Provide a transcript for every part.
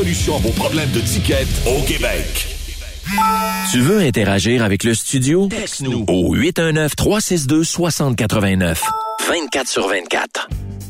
à vos problèmes de ticket au Québec. Tu veux interagir avec le studio? Texte-nous au 819-362-6089. 24 sur 24.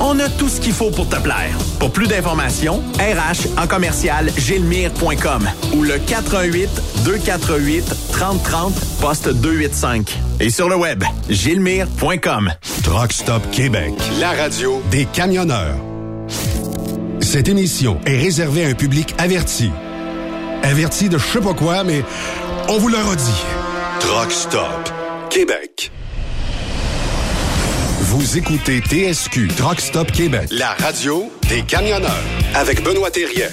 On a tout ce qu'il faut pour te plaire. Pour plus d'informations, RH en commercial gilmire.com ou le 418 248 3030 poste 285. Et sur le web, gilmire.com. Truck Stop Québec, la radio des camionneurs. Cette émission est réservée à un public averti. Averti de je sais pas quoi, mais on vous le redit. Truck Stop Québec. Vous écoutez TSQ Truck Stop Québec, la radio des camionneurs avec Benoît Thérien.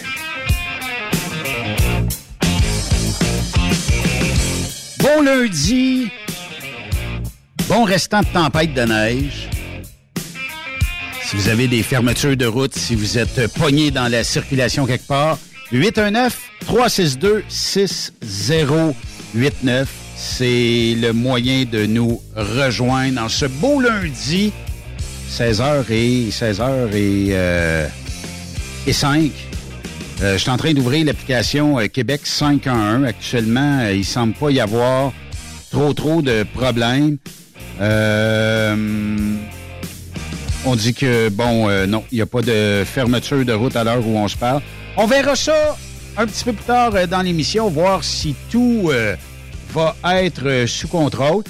Bon lundi, bon restant de tempête de neige. Si vous avez des fermetures de route, si vous êtes pogné dans la circulation quelque part, 819 362 6089 c'est le moyen de nous rejoindre en ce beau lundi, 16h et 16h et, euh, et 5. Euh, je suis en train d'ouvrir l'application euh, Québec 511. Actuellement, il semble pas y avoir trop, trop de problèmes. On dit que, bon, non, il n'y a pas de fermeture de route à l'heure où on se parle. On verra ça un petit peu plus tard dans l'émission, voir si tout va être euh, sous contrôle.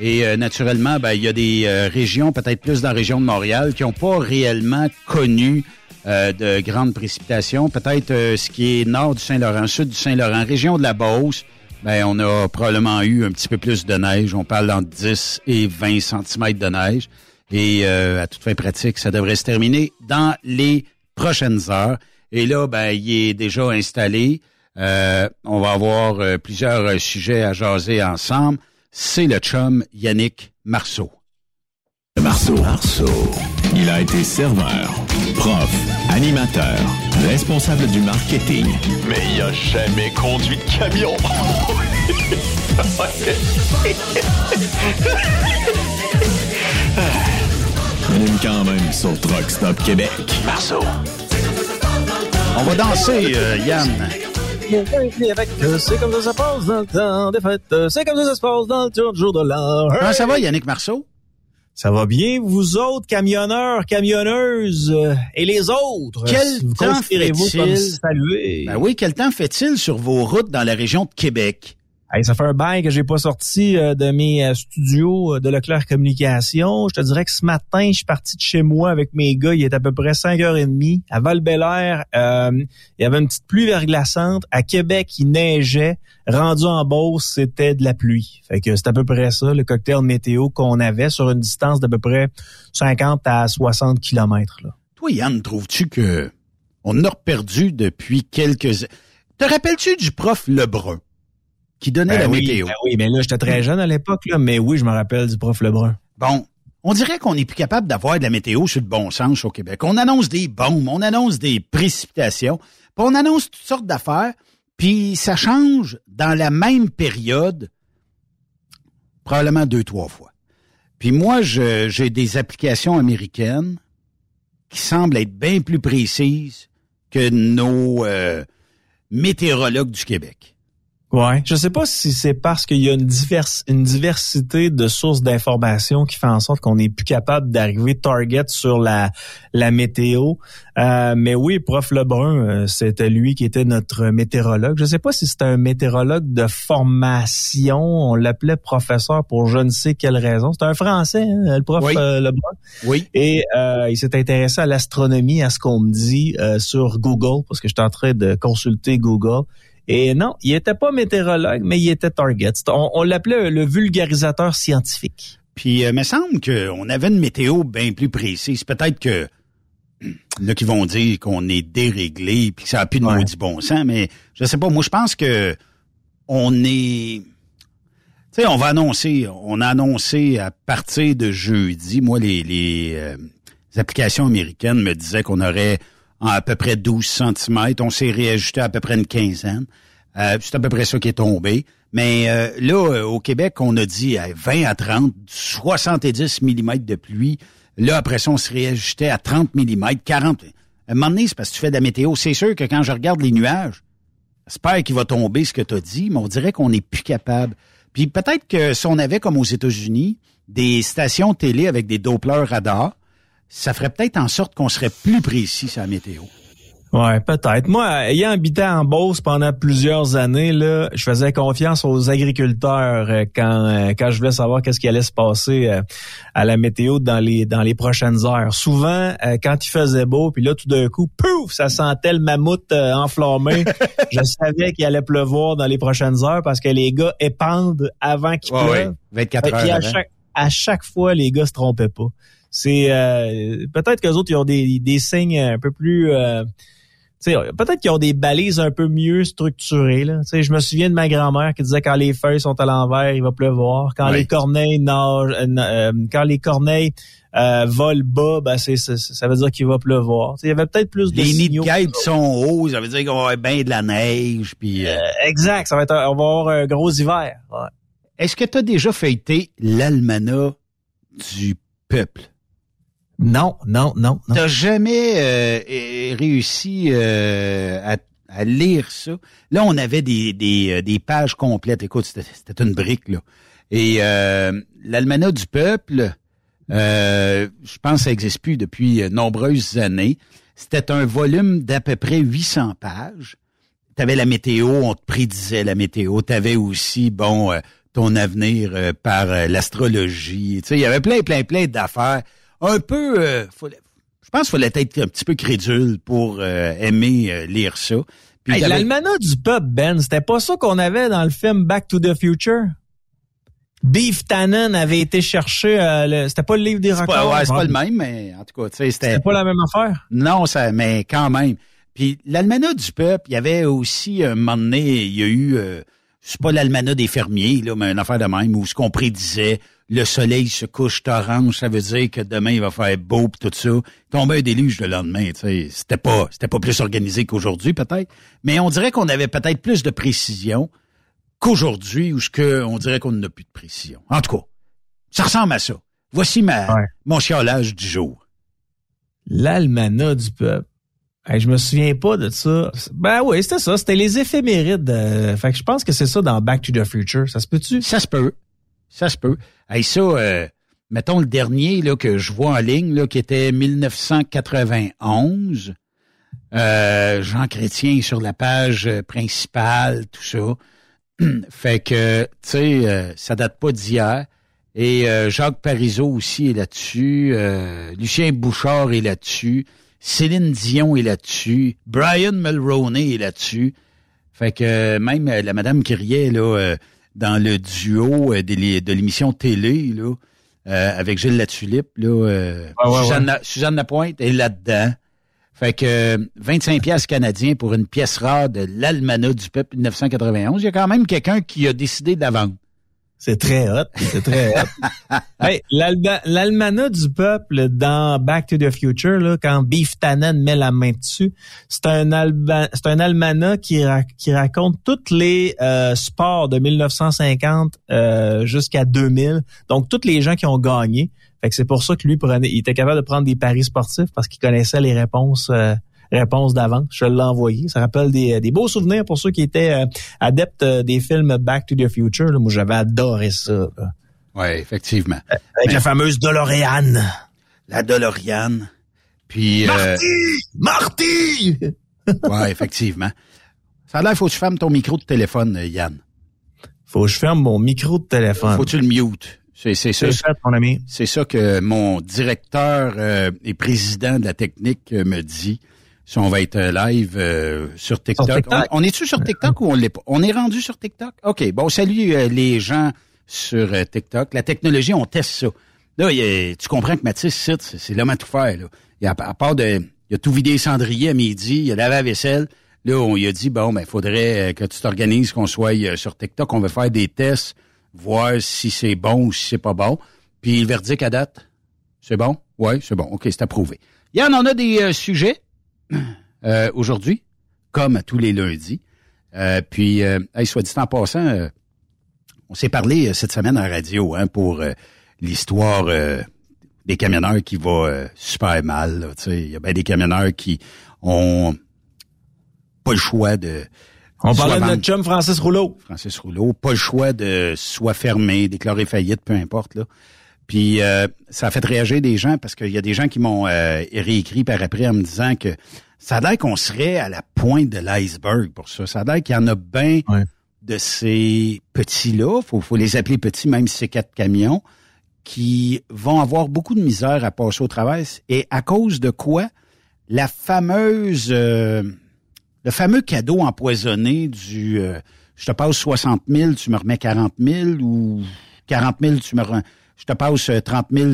Et euh, naturellement, ben, il y a des euh, régions, peut-être plus dans la région de Montréal, qui n'ont pas réellement connu euh, de grandes précipitations. Peut-être euh, ce qui est nord du Saint-Laurent, sud du Saint-Laurent, région de la Beauce, ben, on a probablement eu un petit peu plus de neige. On parle entre 10 et 20 cm de neige. Et euh, à toute fin pratique, ça devrait se terminer dans les prochaines heures. Et là, ben, il est déjà installé. Euh, on va avoir euh, plusieurs euh, sujets à jaser ensemble. C'est le chum Yannick Marceau. Marceau. Marceau. Il a été serveur, prof, animateur, responsable du marketing. Mais il a jamais conduit de camion. On aime quand même sur Truck Stop Québec. Marceau. On va danser, euh, Yann. C'est comme ça ça se passe dans le temps des fêtes. C'est comme ça ça se passe dans le tour du jour de l'an. Comment ça va, Yannick Marceau? Ça va bien, vous autres camionneurs, camionneuses euh, et les autres? Quel Vous temps fait-il? comme salués? Ben oui, quel temps fait-il sur vos routes dans la région de Québec? Hey, ça fait un bail que j'ai pas sorti euh, de mes euh, studios euh, de Leclerc Communication. Je te dirais que ce matin, je suis parti de chez moi avec mes gars. Il est à peu près 5h30. À val euh, il y avait une petite pluie verglaçante. À Québec, il neigeait. Rendu en Beauce, c'était de la pluie. Fait que c'est à peu près ça, le cocktail météo qu'on avait sur une distance d'à peu près 50 à 60 kilomètres. Toi, Yann, trouves-tu que on a perdu depuis quelques... Te rappelles-tu du prof Lebrun? Qui donnait la Ben oui, météo? ben oui, mais là, j'étais très jeune à l'époque, là, mais oui, je me rappelle du prof Lebrun. Bon, on dirait qu'on n'est plus capable d'avoir de la météo sur le bon sens au Québec. On annonce des bombes, on annonce des précipitations, puis on annonce toutes sortes d'affaires, puis ça change dans la même période, probablement deux, trois fois. Puis moi, j'ai des applications américaines qui semblent être bien plus précises que nos euh, météorologues du Québec. Ouais, je sais pas si c'est parce qu'il y a une, diversité de sources d'informations qui fait en sorte qu'on n'est plus capable d'arriver target sur la, la météo. Euh, mais oui, prof Lebrun, euh, c'était lui qui était notre météorologue. Je sais pas si c'était un météorologue de formation. On l'appelait professeur pour je ne sais quelle raison. C'était un Français, hein, le prof Oui. euh, Lebrun. Oui. Et euh, il s'est intéressé à l'astronomie, à ce qu'on me dit euh, sur Google, parce que j'étais en train de consulter Google. Et non, il était pas météorologue, mais il était target. On, on l'appelait le vulgarisateur scientifique. Puis, il me semble qu'on avait une météo bien plus précise. Peut-être que là qui vont dire qu'on est déréglé puis que ça n'a plus de Ouais. maudit bon sens, mais je sais pas. Moi, je pense que on est... Tu sais, on va annoncer, on a annoncé à partir de jeudi, moi, les, les, euh, les applications américaines me disaient qu'on aurait à peu près 12 cm. On s'est réajusté à peu près une quinzaine. Euh, c'est à peu près ça qui est tombé. Mais euh, là, euh, au Québec, on a dit euh, 20 à 30, 70 mm de pluie. Là, après ça, on se réajustait à 30 mm, 40. À un moment c'est parce que tu fais de la météo. C'est sûr que quand je regarde les nuages, j'espère qu'il va tomber ce que tu as dit, mais on dirait qu'on n'est plus capable. Puis peut-être que si on avait, comme aux États-Unis, des stations télé avec des Doppler radars, ça ferait peut-être en sorte qu'on serait plus précis sur la météo. Ouais, peut-être. Moi, ayant habité en Beauce pendant plusieurs années, là, je faisais confiance aux agriculteurs euh, quand euh, quand je voulais savoir qu'est-ce qui allait se passer euh, à la météo dans les dans les prochaines heures. Souvent, quand il faisait beau, puis là tout d'un coup, pouf, ça sentait le mammouth enflammé. je savais qu'il allait pleuvoir dans les prochaines heures parce que les gars épandent avant qu'il Ouais, pleuve. ouais. 24 Puis heures à avant. chaque, à chaque fois, les gars se trompaient pas. C'est euh, peut-être que autres ils ont des, des signes un peu plus euh, peut-être qu'ils ont des balises un peu mieux structurées. Là. je me souviens de ma grand-mère qui disait quand les feuilles sont à l'envers, il va pleuvoir. Quand les corneilles nagent, euh, euh, quand les corneilles euh, volent bas, ben c'est, ça veut dire qu'il va pleuvoir. Il y avait peut-être plus de Les nids de guêpes sont hauts, ça veut dire qu'on va avoir bien de la neige. Puis, exact, ça va être, on va avoir un gros hiver. Est-ce que tu as déjà fêté l'almanach du peuple? Non, non, non. non. T'as jamais euh, réussi euh, à, lire ça? Là, on avait des, des, euh, pages complètes. Écoute, c'était une brique, là. Et euh, l'Almanach du peuple, je pense que ça n'existe plus depuis nombreuses années. C'était un volume d'à peu près 800 pages. Tu avais la météo, on te prédisait la météo. Tu avais aussi, bon, ton avenir par l'astrologie. Tu sais, il y avait plein, plein, plein d'affaires un peu... Euh, je pense qu'il fallait être un petit peu crédule pour euh, aimer euh, lire ça. Hey, L'almanach du pub, Ben, c'était pas ça qu'on avait dans le film Back to the Future? Beef Tannen avait été cherché, c'était pas le livre des records? ouais, c'est pas le même, mais en tout cas, tu sais, c'était. pas la même affaire? Non, ça, mais quand même. Puis l'almanach du peuple, il y avait aussi un moment donné, il y a eu, c'est pas l'almanach des fermiers, là, mais une affaire de même où ce qu'on prédisait, le soleil se couche orange, ça veut dire que demain il va faire beau pis tout ça. Tombait un déluge le lendemain, tu sais. C'était pas, c'était pas plus organisé qu'aujourd'hui peut-être, mais on dirait qu'on avait peut-être plus de précision qu'aujourd'hui où ce que on dirait qu'on n'a plus de précision. En tout cas, ça ressemble à ça. Voici ma mon chiolage du jour. L'almanach du peuple. je me souviens pas de ça. Ben oui, c'était ça. C'était les éphémérides. Fait que je pense que c'est ça dans Back to the Future. Ça se peut-tu? Ça se peut. Ça se peut. Hey, ça, euh, mettons le dernier là, que je vois en ligne, là, qui était 1991. Euh, Jean Chrétien sur la page principale, tout ça. fait que, tu sais, euh, ça date pas d'hier. Et Jacques Parizeau aussi est là-dessus. Lucien Bouchard est là-dessus. Céline Dion est là-dessus. Brian Mulroney est là-dessus. Fait que même la madame qui riait, là, dans le duo euh, de l'émission télé, là, euh, avec Gilles Latulippe, là, euh, Suzanne, Lapointe est là-dedans. Fait que 25 pièces canadiens pour une pièce rare de l'Almanach du peuple 1991. Il y a quand même quelqu'un qui a décidé de la vendre. C'est très hot. C'est très hot. hey, L'almanach du peuple dans Back to the Future, là, quand Beef Tannen met la main dessus, c'est un, c'est un almanach qui, qui raconte tous les euh, sports de 1950 euh, jusqu'à 2000. Donc, tous les gens qui ont gagné. Fait que c'est pour ça que lui prenait, il était capable de prendre des paris sportifs parce qu'il connaissait les réponses euh, réponse d'avant. Je l'ai envoyé. Ça rappelle des, des, beaux souvenirs pour ceux qui étaient euh, adeptes euh, des films Back to the Future. Moi, j'avais adoré ça. Oui, effectivement. Euh, avec la fameuse DeLorean. La DeLorean. Puis... Marty! Marty! oui, effectivement. Ça a l'air, faut que tu fermes ton micro de téléphone, Yann. Faut que je ferme mon micro de téléphone. Faut que tu le mute. C'est ça. mon ami. C'est ça que mon directeur et président de la technique me dit si on va être live euh, sur TikTok. On, est-tu sur TikTok ou on l'est pas? On est rendu sur TikTok? OK. Bon, salut euh, les gens sur euh, TikTok. La technologie, on teste ça. Là, tu comprends que Mathis, c'est l'homme à tout faire. Là. Il a, à part de... Il a tout vidé cendrier à midi, il a lavé la vaisselle. Là, on lui a dit, bon, ben, faudrait que tu t'organises, qu'on soit sur TikTok. On va faire des tests, voir si c'est bon ou si c'est pas bon. Puis le verdict à date, c'est bon? Oui, c'est bon. OK, c'est approuvé. Yann, on a des sujets euh, aujourd'hui, comme tous les lundis. Euh, puis, euh, soit dit en passant, euh, on s'est parlé cette semaine la radio hein, pour l'histoire des camionneurs qui va super mal. Il y a bien des camionneurs qui ont pas le choix de... On parlait de notre chum Francis Rouleau. Francis Rouleau, pas le choix de soit fermer, déclarer faillite, peu importe. Là. Puis ça a fait réagir des gens parce qu'il y a des gens qui m'ont réécrit par après en me disant que ça a l'air qu'on serait à la pointe de l'iceberg pour ça. Ça a l'air qu'il y en a bien de ces petits-là, faut, faut les appeler petits, même si c'est quatre camions, qui vont avoir beaucoup de misère à passer au travail. Et à cause de quoi? La fameuse... Euh, le fameux cadeau empoisonné du euh, je te passe 60 000, tu me remets 40 000 ou 40 000, tu me remets, je te passe 30 000,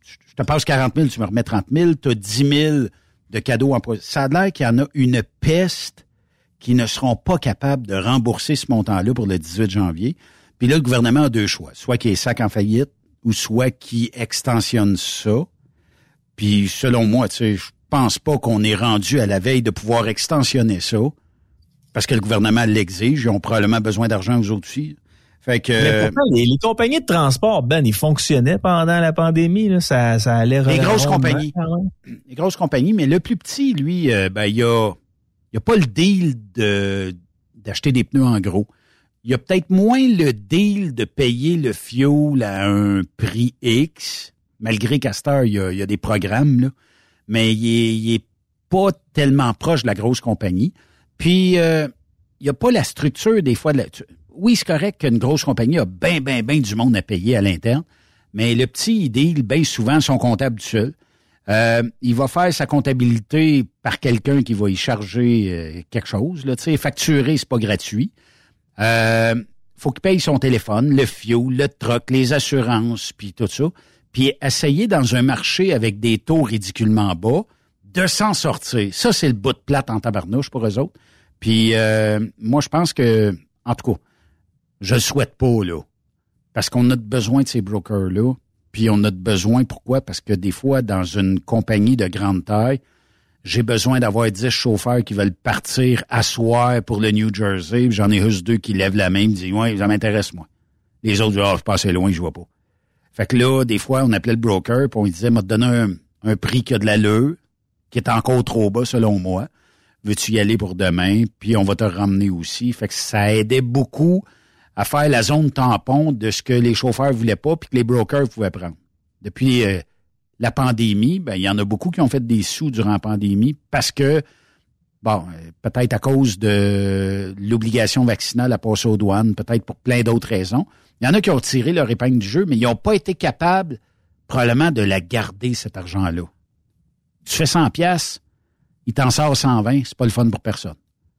je te passe 40 000, tu me remets 30 000, tu as 10 000, de cadeaux empoisonnés. Ça a l'air qu'il y en a une peste qui ne seront pas capables de rembourser ce montant-là pour le 18 janvier. Puis là, le gouvernement a deux choix. Soit qu'il est sac en faillite ou soit qu'il extensionne ça. Puis selon moi, tu sais, je pense pas qu'on est rendu à la veille de pouvoir extensionner ça parce que le gouvernement l'exige. Ils ont probablement besoin d'argent aussi. Fait que, Mais pourtant, les, les compagnies de transport, Ben, ils fonctionnaient pendant la pandémie. Là. Ça, ça allait les grosses compagnies. Les grosses compagnies, mais le plus petit, lui, euh, ben, il y a, y a pas le deal de, d'acheter des pneus en gros. Il y a peut-être moins le deal de payer le fuel à un prix X, malgré heure, il y a, y a des programmes, là. Mais il est, il est pas tellement proche de la grosse compagnie. Puis, euh, il n'y a pas la structure des fois de la, tu- oui, c'est correct qu'une grosse compagnie a bien, bien, bien du monde à payer à l'interne, mais le petit, il deal souvent son comptable tout seul. Euh, il va faire sa comptabilité par quelqu'un qui va y charger euh, quelque chose. Là, facturer, c'est pas gratuit. Euh, faut qu'il paye son téléphone, le fuel, le truck, les assurances, puis tout ça. Puis essayer dans un marché avec des taux ridiculement bas de s'en sortir. Ça, c'est le bout de plate en tabarnouche pour eux autres. Puis euh, moi, je pense que, en tout cas, je le souhaite pas, là. Parce qu'on a besoin de ces brokers-là. Puis on a besoin, pourquoi? Parce que des fois, dans une compagnie de grande taille, j'ai besoin d'avoir 10 chauffeurs qui veulent partir à soir pour le New Jersey. J'en ai juste deux qui lèvent la main et me disent Ouais, ça m'intéresse, moi. Les autres disent Ah, je passe loin, je vois pas. Fait que là, des fois, on appelait le broker, puis on lui disait m'a donné un, un prix qui a de l'allure, qui est encore trop bas selon moi. Veux-tu y aller pour demain? Puis on va te ramener aussi. Fait que ça aidait beaucoup à faire la zone tampon de ce que les chauffeurs voulaient pas puis que les brokers pouvaient prendre. Depuis euh, la pandémie, ben il y en a beaucoup qui ont fait des sous durant la pandémie parce que bon, euh, peut-être à cause de l'obligation vaccinale à passer aux douanes, peut-être pour plein d'autres raisons. Il y en a qui ont tiré leur épingle du jeu, mais ils n'ont pas été capables probablement de la garder cet argent-là. Tu fais 100 pièces, il t'en sort 120, c'est pas le fun pour personne.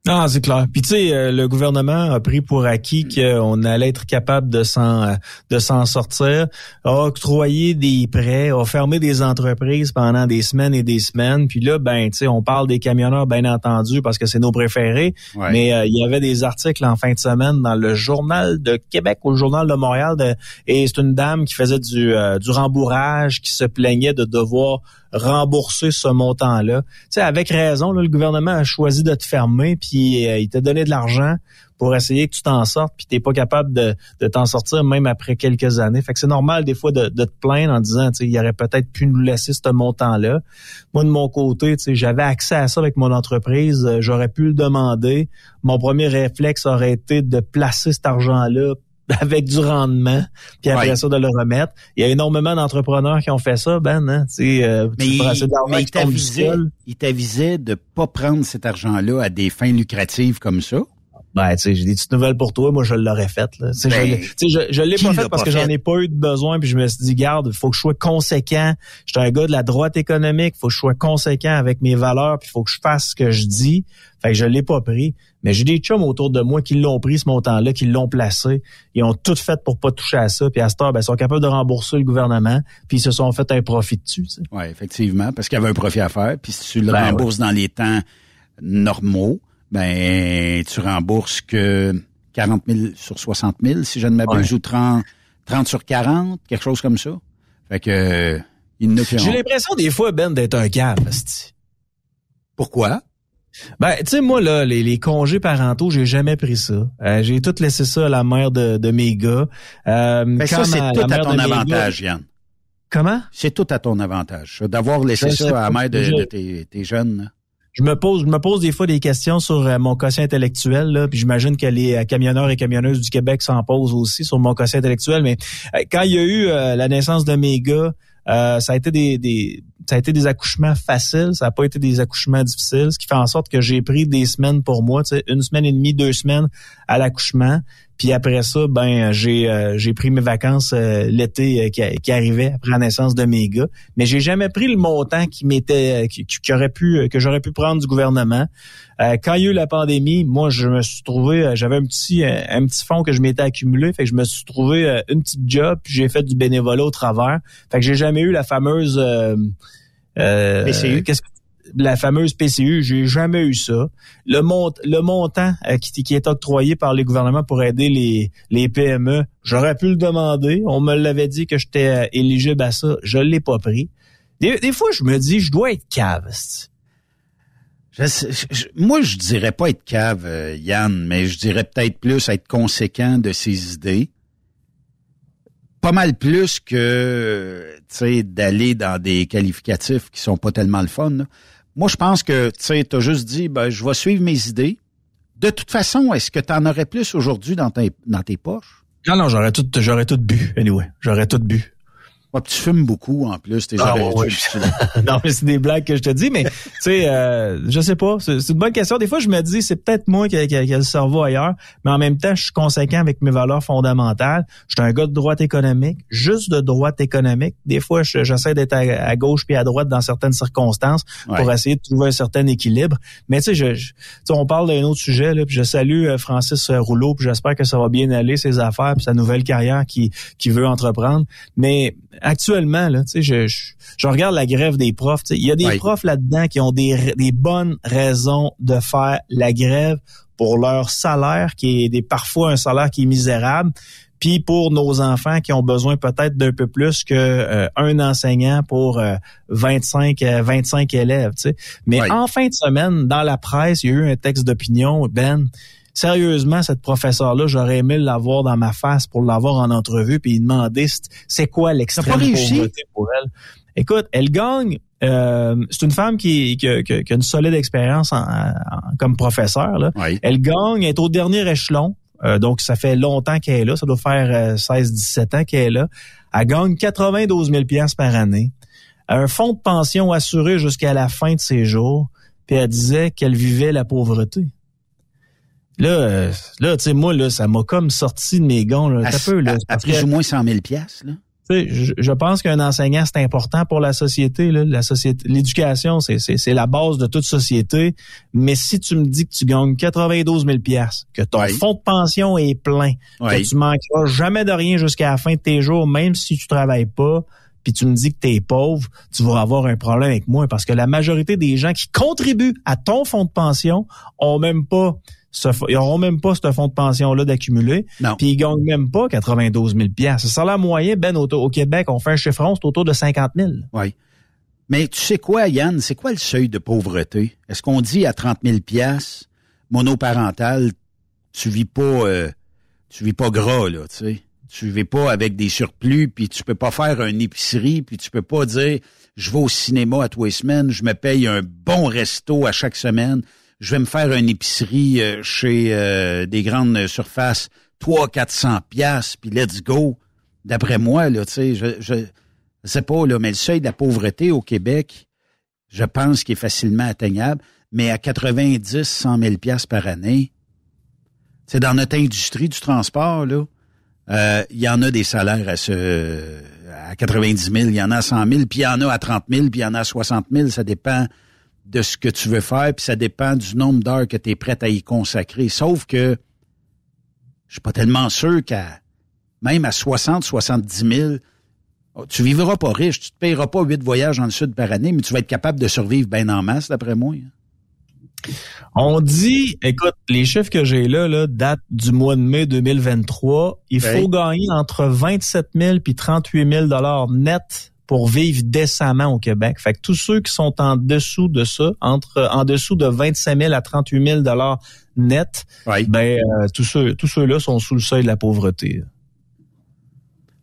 Non, c'est clair. Puis tu sais, euh, le gouvernement a pris pour acquis qu'on allait être capable de s'en euh, de s'en sortir, a octroyé des prêts, a fermé des entreprises pendant des semaines et des semaines. Puis là, ben, tu sais, on parle des camionneurs, bien entendu, parce que c'est nos préférés. Ouais. Mais euh, il y avait des articles en fin de semaine dans le journal de Québec ou le journal de Montréal, de- et c'est une dame qui faisait du euh, du rembourrage, qui se plaignait de devoir rembourser ce montant-là. Tu avec raison, le gouvernement a choisi de te fermer, puis euh, il t'a donné de l'argent pour essayer que tu t'en sortes, puis t'es pas capable de, t'en sortir même après quelques années. Fait que c'est normal des fois de, de te plaindre en disant, tu sais, il aurait peut-être pu nous laisser ce montant-là. Moi, de mon côté, tu j'avais accès à ça avec mon entreprise, euh, j'aurais pu le demander. Mon premier réflexe aurait été de placer cet argent-là avec du rendement, puis après Ouais. ça de le remettre. Il y a énormément d'entrepreneurs qui ont fait ça, Ben, hein? Tu sais, euh, Mais, tu il, mais il t'avisait, il t'avisait de pas prendre cet argent-là à des fins lucratives comme ça? Ben, tu sais, j'ai des petites nouvelles pour toi. Moi, je l'aurais faite. Ben, je, je, je l'ai pas faite parce pas que j'en ai pas eu de besoin. Puis je me suis dit, garde, il faut que je sois conséquent. Je suis un gars de la droite économique. Il faut que je sois conséquent avec mes valeurs. Puis il faut que je fasse ce que je dis. Fait que je l'ai pas pris. Mais j'ai des chums autour de moi qui l'ont pris ce montant-là, qui l'ont placé. Ils ont tout fait pour pas toucher à ça. Puis à ce temps, ben, ils sont capables de rembourser le gouvernement. Puis ils se sont fait un profit dessus. Oui, effectivement, parce qu'il y avait un profit à faire. Puis si tu le Ben, rembourses dans les temps normaux, ben tu rembourses que 40 000 sur 60 000, si je ne m'abuse, Ouais. ou 30, 30 sur 40, quelque chose comme ça. Fait que euh, J'ai l'impression des fois, Ben, d'être un cave. Pourquoi? Ben, tu sais, moi, là, les, les congés parentaux, j'ai jamais pris ça. Euh, j'ai tout laissé ça à la mère de, de mes gars. Euh, Ben, ça, c'est tout à ton avantage, gars- Yann. Comment? C'est tout à ton avantage, d'avoir laissé ça à la mère de, tes, tes jeunes. Je me pose, je me pose des fois des questions sur euh, mon quotient intellectuel, là, puis j'imagine que les euh, camionneurs et camionneuses du Québec s'en posent aussi sur mon quotient intellectuel. Mais euh, quand il y a eu euh, la naissance de mes gars, euh, ça a été des, des ça a été des accouchements faciles, ça n'a pas été des accouchements difficiles, ce qui fait en sorte que j'ai pris des semaines pour moi, une semaine et demie, deux semaines à l'accouchement. Puis après ça, ben j'ai euh, j'ai pris mes vacances euh, l'été euh, qui, qui arrivait après la naissance de mes gars. Mais j'ai jamais pris le montant qui m'était euh, qui, qui aurait pu euh, que j'aurais pu prendre du gouvernement. Euh, quand il y a eu la pandémie, moi je me suis trouvé, j'avais un petit un petit fonds que je m'étais accumulé, fait que je me suis trouvé une petite job, puis j'ai fait du bénévolat au travers. Fait que j'ai jamais eu la fameuse euh, euh, qu'est-ce que la fameuse PCU, j'ai jamais eu ça. Le, mont, le montant euh, qui, est octroyé par les gouvernements pour aider les, PME, j'aurais pu le demander. On me l'avait dit que j'étais euh, éligible à ça. Je l'ai pas pris. Des, fois, je me dis, je dois être cave. Je, moi, je dirais pas être cave, euh, Yann, mais je dirais peut-être plus être conséquent de ses idées pas mal plus que d'aller dans des qualificatifs qui sont pas tellement le fun. Moi, je pense que tu as juste dit ben, je vais suivre mes idées. De toute façon, est-ce que tu en aurais plus aujourd'hui dans, dans tes poches? Non, non, j'aurais tout, j'aurais tout bu, anyway. J'aurais tout bu. Ouais, tu fumes beaucoup en plus. T'es ah, ouais, non, mais c'est des blagues que je te dis, mais tu sais, euh, je sais pas. C'est une bonne question. Des fois, je me dis, c'est peut-être moi qui ai le cerveau ailleurs, mais en même temps, je suis conséquent avec mes valeurs fondamentales. Je suis un gars de droite économique, juste de droite économique. Des fois, j'essaie d'être à, gauche puis à droite dans certaines circonstances pour essayer de trouver un certain équilibre. Mais tu sais, je, on parle d'un autre sujet là, puis je salue euh, Francis Rouleau, puis j'espère que ça va bien aller ses affaires, puis sa nouvelle carrière qui qui veut entreprendre. Mais actuellement, là, je, je, je, regarde la grève des profs. Il y a des profs là-dedans qui ont des, des bonnes raisons de faire la grève pour leur salaire, qui est des, parfois un salaire qui est misérable, puis pour nos enfants qui ont besoin peut-être d'un peu plus que euh, un enseignant pour 25 euh, 25 euh, élèves, Mais en fin de semaine, dans la presse, il y a eu un texte d'opinion, Ben, sérieusement, cette professeure-là, j'aurais aimé l'avoir dans ma face pour l'avoir en entrevue puis demander c'est quoi l'extrême pauvreté pour elle? Écoute, elle gagne. Euh, c'est une femme qui, qui, a une solide expérience comme professeur. Là. Elle gagne, elle est au dernier échelon. Euh, donc, ça fait longtemps qu'elle est là. Ça doit faire 16-17 euh, ans qu'elle est là. Elle gagne 92 000 par année. Un fonds de pension assuré jusqu'à la fin de ses jours. Puis elle disait qu'elle vivait la pauvreté. Là, euh, là, tu sais, moi, là, ça m'a comme sorti de mes gonds. Là, à, peu, là, à, plus ou moins 100 000 pièces là. Je, je pense qu'un enseignant, c'est important pour la société. Là. La société, l'éducation, c'est, c'est, c'est la base de toute société. Mais si tu me dis que tu gagnes 92 000 que ton fonds de pension est plein, que tu manqueras jamais de rien jusqu'à la fin de tes jours, même si tu travailles pas, puis tu me dis que tu es pauvre, tu vas avoir un problème avec moi parce que la majorité des gens qui contribuent à ton fonds de pension ont même pas ils n'auront même pas ce fonds de pension-là d'accumuler. Puis ils gagnent même pas 92 000 Le salaire moyen, Ben, au, au, Québec, on fait un chiffron, c'est autour de 50 000 Oui. Mais tu sais quoi, Yann, c'est quoi le seuil de pauvreté? Est-ce qu'on dit à 30 000 monoparental, tu vis pas, euh, tu vis pas gras, là, tu sais? Tu vis pas avec des surplus, puis tu peux pas faire une épicerie, puis tu peux pas dire, je vais au cinéma à tous les semaines, je me paye un bon resto à chaque semaine, je vais me faire une épicerie euh, chez euh, des grandes surfaces, 3 400 pièces puis let's go. D'après moi là, tu sais, je, je sais pas là, mais le seuil de la pauvreté au Québec, je pense qu'il est facilement atteignable, mais à 90 100 000 pièces par année, c'est dans notre industrie du transport là, euh, il y en a des salaires à ce à 90 000, il y en a à 100 000, puis il y en a à 30 000, puis il y en a à 60 000, ça dépend de ce que tu veux faire, puis ça dépend du nombre d'heures que tu es prête à y consacrer. Sauf que je suis pas tellement sûr qu'à même à 60, 70 000, tu vivras pas riche, tu te payeras pas huit voyages dans le sud par année, mais tu vas être capable de survivre bien en masse, d'après moi. Hein. On dit, écoute, les chiffres que j'ai là, là datent du mois de mai 2023. Il faut gagner entre 27 000 puis 38 000 dollars net pour vivre décemment au Québec. Fait que tous ceux qui sont en dessous de ça, entre en dessous de 25 000 à 38 000 dollars net, ben euh, tous ceux tous ceux-là sont sous le seuil de la pauvreté.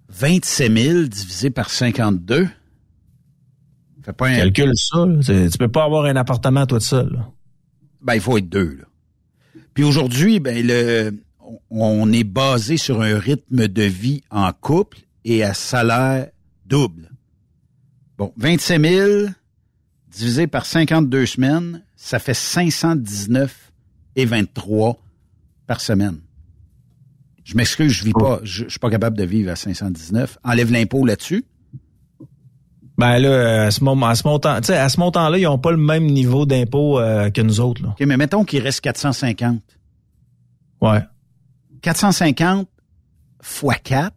27 000 divisé par 52. Fait pas un... Calcule ça. Tu peux pas avoir un appartement toi seul. Ben il faut être deux. Là. Puis aujourd'hui, ben le on est basé sur un rythme de vie en couple et à salaire double. Bon, 25 000 divisé par 52 semaines, ça fait 519 et 23 par semaine. Je m'excuse, je vis oh. pas, je, suis pas capable de vivre à 519. Enlève l'impôt là-dessus. Ben là, à ce moment, à ce montant, à ce montant-là, ils n'ont pas le même niveau d'impôt euh, que nous autres. Là. OK, mais mettons qu'il reste 450. Ouais. 450 fois 4,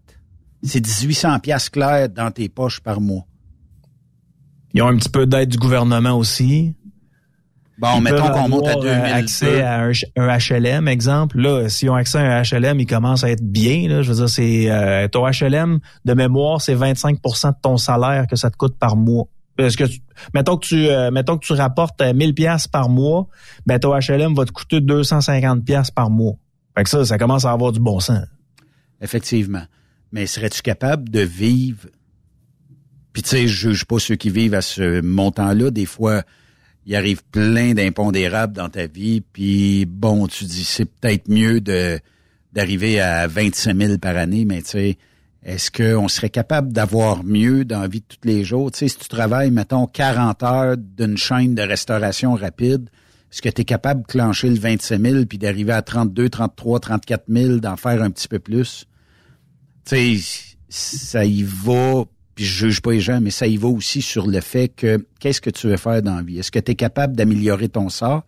c'est 1800 pièces claires dans tes poches par mois. Ils ont un petit peu d'aide du gouvernement aussi. Bon, Ils mettons qu'on monte à avoir, 2000. euh, accès à un, HLM, exemple. Là, s'ils ont accès à un HLM, ils commencent à être bien. Là. Je veux dire, c'est euh, ton HLM de mémoire, c'est 25% de ton salaire que ça te coûte par mois. Parce que tu, mettons que tu euh, mettons que tu rapportes euh, 1000 pièces par mois, ben ton HLM va te coûter 250 pièces par mois. Fait que ça, ça commence à avoir du bon sens. Effectivement. Mais serais-tu capable de vivre? Puis tu sais, je juge pas ceux qui vivent à ce montant-là. Des fois, il arrive plein d'impondérables dans ta vie. Puis bon, tu dis, c'est peut-être mieux de d'arriver à 25 000 par année, mais tu sais, est-ce qu'on serait capable d'avoir mieux dans la vie de tous les jours? Tu sais, si tu travailles, mettons, 40 heures d'une chaîne de restauration rapide, est-ce que tu es capable de clencher le 25 000 puis d'arriver à 32, 33, 34 000, d'en faire un petit peu plus? Tu sais, ça y va, puis je juge pas les gens, mais ça y va aussi sur le fait que qu'est-ce que tu veux faire dans la vie? Est-ce que tu es capable d'améliorer ton sort?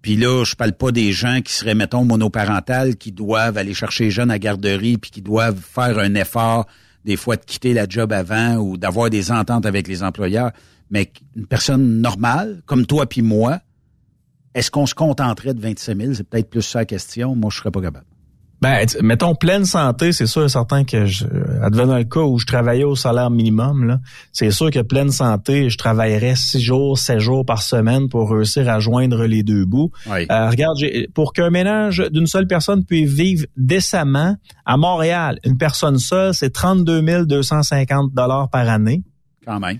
Puis là, je parle pas des gens qui seraient, mettons, monoparentales, qui doivent aller chercher les jeunes à garderie, puis qui doivent faire un effort, des fois, de quitter la job avant ou d'avoir des ententes avec les employeurs. Mais une personne normale, comme toi puis moi, est-ce qu'on se contenterait de 25 000? C'est peut-être plus ça la question. Moi, je serais pas capable. Ben, mettons pleine santé, c'est sûr et certain que je, advenant le cas où je travaillais au salaire minimum, là, c'est sûr que pleine santé, je travaillerais six jours, sept jours par semaine pour réussir à joindre les deux bouts. Oui. Euh, regarde, pour qu'un ménage d'une seule personne puisse vivre décemment à Montréal, une personne seule, c'est 32 250 dollars par année. Quand même.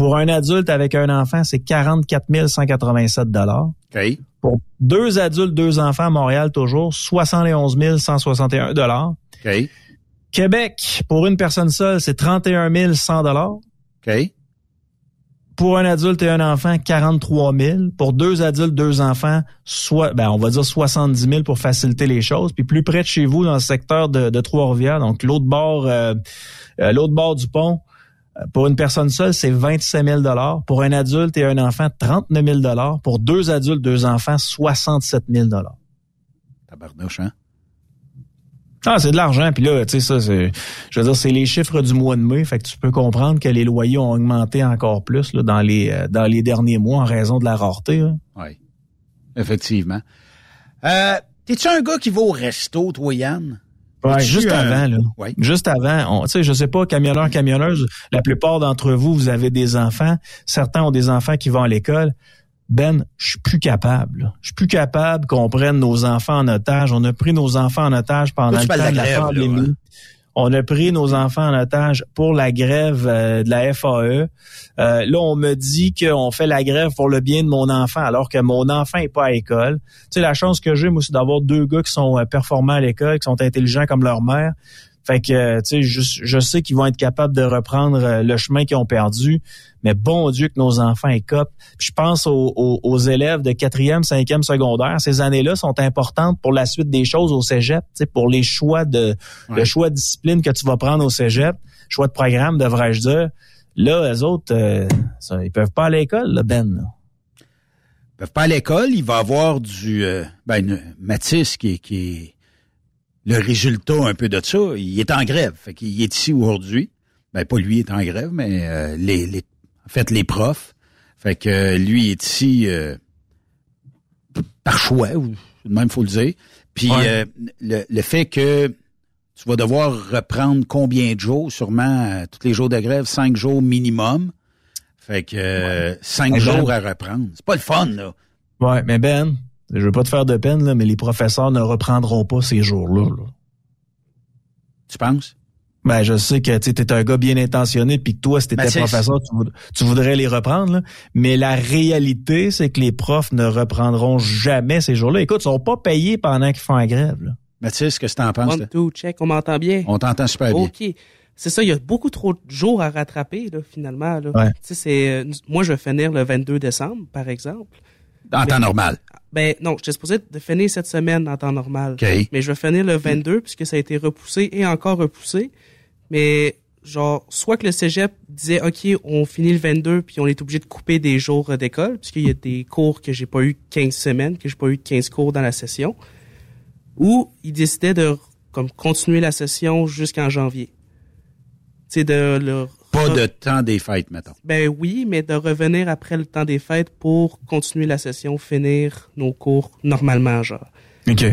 Pour un adulte avec un enfant, c'est 44 187 dollars. OK. Pour deux adultes, deux enfants à Montréal toujours, 71 161 dollars. OK. Québec, pour une personne seule, c'est 31 100 dollars. OK. Pour un adulte et un enfant, 43 000. Pour deux adultes, deux enfants, soit, ben, on va dire 70 000 pour faciliter les choses. Puis plus près de chez vous, dans le secteur de, de Trois-Rivières, donc l'autre bord, euh, euh, l'autre bord du pont, pour une personne seule, c'est 27 000 dollars. Pour un adulte et un enfant, 39 000 dollars. Pour deux adultes, deux enfants, 67 000 dollars. Tabarnouche, hein? Ah, c'est de l'argent. Puis là, tu sais, ça, c'est, je veux dire, c'est les chiffres du mois de mai. Fait que tu peux comprendre que les loyers ont augmenté encore plus là, dans les euh, dans les derniers mois en raison de la rareté. là. Oui. Effectivement. Euh, T'es-tu un gars qui va au resto, toi, Yann? Ouais, juste un- avant, là. Ouais. Juste avant. Tu sais, je sais pas, camionneurs, camionneuses, la plupart d'entre vous, vous avez des enfants. Certains ont des enfants qui vont à l'école. Ben, je suis plus capable. là. Je suis plus capable qu'on prenne nos enfants en otage. On a pris nos enfants en otage pendant Toi, le temps de la là, pandémie. On a pris nos enfants en otage pour la grève euh, de la FAE. Euh, là, on me dit qu'on fait la grève pour le bien de mon enfant, alors que mon enfant est pas à l'école. Tu sais, la chance que j'ai, moi, c'est d'avoir deux gars qui sont euh, performants à l'école, qui sont intelligents comme leur mère. Fait que, euh, tu sais, je, je sais qu'ils vont être capables de reprendre euh, le chemin qu'ils ont perdu. Mais bon Dieu que nos enfants écopent. Puis je pense aux, aux- aux élèves de quatrième, cinquième secondaire. Ces années-là sont importantes pour la suite des choses au cégep, tu sais, pour les choix de, Ouais. le choix de discipline que tu vas prendre au cégep, choix de programme, devrais-je dire. Là, les autres, euh, ça, ils peuvent pas aller à l'école, là, Ben. là. Ils peuvent pas à l'école, il va avoir du... euh, ben, Mathis, qui qui est le résultat un peu de ça, il est en grève. Fait qu'il est ici aujourd'hui. Ben, pas lui est en grève, mais euh, les, les, en fait, les profs. Fait que euh, lui est ici euh, par choix, ou même faut le dire. Puis Ouais. euh, le, le fait que tu vas devoir reprendre combien de jours, sûrement tous les jours de grève, cinq jours minimum. Fait que cinq Ouais, jours à reprendre. C'est pas le fun, là. Ouais, mais Ben, je veux pas te faire de peine, là, mais les professeurs ne reprendront pas ces jours-là. là. Tu penses? Ben, je sais que tu es un gars bien intentionné, puis que toi, si t'étais Ben, professeur, tu, voud- tu voudrais les reprendre. là. Mais la réalité, c'est que les profs ne reprendront jamais ces jours-là. Écoute, ils sont pas payés pendant qu'ils font la grève. Là. Mathis, qu'est-ce que t'en penses? One, là? two, check, on m'entend bien? On t'entend super bien. OK. C'est ça, il y a beaucoup trop de jours à rattraper, là, finalement. Là. Ouais. Tu sais, c'est, euh, moi, je vais finir le 22 décembre, par exemple. En temps normal. Ben non, j'étais supposé de finir cette semaine en temps normal. OK. Mais je vais finir le 22 puisque ça a été repoussé et encore repoussé. Mais genre, soit que le cégep disait, OK, on finit le 22 puis on est obligé de couper des jours d'école puisqu'il y a des cours que j'ai pas eu 15 semaines, que j'ai pas eu 15 cours dans la session. Ou il décidait de comme continuer la session jusqu'en janvier. Sais, de le Pas de temps des fêtes, mettons. Ben oui, mais de revenir après le temps des fêtes pour continuer la session, finir nos cours normalement, genre. OK.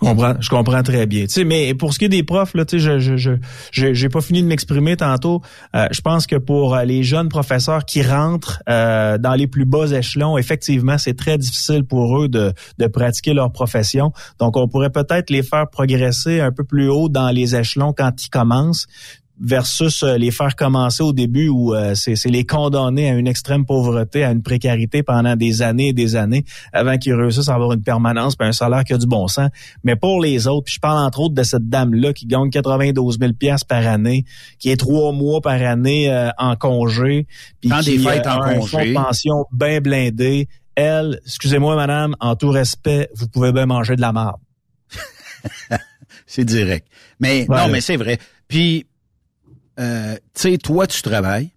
Je comprends, je comprends très bien. Tu sais, mais pour ce qui est des profs, là, tu sais, je, je, je, j'ai pas fini de m'exprimer tantôt. Euh, je pense que pour euh, les jeunes professeurs qui rentrent euh, dans les plus bas échelons, effectivement, c'est très difficile pour eux de, de pratiquer leur profession. Donc, on pourrait peut-être les faire progresser un peu plus haut dans les échelons quand ils commencent versus euh, les faire commencer au début où euh, c'est les condamner à une extrême pauvreté, à une précarité pendant des années et des années avant qu'ils réussissent à avoir une permanence et un salaire qui a du bon sens. Mais pour les autres, puis je parle entre autres de cette dame-là qui gagne 92 000 pièces par année, qui est trois mois par année euh, en congé, puis qui des fêtes en a un congé. fonds de pension bien blindé. Elle, excusez-moi madame, en tout respect, vous pouvez bien manger de la marde. c'est direct. Mais Voilà. non, mais c'est vrai. Puis, euh, tu sais, toi, tu travailles.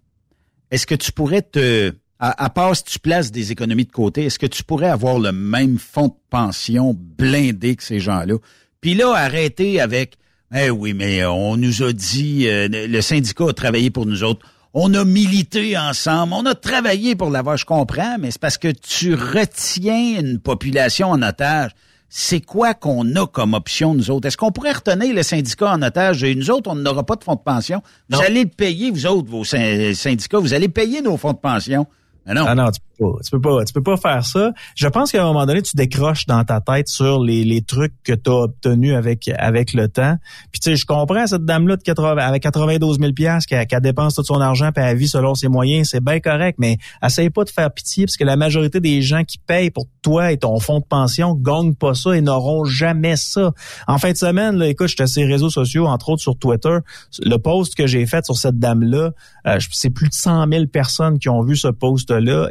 Est-ce que tu pourrais te, à, part si tu places des économies de côté, est-ce que tu pourrais avoir le même fonds de pension blindé que ces gens-là? Puis là, arrêter avec, eh oui, mais on nous a dit, euh, le syndicat a travaillé pour nous autres. On a milité ensemble, on a travaillé pour l'avoir, je comprends, mais c'est parce que tu retiens une population en otage. C'est quoi qu'on a comme option, nous autres? Est-ce qu'on pourrait retenir le syndicat en otage? Et nous autres, on n'aura pas de fonds de pension. Vous Non. allez le payer, vous autres, vos syn- syndicats, vous allez payer nos fonds de pension. Non. Ah non, tu peux pas. Tu peux pas, tu peux pas faire ça. Je pense qu'à un moment donné, tu décroches dans ta tête sur les, les trucs que tu as obtenus avec avec le temps. Puis tu sais, je comprends cette dame-là de 80, avec 92 000 pièces qu'elle qu'elle dépense tout son argent puis elle vit selon ses moyens, c'est bien correct, mais essaye pas de faire pitié parce que la majorité des gens qui payent pour toi et ton fonds de pension gagnent pas ça et n'auront jamais ça. En fin de semaine, là, écoute, j'étais sur les réseaux sociaux, entre autres sur Twitter, le post que j'ai fait sur cette dame-là, euh, c'est plus de 100 000 personnes qui ont vu ce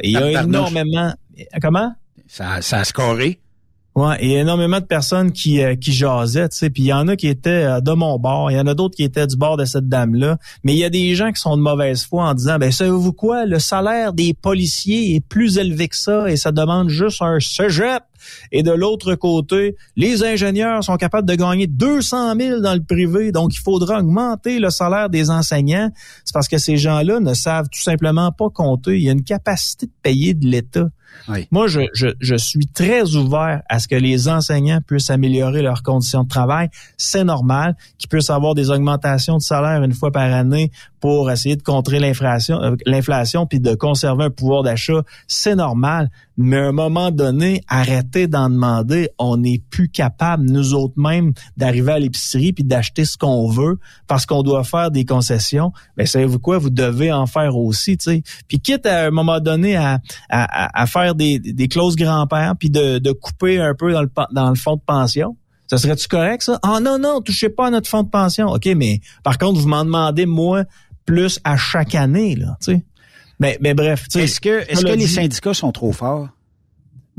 et il y a énormément... Comment? Ça, ça a scoré. Ouais, et il y a énormément de personnes qui euh, qui jasaient, tu sais, puis il y en a qui étaient euh, de mon bord, il y en a d'autres qui étaient du bord de cette dame-là, mais il y a des gens qui sont de mauvaise foi en disant ben savez-vous quoi, le salaire des policiers est plus élevé que ça et ça demande juste un cégep. Et de l'autre côté, les ingénieurs sont capables de gagner 200 000 dans le privé, donc il faudra augmenter le salaire des enseignants. C'est parce que ces gens-là ne savent tout simplement pas compter. Il y a une capacité de payer de l'État. Oui. Moi, je, je, je suis très ouvert à ce que les enseignants puissent améliorer leurs conditions de travail. C'est normal qu'ils puissent avoir des augmentations de salaire une fois par année pour essayer de contrer l'inflation, euh, l'inflation puis de conserver un pouvoir d'achat. C'est normal. Mais à un moment donné, arrêtez d'en demander. On n'est plus capable, nous autres mêmes, d'arriver à l'épicerie puis d'acheter ce qu'on veut parce qu'on doit faire des concessions. Mais savez-vous quoi? Vous devez en faire aussi, tu sais. Puis quitte à un moment donné à, à, à- faire des, des clauses grand-père puis de, de couper un peu dans le, dans le fonds de pension. Ça serait-tu correct, ça? Ah non, non, touchez pas à notre fonds de pension. OK, mais par contre, vous m'en demandez, moi, plus à chaque année, là, tu sais. Mais, mais bref, tu sais. Est-ce que, est-ce que les syndicats sont trop forts?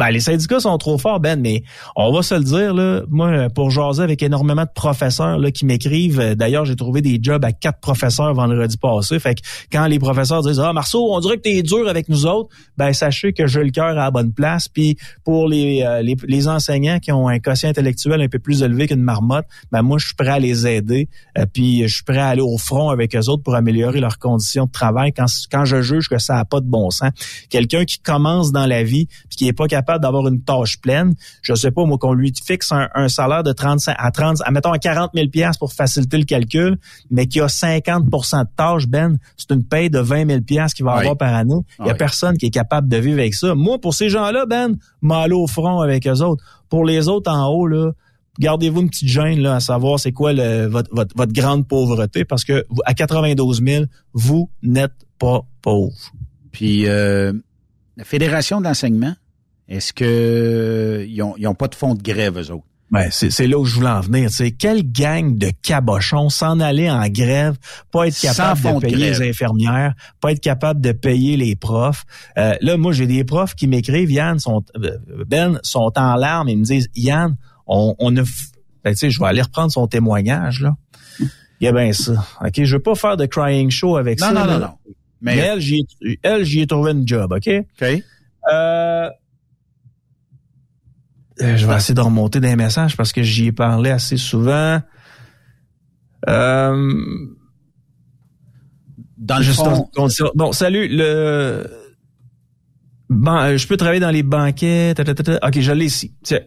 Ben, les syndicats sont trop forts, Ben, mais on va se le dire, là, moi, pour jaser avec énormément de professeurs là, qui m'écrivent, euh, d'ailleurs, j'ai trouvé des jobs à quatre professeurs vendredi passé. Fait que quand les professeurs disent Ah, Marceau, on dirait que t'es dur avec nous autres, ben sachez que j'ai le cœur à la bonne place. Puis pour les, euh, les, les enseignants qui ont un quotient intellectuel un peu plus élevé qu'une marmotte, ben moi, je suis prêt à les aider. Euh, puis je suis prêt à aller au front avec eux autres pour améliorer leurs conditions de travail quand, quand je juge que ça n'a pas de bon sens. Quelqu'un qui commence dans la vie puis qui est pas capable d'avoir une tâche pleine, je sais pas moi qu'on lui fixe un, un salaire de 35 à 30 à mettons à 40 000 pièces pour faciliter le calcul, mais qui a 50% de tâches Ben, c'est une paye de 20 000 pièces qu'il va Oui. avoir par année. Il y a Oui. personne qui est capable de vivre avec ça. Moi pour ces gens-là Ben, m'aller au front avec eux autres. Pour les autres en haut là, gardez-vous une petite gêne là à savoir c'est quoi le, votre, votre, votre grande pauvreté parce que à 92 000, vous n'êtes pas pauvre. Puis euh, la Fédération de l'enseignement, est-ce que ils ont, ils ont pas de fonds de grève, eux autres? Ben, c'est c'est là où je voulais en venir. Sais, quelle gang de cabochons s'en aller en grève, pas être capable de payer les infirmières, pas être capable de payer les profs. Euh, là, moi, j'ai des profs qui m'écrivent, Yann, sont, euh, Ben, sont en larmes. Ils me disent, Yann, on, on a... Ben, tu sais, je vais aller reprendre son témoignage, là. Il y a bien ça. OK, je veux pas faire de crying show avec Non, ça. non, là. non, non. Mais, Mais, elle, j'y ai, elle, j'y ai trouvé une job, OK? OK. Euh, euh, je vais essayer de remonter des messages parce que j'y ai parlé assez souvent. Euh, dans le Juste fond, Bon, salut, le... Bon, euh, je peux travailler dans les banquets. ta, ta, ta, ta. OK, je l'ai ici. Tiens.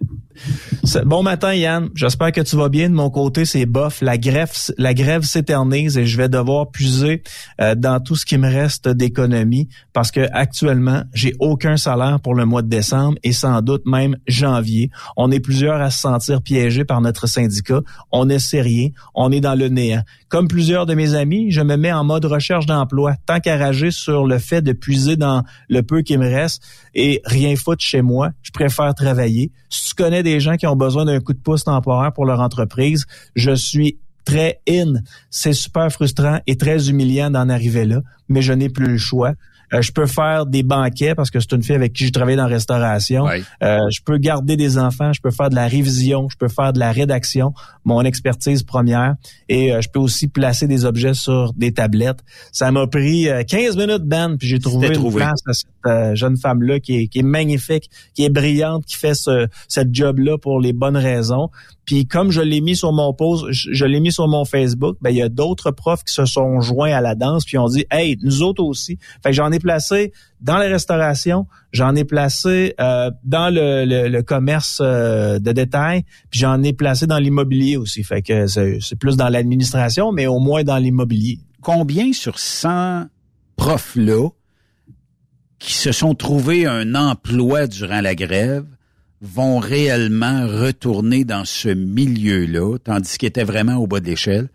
Bon matin, Yann. J'espère que tu vas bien. De mon côté, c'est bof. La grève, la grève s'éternise et je vais devoir puiser euh, dans tout ce qui me reste d'économie parce que actuellement, j'ai aucun salaire pour le mois de décembre et sans doute même janvier. On est plusieurs à se sentir piégés par notre syndicat. On ne sait rien. On est dans le néant. Comme plusieurs de mes amis, je me mets en mode recherche d'emploi, tant qu'à rager sur le fait de puiser dans le peu qui me reste et rien foutre chez moi. Je préfère travailler. Des gens qui ont besoin d'un coup de pouce temporaire pour leur entreprise, je suis très in. C'est super frustrant et très humiliant d'en arriver là, mais je n'ai plus le choix. Euh, je peux faire des banquets parce que c'est une fille avec qui j'ai travaillé dans la restauration. Euh, je peux garder des enfants, je peux faire de la révision, je peux faire de la rédaction, mon expertise première, et euh, je peux aussi placer des objets sur des tablettes. Ça m'a pris euh, 15 minutes, Ben, puis j'ai trouvé une trouvé. place à cette jeune femme-là qui est, qui est magnifique, qui est brillante, qui fait ce, cette job-là pour les bonnes raisons. Puis comme je l'ai mis sur mon post, je, l'ai mis sur mon Facebook, ben il y a d'autres profs qui se sont joints à la danse puis ont dit "Hey, nous autres aussi." Fait que j'en ai placé dans la restauration, j'en ai placé euh, dans le, le- le commerce euh, de détail, puis j'en ai placé dans l'immobilier aussi. Fait que c'est plus dans l'administration, mais au moins dans l'immobilier. combien sur 100 profs-là qui se sont trouvés un emploi durant la grève vont réellement retourner dans ce milieu-là, tandis qu'ils étaient vraiment au bas de l'échelle,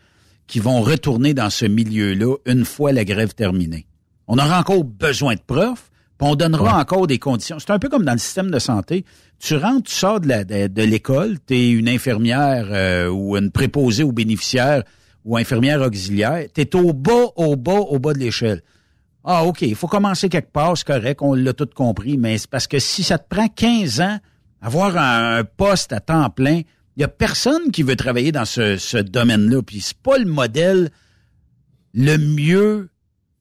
qui vont retourner dans ce milieu-là une fois la grève terminée. On aura encore besoin de profs, puis on donnera encore des conditions. C'est un peu comme dans le système de santé. Tu rentres, tu sors de l'école, tu es une infirmière euh, ou une préposée aux bénéficiaires ou infirmière auxiliaire, tu es au bas, au bas, au bas de l'échelle. Ah, OK, il faut commencer quelque part, c'est correct, on l'a tout compris, mais c'est parce que si ça te prend 15 ans, avoir un, un poste à temps plein, il y a personne qui veut travailler dans ce, ce domaine-là. Puis c'est pas le modèle le mieux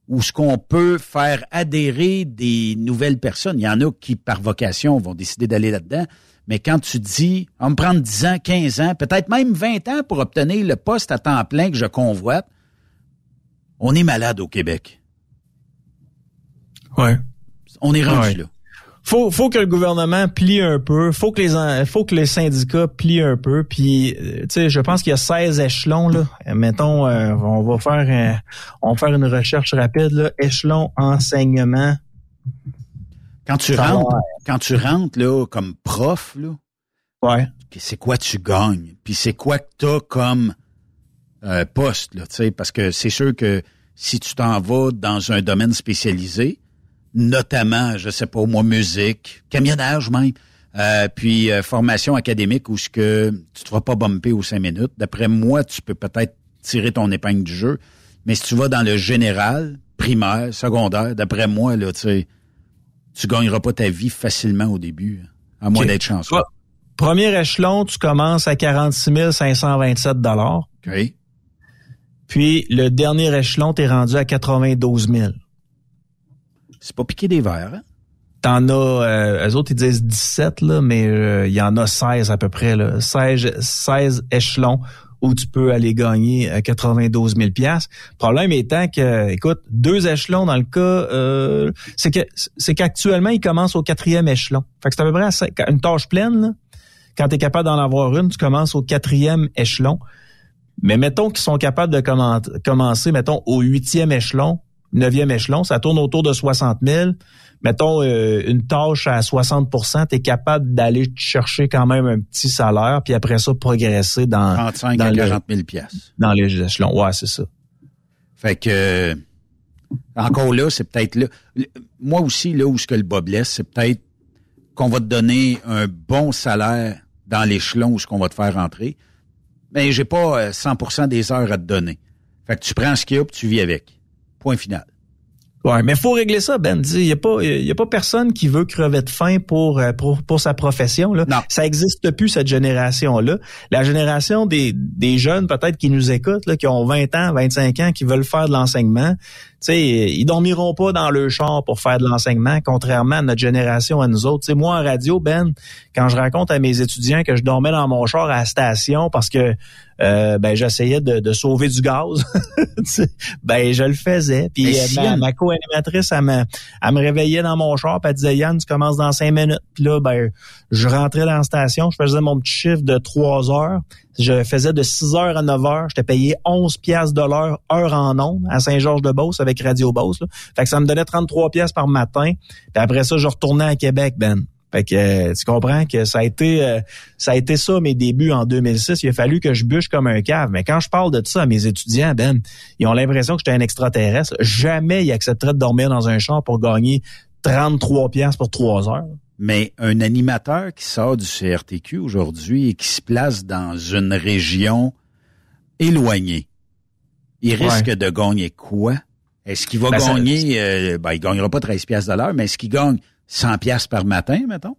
où ce qu'on peut faire adhérer des nouvelles personnes. Il y en a qui, par vocation, vont décider d'aller là-dedans. Mais quand tu dis, on va me prendre 10 ans, 15 ans, peut-être même 20 ans pour obtenir le poste à temps plein que je convoite, on est malade au Québec. Ouais. On est rendu Ouais. là. Faut, faut que le gouvernement plie un peu, faut que les faut que les syndicats plient un peu puis euh, tu sais je pense qu'il y a 16 échelons là. Mettons euh, on va faire on va faire une recherche rapide là, échelon enseignement. Quand tu Ça rentres, va. quand tu rentres là comme prof là, ouais. c'est quoi tu gagnes, puis c'est quoi que t'as comme euh, poste là, tu sais, parce que c'est sûr que si tu t'en vas dans un domaine spécialisé, notamment, je sais pas moi, musique, camionnage même, euh, puis euh, formation académique où ce que tu te feras pas bumper aux cinq minutes. D'après moi, tu peux peut-être tirer ton épingle du jeu, mais si tu vas dans le général, primaire, secondaire, d'après moi là, tu sais, tu gagneras pas ta vie facilement au début, à moins d'être chanceux. Premier échelon, tu commences à 46 527 dollars. Puis le dernier échelon, tu es rendu à 92 000. C'est pas piqué des verres, hein? T'en as, euh, eux autres, ils disent 17, là, mais euh, il y en a 16 à peu près, là. 16, 16 échelons où tu peux aller gagner euh, 92 000 piastres. Problème étant que, écoute, deux échelons dans le cas, euh, c'est que c'est qu'actuellement, ils commencent au quatrième échelon. Fait que c'est à peu près à une tâche pleine, là. Quand tu es capable d'en avoir une, tu commences au quatrième échelon. Mais mettons qu'ils sont capables de commen- commencer, mettons, au huitième échelon, neuvième échelon, ça tourne autour de 60 000. Mettons euh, une tâche à 60 tu es capable d'aller chercher quand même un petit salaire, puis après ça, progresser dans, 35 dans, à le- 40 000 piastres. dans les échelons. Ouais, c'est ça. Fait que, euh, encore là, c'est peut-être là. Moi aussi, là où ce que le bas blesse, c'est peut-être qu'on va te donner un bon salaire dans l'échelon où ce qu'on va te faire rentrer. Mais j'ai pas euh, 100% des heures à te donner. Fait que tu prends ce qu'il y a puis tu vis avec. Point final. Ouais, mais faut régler ça, Ben. Il y a pas, y a pas personne qui veut crever de faim pour euh, pour, pour sa profession là. Non. Ça existe plus cette génération là. La génération des, des jeunes peut-être qui nous écoutent là, qui ont 20 ans, 25 ans, qui veulent faire de l'enseignement. Tu sais, ils dormiront pas dans le char pour faire de l'enseignement, contrairement à notre génération, à nous autres. Tu sais, moi en radio, Ben, quand je raconte à mes étudiants que je dormais dans mon char à la station parce que euh, ben j'essayais de, de sauver du gaz, ben je le faisais. Puis euh, si ma, Yann- ma co-animatrice, elle me, elle me réveillait dans mon char, puis elle disait Yann, tu commences dans cinq minutes. Puis là, ben je rentrais dans la station, je faisais mon petit chiffre de trois heures. Je faisais de 6 heures à 9 heures. J'étais payé 11 piastres de l'heure, heure en ondes, à Saint-Georges-de-Beauce avec Radio Beauce. là. Fait que ça me donnait 33 piastres par matin. Puis après ça, je retournais à Québec, Ben. Fait que euh, tu comprends que ça a été euh, ça a été ça mes débuts en 2006. Il a fallu que je bûche comme un cave. Mais quand je parle de ça à mes étudiants, Ben, ils ont l'impression que j'étais un extraterrestre. Jamais ils accepteraient de dormir dans un champ pour gagner 33 piastres pour 3 heures. Mais un animateur qui sort du CRTQ aujourd'hui et qui se place dans une région éloignée, il risque de gagner quoi? Est-ce qu'il va Ben, gagner, euh, ben, il gagnera pas 13 piastres de l'heure, mais est-ce qu'il gagne 100 piastres par matin, mettons?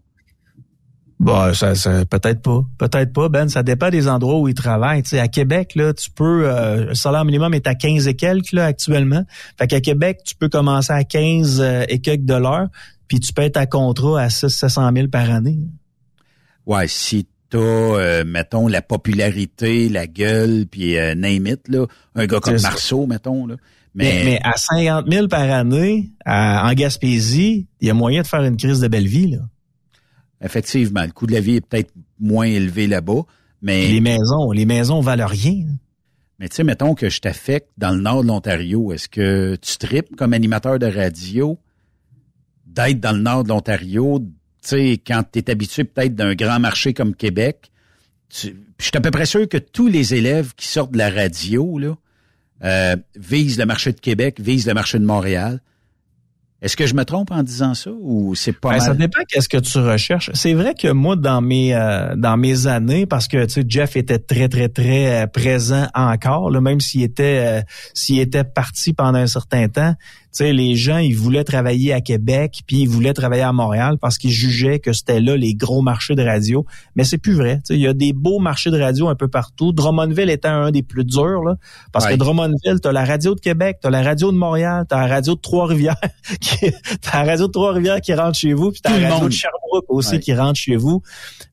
Bah, ça, ça peut-être pas, peut-être pas. Ben, ça dépend des endroits où ils travaillent. Tu sais, à Québec, là, tu peux, euh, le salaire minimum est à 15 et quelques là actuellement. Fait qu'à Québec, tu peux commencer à 15 euh, et quelques l'heure, puis tu peux être à contrat à 6 700 000 par année. Ouais, si t'as, euh, mettons, la popularité, la gueule, puis euh, name it, là, un gars comme. Marceau, mettons, là. Mais, mais à 50 000 par année, à- en Gaspésie, il y a moyen de faire une crise de belle vie. Là. Effectivement, le coût de la vie est peut-être moins élevé là-bas, mais... Les maisons, les maisons valent rien. Mais tu sais, mettons que je t'affecte dans le nord de l'Ontario. Est-ce que tu tripes comme animateur de radio d'être dans le nord de l'Ontario? Tu sais, quand tu es habitué peut-être d'un grand marché comme Québec, tu- je suis à peu près sûr que tous les élèves qui sortent de la radio, là, euh, visent le marché de Québec, visent le marché de Montréal. Est-ce que je me trompe en disant ça ou c'est pas Ben, mal? ça dépend qu'est-ce que tu recherches. C'est vrai que moi, dans mes euh, dans mes années, parce que tu sais, Jeff était très très très euh, présent encore, là, même s'il était euh, s'il était parti pendant un certain temps. Sais, les gens, ils voulaient travailler à Québec, puis ils voulaient travailler à Montréal parce qu'ils jugeaient que c'était là les gros marchés de radio. Mais c'est plus vrai. Il y a des beaux marchés de radio un peu partout. Drummondville étant un des plus durs, là, parce Ouais. que Drummondville, t'as la radio de Québec, t'as la radio de Montréal, t'as la radio de Trois-Rivières, qui- t'as la radio de Trois-Rivières qui rentre chez vous, puis t'as la radio monde. de Sherbrooke aussi Ouais. qui rentre chez vous.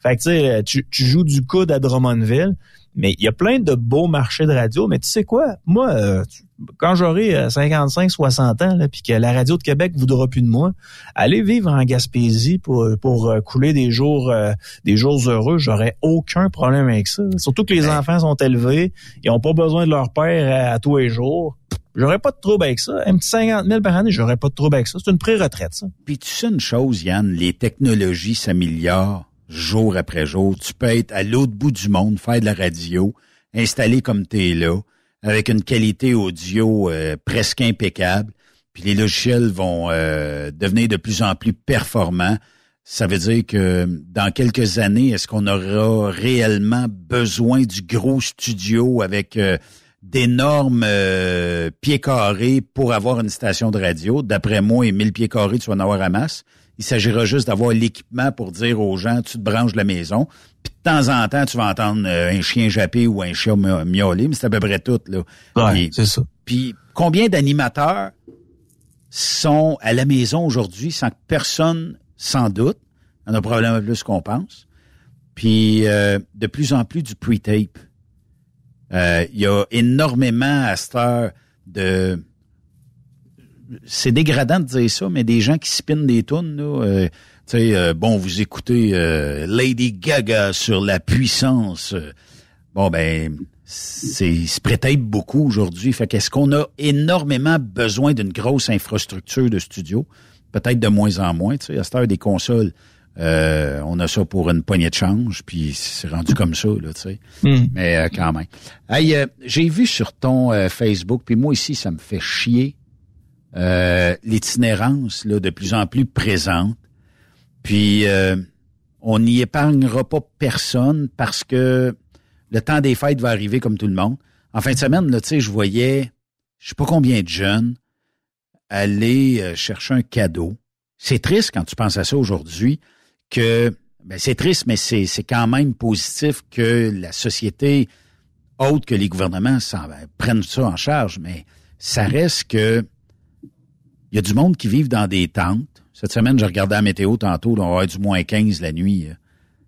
Fait que tu joues du coude à Drummondville. Mais il y a plein de beaux marchés de radio. Mais tu sais quoi? Moi, euh, tu- quand j'aurai euh, 55, 60 ans, puis que la radio de Québec voudra plus de moi, aller vivre en Gaspésie pour, pour euh, couler des jours euh, des jours heureux, j'aurais aucun problème avec ça. Surtout que les enfants sont élevés, ils ont pas besoin de leur père à, à tous les jours. J'aurais pas de trouble avec ça. Un petit 50 000 par année, j'aurais pas de trouble avec ça. C'est une pré-retraite, ça. Puis tu sais une chose, Yann, les technologies s'améliorent jour après jour. Tu peux être à l'autre bout du monde, faire de la radio, installé comme tu es là, avec une qualité audio euh, presque impeccable. Puis les logiciels vont euh, devenir de plus en plus performants. Ça veut dire que dans quelques années, est-ce qu'on aura réellement besoin du gros studio avec euh, d'énormes euh, pieds carrés pour avoir une station de radio? D'après moi, et 1000 pieds carrés, tu vas en avoir à masse. Il s'agira juste d'avoir l'équipement pour dire aux gens, tu te branches de la maison. Puis de temps en temps, tu vas entendre euh, un chien japper ou un chien mi- miauler, mais c'est à peu près tout. Là. Puis- c'est ça. puis combien d'animateurs sont à la maison aujourd'hui sans que personne s'en doute? Il y en a probablement plus qu'on pense. Puis euh, de plus en plus du pre-tape. Euh, Il y a énormément à cette heure de... C'est dégradant de dire ça, mais des gens qui spinent des tunes, là, euh, tu sais, euh, bon, vous écoutez euh, Lady Gaga sur la puissance. euh, Bon, ben, c'est se prétape beaucoup aujourd'hui. Fait qu'est-ce qu'on a énormément besoin d'une grosse infrastructure de studio? Peut-être de moins en moins. Tu sais, à cette heure des consoles, euh, on a ça pour une poignée de change, puis c'est rendu comme ça, là, tu sais. Hmm. Mais euh, quand même. Hey, euh, j'ai vu sur ton euh, Facebook, puis moi ici, ça me fait chier euh, l'itinérance là de plus en plus présente. Puis euh, on n'y épargnera pas personne parce que le temps des fêtes va arriver comme tout le monde. En fin de semaine, là, tu sais, je voyais, je sais pas combien de jeunes aller chercher un cadeau. C'est triste quand tu penses à ça aujourd'hui que ben c'est triste, mais c'est, c'est quand même positif que la société, autre que les gouvernements, ben, prennent ça en charge. Mais ça reste que il y a du monde qui vivent dans des tentes. Cette semaine, je regardais la météo tantôt, on va avoir du moins 15 la nuit.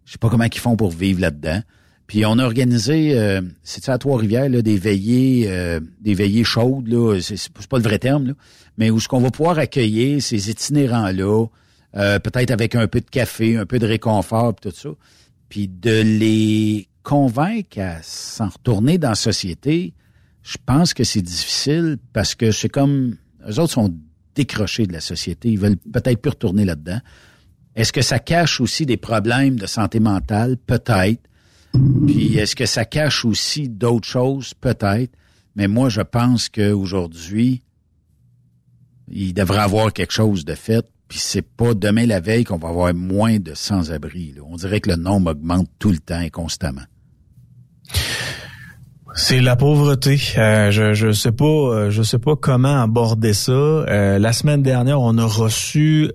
Je sais pas comment ils font pour vivre là-dedans. Puis on a organisé, euh, c'est à Trois-Rivières, là, des veillées, euh, des veillées chaudes, là, c'est, pas le vrai terme, là, mais où ce qu'on va pouvoir accueillir ces itinérants-là, euh, peut-être avec un peu de café, un peu de réconfort, tout ça, puis de les convaincre à s'en retourner dans la société, je pense que c'est difficile parce que c'est comme, eux autres sont décrochés de la société, ils veulent peut-être plus retourner là-dedans. Est-ce que ça cache aussi des problèmes de santé mentale? Peut-être. Puis est-ce que ça cache aussi d'autres choses? Peut-être. Mais moi, je pense qu'aujourd'hui, il devrait avoir quelque chose de fait. Puis c'est pas demain la veille qu'on va avoir moins de sans-abri. On dirait que le nombre augmente tout le temps et constamment. C'est la pauvreté. Euh, je je sais pas euh, je sais pas comment aborder ça. Euh, la semaine dernière, on a reçu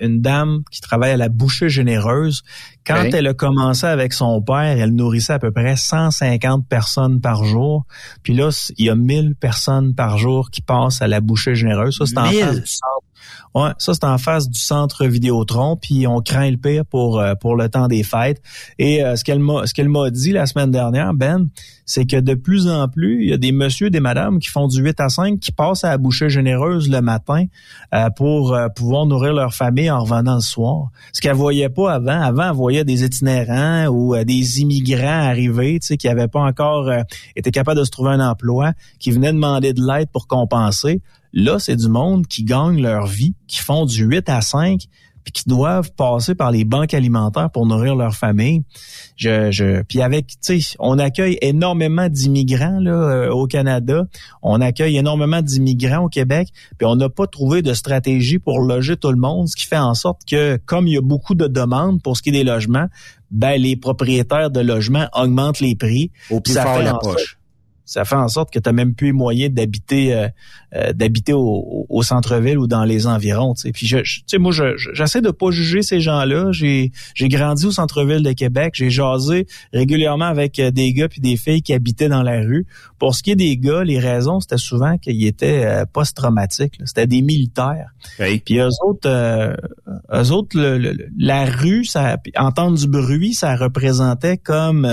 une dame qui travaille à la bouchée généreuse. Quand elle a commencé avec son père, elle nourrissait à peu près 150 personnes par jour. Puis là, il y a 1000 personnes par jour qui passent à la bouchée généreuse. Ça c'est en du centre Ouais, ça c'est en face du centre Vidéotron, puis on craint le pire pour euh, pour le temps des fêtes. Et euh, ce qu'elle m'a ce qu'elle m'a dit la semaine dernière, Ben, c'est que de plus en plus, il y a des messieurs, des madames qui font du 8 à 5, qui passent à la bouchée généreuse le matin euh, pour pouvoir nourrir leur famille en revenant le soir. Ce qu'elle voyait pas avant. Avant, elle voyait des itinérants ou des immigrants arrivés, tu sais, qui avaient pas encore été capables de se trouver un emploi, qui venaient demander de l'aide pour compenser. Là, c'est du monde qui gagne leur vie, qui font du 8 à 5, puis qui doivent passer par les banques alimentaires pour nourrir leur famille. Je, je, puis avec, tu sais, on accueille énormément d'immigrants là euh, au Canada, on accueille énormément d'immigrants au Québec, puis on n'a pas trouvé de stratégie pour loger tout le monde, ce qui fait en sorte que, comme il y a beaucoup de demandes pour ce qui est des logements, ben les propriétaires de logements augmentent les prix. Au plus fort la poche ça fait en sorte que tu n'as même plus moyen d'habiter euh, euh, d'habiter au, au centre-ville ou dans les environs. T'sais. Puis je, tu sais, moi, j'essaie de pas juger ces gens-là. J'ai j'ai grandi au centre-ville de Québec. J'ai jasé régulièrement avec euh, des gars puis des filles qui habitaient dans la rue. Pour ce qui est des gars, les raisons c'était souvent qu'ils étaient post-traumatiques. C'était des militaires. Puis eux autres, eux autres, la rue, ça, entendre du bruit, ça représentait comme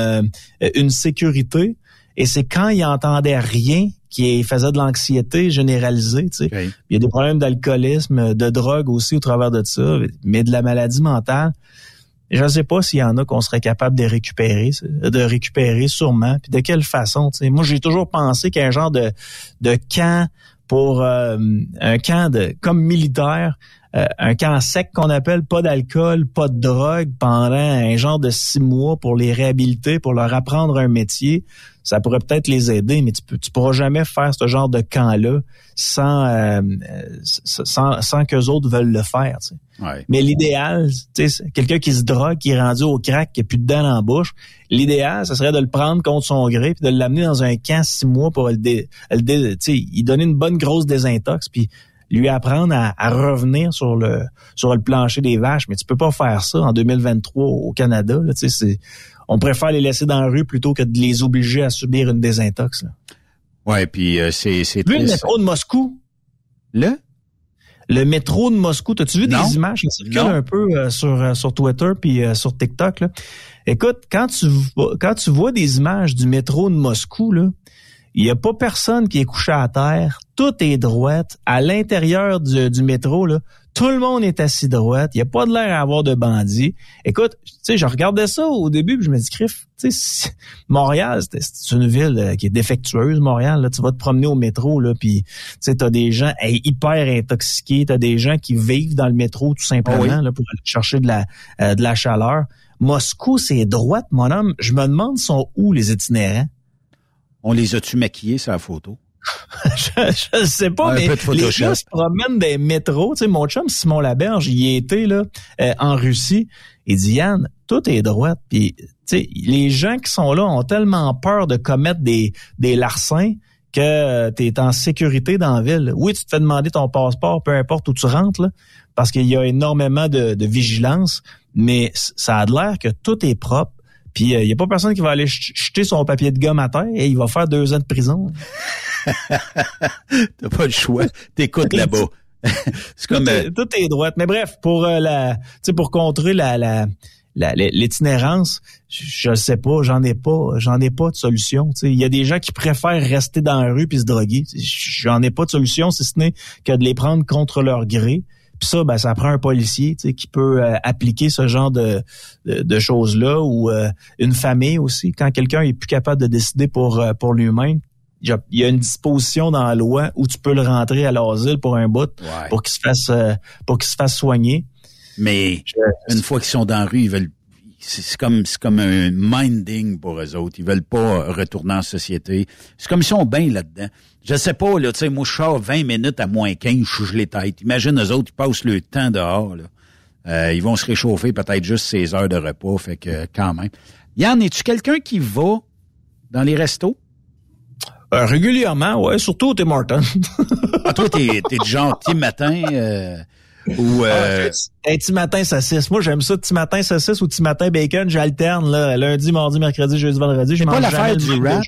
une sécurité et c'est quand il entendait rien qui faisait de l'anxiété généralisée. Tu sais. Il y a des problèmes d'alcoolisme, de drogue aussi au travers de ça, mais de la maladie mentale. Je ne sais pas s'il y en a qu'on serait capable de récupérer, de récupérer sûrement. Puis de quelle façon. Tu sais. Moi, j'ai toujours pensé qu'un genre de, de camp pour euh, un camp de comme militaire euh, un camp sec qu'on appelle, pas d'alcool, pas de drogue pendant un genre de six mois pour les réhabiliter, pour leur apprendre un métier. Ça pourrait peut-être les aider, mais tu, peux, tu pourras jamais faire ce genre de camp-là sans, euh, sans, sans qu'eux autres veulent le faire. Tu sais. Mais l'idéal, tu sais, quelqu'un qui se drogue, qui est rendu au crack, qui a plus de dents dans la bouche, l'idéal, ce serait de le prendre contre son gré, puis de l'amener dans un camp six mois pour le, dé, le tu sais, il donner une bonne grosse désintox, puis lui apprendre à, revenir sur le sur le plancher des vaches, mais tu peux pas faire ça en 2023 au Canada. Là, on préfère les laisser dans la rue plutôt que de les obliger à subir une désintox. Là. Ouais, puis euh, c'est c'est le métro de Moscou. Le? Le métro de Moscou, as-tu vu des images qui circulent un peu euh, sur euh, sur Twitter puis sur TikTok là? Écoute, quand tu quand tu vois des images du métro de Moscou là, il y a pas personne qui est couché à terre. Tout est droite. À l'intérieur du, du, métro, là, tout le monde est assis droite. Il n'y a pas de l'air à avoir de bandits. Écoute, tu sais, je regardais ça au début, puis je me dis, Criff, tu sais, Montréal, c'est une ville euh, qui est défectueuse, Montréal. Là, tu vas te promener au métro, là, puis tu sais, t'as des gens hyper intoxiqués, t'as des gens qui vivent dans le métro tout simplement ah là, pour aller chercher de la, euh, de la chaleur. Moscou, c'est droite, mon homme. Je me demande sont où les itinérants? On les a-tu maquillés sur la photo? je, ne sais pas, mais les gens se promènent des métros. Tu sais, mon chum Simon Laberge, il était là euh, en Russie. Il dit Yann, tout est droit. Puis, tu sais, les gens qui sont là ont tellement peur de commettre des, des larcins que tu es en sécurité dans la ville. Oui, tu te fais demander ton passeport, peu importe où tu rentres, là, parce qu'il y a énormément de, de vigilance, mais ça a l'air que tout est propre. Puis il n'y a pas personne qui va aller jeter son papier de gomme à terre et il va faire deux ans de prison. T'as pas le choix. T'écoutes là-bas. c'est comme tout, est, tout est droite. Mais bref, pour euh, la, tu sais, pour contrer la, la l'itinérance, je, ne sais pas, j'en ai pas, j'en ai pas de solution. Il y a des gens qui préfèrent rester dans la rue puis se droguer. J'en ai pas de solution si ce n'est que de les prendre contre leur gré. Puis ça, ben, ça prend un policier qui peut euh, appliquer ce genre de, de, choses-là ou euh, une famille aussi. Quand quelqu'un est plus capable de décider pour, euh, pour lui-même, il y a une disposition dans la loi où tu peux le rentrer à l'asile pour un bout pour qu'il se fasse pour qu'il se fasse soigner. Mais une fois qu'ils sont dans la rue, ils veulent c'est comme c'est comme un minding pour eux autres. Ils veulent pas retourner en société. C'est comme ils sont bien là-dedans. Je sais pas, là, tu sais, moi, je sors 20 minutes à moins 15, je suis les têtes. Imagine eux autres, ils passent le temps dehors, là. Euh, ils vont se réchauffer peut-être juste 16 heures de repas, fait que quand même. Yann, es-tu quelqu'un qui va dans les restos? Euh, régulièrement, ouais, surtout au Tim Martin. ah, toi, t'es, t'es du genre petit matin... Euh, ou euh... Ah, un petit matin saucisse. Moi, j'aime ça, petit matin saucisse ou petit matin bacon. J'alterne là, lundi, mardi, mercredi, jeudi, vendredi. C'est pas l'affaire du rap?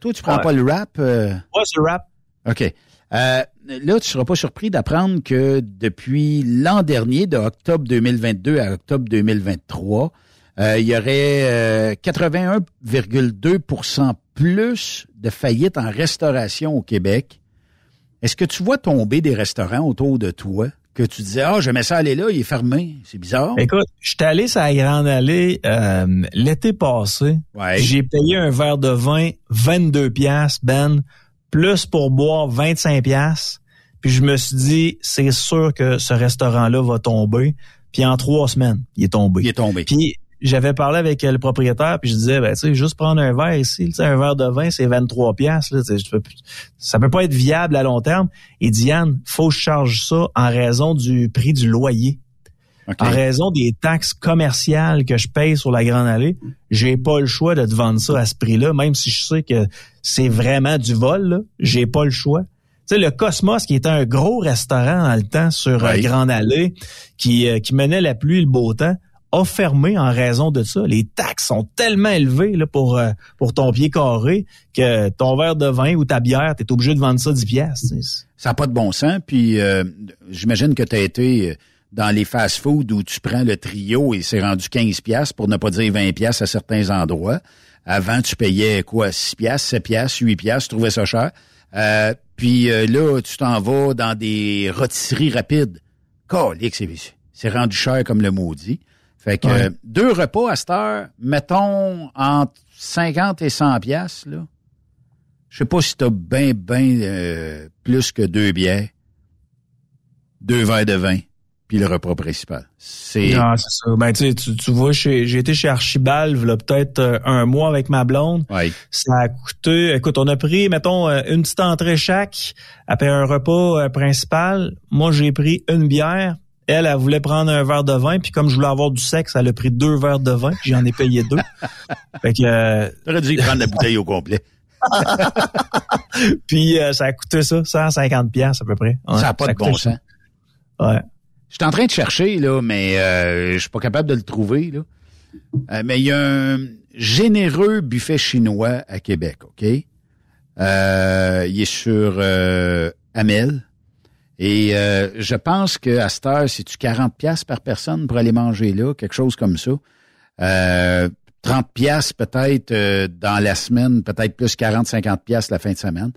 Toi, tu prends pas le rap. Euh... Ouais, c'est le rap. OK. Euh, là, tu seras pas surpris d'apprendre que depuis l'an dernier, de octobre 2022 à octobre 2023, euh, il y aurait 81,2 euh, plus de faillites en restauration au Québec. Est-ce que tu vois tomber des restaurants autour de toi? Que tu disais ah j'aimais ça aller là il est fermé. C'est bizarre. Écoute j'étais allé sur la grande allée euh, l'été passé. J'ai payé un verre de vin 22 pièces ben plus pour boire 25 pièces puis je me suis dit c'est sûr que ce restaurant là va tomber. Puis en trois semaines il est tombé. Il est tombé. Puis j'avais parlé avec le propriétaire puis je disais ben tu sais juste prendre un verre ici un verre de vin c'est 23 pièces là ça peut pas être viable à long terme. Et Diane faut que je charge ça en raison du prix du loyer. En raison des taxes commerciales que je paye sur la grande allée j'ai pas le choix de te vendre ça à ce prix-là même si je sais que c'est vraiment du vol j'ai pas le choix. Tu sais, le Cosmos, qui était un gros restaurant dans le temps sur la Grande Allée, qui, euh, qui menait la pluie et le beau temps, a fermé en raison de ça. Les taxes sont tellement élevées là, pour, euh, pour ton pied carré que ton verre de vin ou ta bière, tu es obligé de vendre ça 10 piastres. Ça n'a pas de bon sens. Puis euh, j'imagine que tu as été euh, dans les fast-foods où tu prends le trio et c'est rendu 15 piastres pour ne pas dire 20 piastres à certains endroits. Avant, tu payais quoi? 6 piastres, 7 piastres, 8 piastres, tu trouvais ça cher. puis là, tu t'en vas dans des rôtisseries rapides. C'est rendu cher comme le maudit. Fait que deux repas à cette heure, mettons entre 50 et 100 pièces là. Je sais pas si t'as bien, bien euh, plus que deux bières, deux verres de vin, puis le repas principal. C'est Non, c'est ça. Ben, tu, tu vois, j'ai été chez Archibald, là, peut-être euh, un mois avec ma blonde. Ouais. Ça a coûté, écoute, on a pris, mettons, euh, une petite entrée chaque, après un repas principal. Moi, j'ai pris une bière, elle, elle voulait prendre un verre de vin, puis comme je voulais avoir du sexe, elle a pris deux verres de vin, j'en ai payé deux. fait que... Euh... T'aurais dû prendre la bouteille au complet. puis euh, ça a coûté ça, 150 pièces à peu près. ça n'a pas de bon sens. Ouais. Je suis en train de chercher, là, mais euh, je suis pas capable de le trouver. Là. Euh, mais il y a un généreux buffet chinois à Québec, OK? Euh, il est sur Amel. Et euh, je pense que à cette heure, c'est-tu 40 pièces par personne pour aller manger là, quelque chose comme ça? Euh, 30 pièces peut-être euh, dans la semaine, peut-être plus 40, 50 pièces la fin de semaine.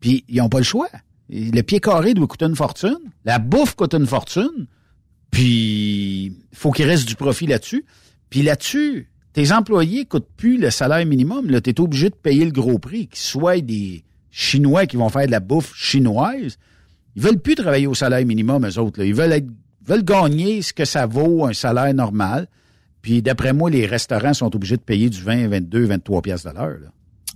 Puis ils n'ont pas le choix. Le pied carré doit coûter une fortune. La bouffe coûte une fortune. Puis il faut qu'il reste du profit là-dessus. Puis là-dessus, tes employés coûtent plus le salaire minimum. Là, tu es obligé de payer le gros prix, qu'ils soient des Chinois qui vont faire de la bouffe chinoise ils veulent plus travailler au salaire minimum, eux autres. Là. Ils veulent, être, veulent gagner ce que ça vaut un salaire normal. Puis d'après moi, les restaurants sont obligés de payer du 20, 22, 23 pièces de l'heure.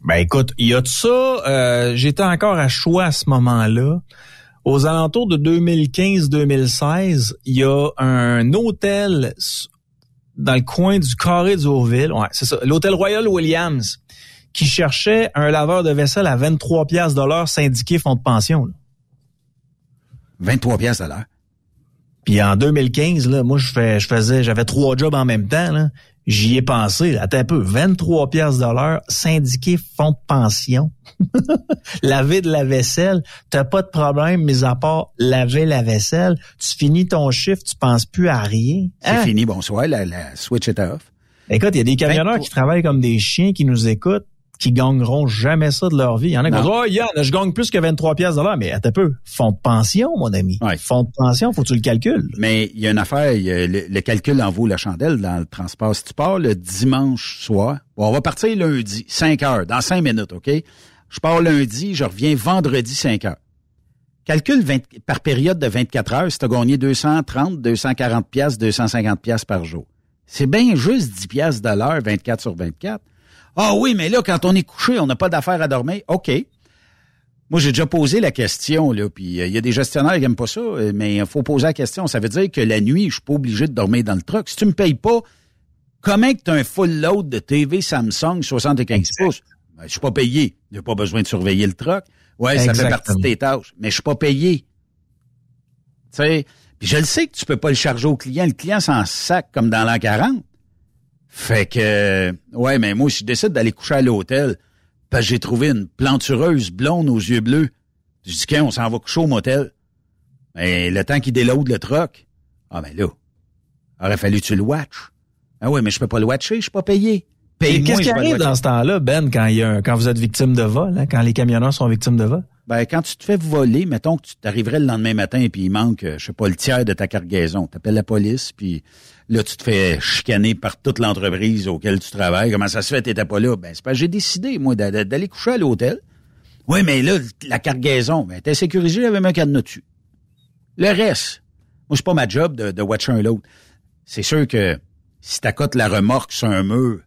Ben écoute, il y a de ça. Euh, J'étais encore à choix à ce moment-là. Aux alentours de 2015-2016, il y a un hôtel dans le coin du carré du Ouais, c'est ça. L'hôtel Royal Williams qui cherchait un laveur de vaisselle à 23 pièces de l'heure syndiqué fonds de pension. là. 23 pièces à l'heure. Puis en 2015, là, moi, je, fais, je faisais, j'avais trois jobs en même temps. Là. J'y ai pensé. Attends un peu. 23 pièces de l'heure, syndiqué fonds de pension. laver de la vaisselle. T'as pas de problème, mis à part laver la vaisselle. Tu finis ton chiffre, tu penses plus à rien. C'est Hein? fini, bonsoir, la, la switch est off. Écoute, il y a des camionneurs 23. qui travaillent comme des chiens qui nous écoutent, qui gagneront jamais ça de leur vie. Il y en a qui vont dire, oh, Yann, je gagne plus que 23 pièces de l'heure. Mais attends un peu. Fonds de pension, mon ami. Ouais. Fonds de pension, faut que tu le calcules. Mais il y a une affaire, il y a le, le calcul en vaut la chandelle dans le transport. Si tu pars le dimanche soir, bon, on va partir lundi, 5 heures, dans 5 minutes, OK? Je pars lundi, je reviens vendredi, 5 heures. Calcule 20 par période de 24 heures, si tu as gagné 230, 240 pièces, 250 pièces par jour. C'est bien juste 10 pièces de l'heure, 24 sur 24. Ah oui, mais là, quand on est couché, on n'a pas d'affaires à dormir. OK. Moi, j'ai déjà posé la question, là, puis euh, il y a des gestionnaires qui n'aiment pas ça, euh, mais il faut poser la question. Ça veut dire que la nuit, je suis pas obligé de dormir dans le truck. Si tu me payes pas, comment que tu as un full load de TV Samsung 75 pouces? Ben, je suis pas payé. J'ai pas besoin de surveiller le truck. Ouais, ça fait partie de tes tâches, mais je suis pas payé. Tu sais, puis je le sais que tu peux pas le charger au client. Le client s'en sac comme dans l'an 40. Fait que, ouais, mais moi, si je décide d'aller coucher à l'hôtel, parce que j'ai trouvé une plantureuse blonde aux yeux bleus, je dis qu'on s'en va coucher au motel? Mais le temps qu'il déload le truck, ah ben là, aurait fallu que tu le watches. Ah oui, mais je peux pas le watcher, je suis pas payé. Paye-moi, qu'est-ce qui arrive dans ce temps-là, Ben, quand, il y a un- quand vous êtes victime de vol, hein, quand les camionneurs sont victimes de vol? Ben, quand tu te fais voler, mettons que tu t'arriverais le lendemain matin et puis il manque, euh, je sais pas, le tiers de ta cargaison. T'appelles la police, puis là, tu te fais chicaner par toute l'entreprise auquel tu travailles. Comment ça se fait, t'étais pas là? Ben, c'est parce que j'ai décidé, moi, d'a- d'a- d'aller coucher à l'hôtel. Oui, mais là, la cargaison, ben, t'es sécurisé, j'avais un cadenas dessus. Le reste, moi, c'est pas ma job de, de watcher un l'autre. C'est sûr que si t'accotes la remorque sur un mur,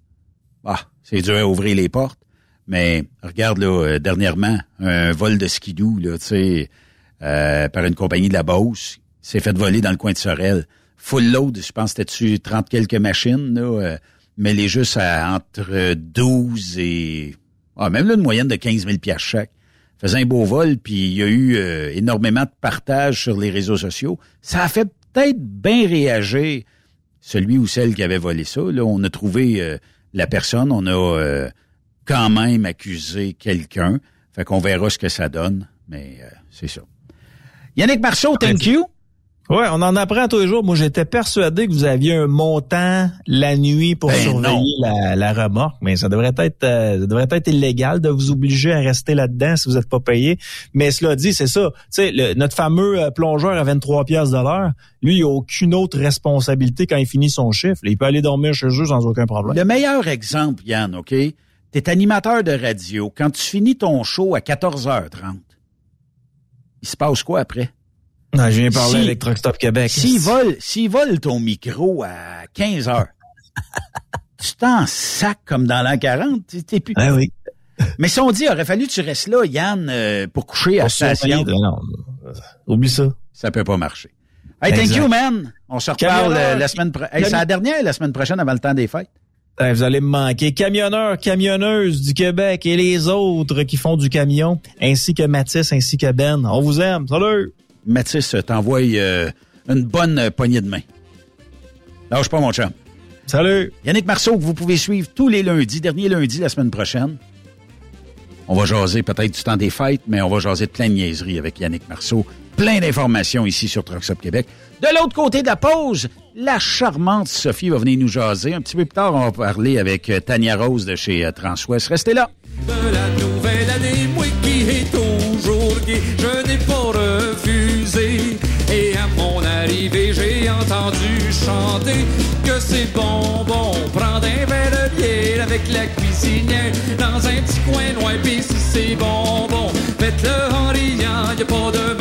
ah, c'est dur à ouvrir les portes. Mais regarde là, euh, dernièrement, un vol de skidoo, là, tu sais, euh, par une compagnie de la Beauce, s'est fait voler dans le coin de Sorel. Full load, je pense que c'était-tu 30 quelques machines, là, euh, mais les juste à entre 12 et... Ah, même là, une moyenne de 15 000 piastres chaque. Faisait un beau vol, puis il y a eu euh, énormément de partages sur les réseaux sociaux. Ça a fait peut-être bien réagir celui ou celle qui avait volé ça. Là, on a trouvé euh, la personne, on a euh, quand même accusé quelqu'un. Fait qu'on verra ce que ça donne, mais euh, c'est ça. Yannick Marceau, thank you. Ouais, on en apprend tous les jours. Moi, j'étais persuadé que vous aviez un montant la nuit pour Ben surveiller la, la remorque, mais ça devrait être euh, ça devrait être illégal de vous obliger à rester là-dedans si vous n'êtes pas payé. Mais cela dit, c'est ça. Tu sais, notre fameux euh, plongeur à 23 pièces de l'heure, lui, il a aucune autre responsabilité quand il finit son chiffre. Il peut aller dormir chez eux sans aucun problème. Le meilleur exemple, Yann, OK? T'es animateur de radio. Quand tu finis ton show à 14h30, il se passe quoi après? Non, je viens parler Si- avec Truck Stop Québec. S'il vole, s'il vole ton micro à 15 heures, tu t'en sac comme dans l'an 40. t'es- plus... Ah oui. Mais si on dit, aurait fallu que tu restes là, Yann, euh, pour coucher à la station, non, oublie ça. ça peut pas marcher. Hey, thank you, man. On se reparle euh, la semaine prochaine. Hey, c'est la dernière, la semaine prochaine, avant le temps des fêtes. Eh, vous allez me manquer. Camionneurs, camionneuses du Québec et les autres qui font du camion, ainsi que Mathis, ainsi que Ben. On vous aime. Salut! Mathis euh, t'envoie euh, une bonne euh, poignée de main. Lâche pas, mon chum. Salut! Yannick Marceau, que vous pouvez suivre tous les lundis, dernier lundi la semaine prochaine. On va jaser peut-être du temps des fêtes, mais on va jaser de plein de niaiseries avec Yannick Marceau. Plein d'informations ici sur Trucks Up Québec. De l'autre côté de la pause, la charmante Sophie va venir nous jaser. Un petit peu plus tard, on va parler avec Tania Rose de chez Transwest. Restez là. de la nouvelle année, moi qui est toujours gay, je n'ai pas Et à mon arrivée, j'ai entendu chanter que c'est bon, bon, prendre un verre de bière avec la cuisinière dans un petit coin loin, pis si c'est bon, bon, faites-le en riant, y a pas de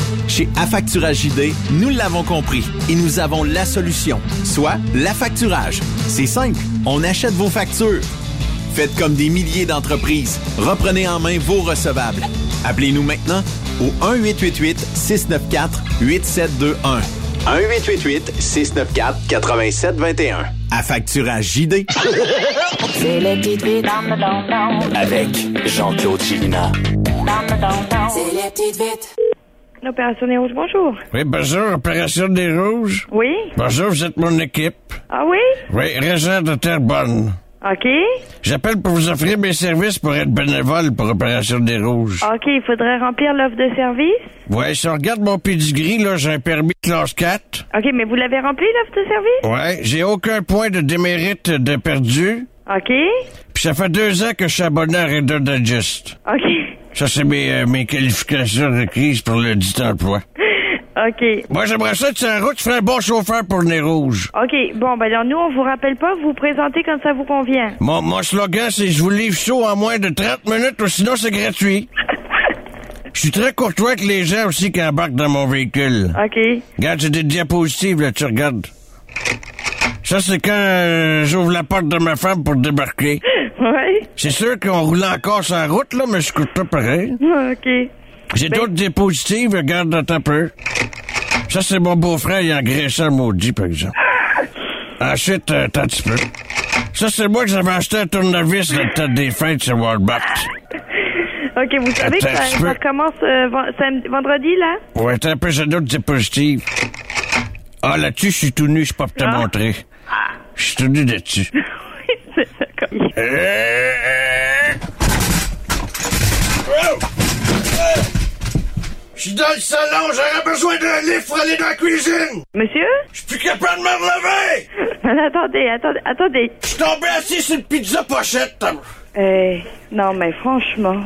Chez Affacturage JD, nous l'avons compris et nous avons la solution, soit l'affacturage. C'est simple, on achète vos factures. Faites comme des milliers d'entreprises. Reprenez en main vos recevables. Appelez-nous maintenant au 1-888-694-8721. 1-888-694-8721. À facturage JD. C'est les petites vites dans le don Avec Jean-Claude Chilina. C'est les petites vites. L'opération des Rouges, bonjour. Oui, bonjour, Opération des Rouges. Oui. Bonjour, vous êtes mon équipe. Ah oui? Oui, Régent de Terrebonne. OK. J'appelle pour vous offrir mes services pour être bénévole pour Opération des Rouges. OK, il faudrait remplir l'offre de service? Ouais, si on regarde mon pedigree, là, j'ai un permis de classe 4. OK, mais vous l'avez rempli, l'offre de service? Ouais, j'ai aucun point de démérite de perdu. OK. Puis ça fait deux ans que je suis abonné à Reader Digest. OK. Ça, c'est mes, euh, mes qualifications requises pour le dit emploi. OK. Moi, j'aimerais ça être sur la route, tu ferais un bon chauffeur pour le nez rouge. OK. Bon, ben alors nous, on vous rappelle pas, vous vous présentez quand ça vous convient. Mon, mon slogan, c'est je vous livre chaud en moins de 30 minutes ou sinon c'est gratuit. Je suis très courtois avec les gens aussi qui embarquent dans mon véhicule. OK. Regarde, j'ai des diapositives, là, tu regardes. Ça, c'est quand euh, j'ouvre la porte de ma femme pour débarquer. Oui. C'est sûr qu'on roule encore sur la route, là, mais je coûte pas pareil. OK. J'ai Ben- d'autres diapositives, regarde un peu. Ça, c'est mon beau-frère, il a engraissé un maudit, par exemple. Ensuite, euh, attends un petit peu. Ça, c'est moi que j'avais acheté un tournevis le temps des fêtes chez Walmart. OK, vous savez que Attends ça, ça recommence euh, samedi- vendredi, là? Ouais, attends un peu, j'ai d'autres diapositives. Ah, là-dessus, je suis tout nu, je peux pas te Ah. montrer. Je suis tout nu là-dessus. Ça, comme... Je suis dans le salon, j'aurais besoin d'un livre pour aller dans la cuisine. Monsieur? Je suis plus capable de me relever. attendez, attendez, attendez. Je suis tombé assis sur une pizza pochette. Euh, non, mais franchement...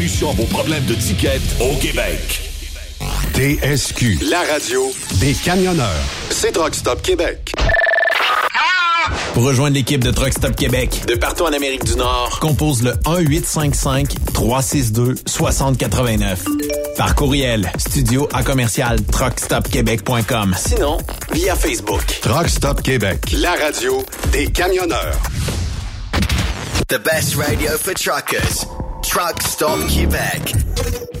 à vos problèmes de ticket au Québec. TSQ. La radio Des camionneurs. C'est Truck Stop Québec. Pour rejoindre l'équipe de Truck Stop Québec, de partout en Amérique du Nord, compose le 1-855-362-6089. Par courriel, studio à commercial truckstopquebec.com. Sinon, via Facebook. Truck Stop Québec. La radio des camionneurs. The best radio for truckers. Truck Stop Québec.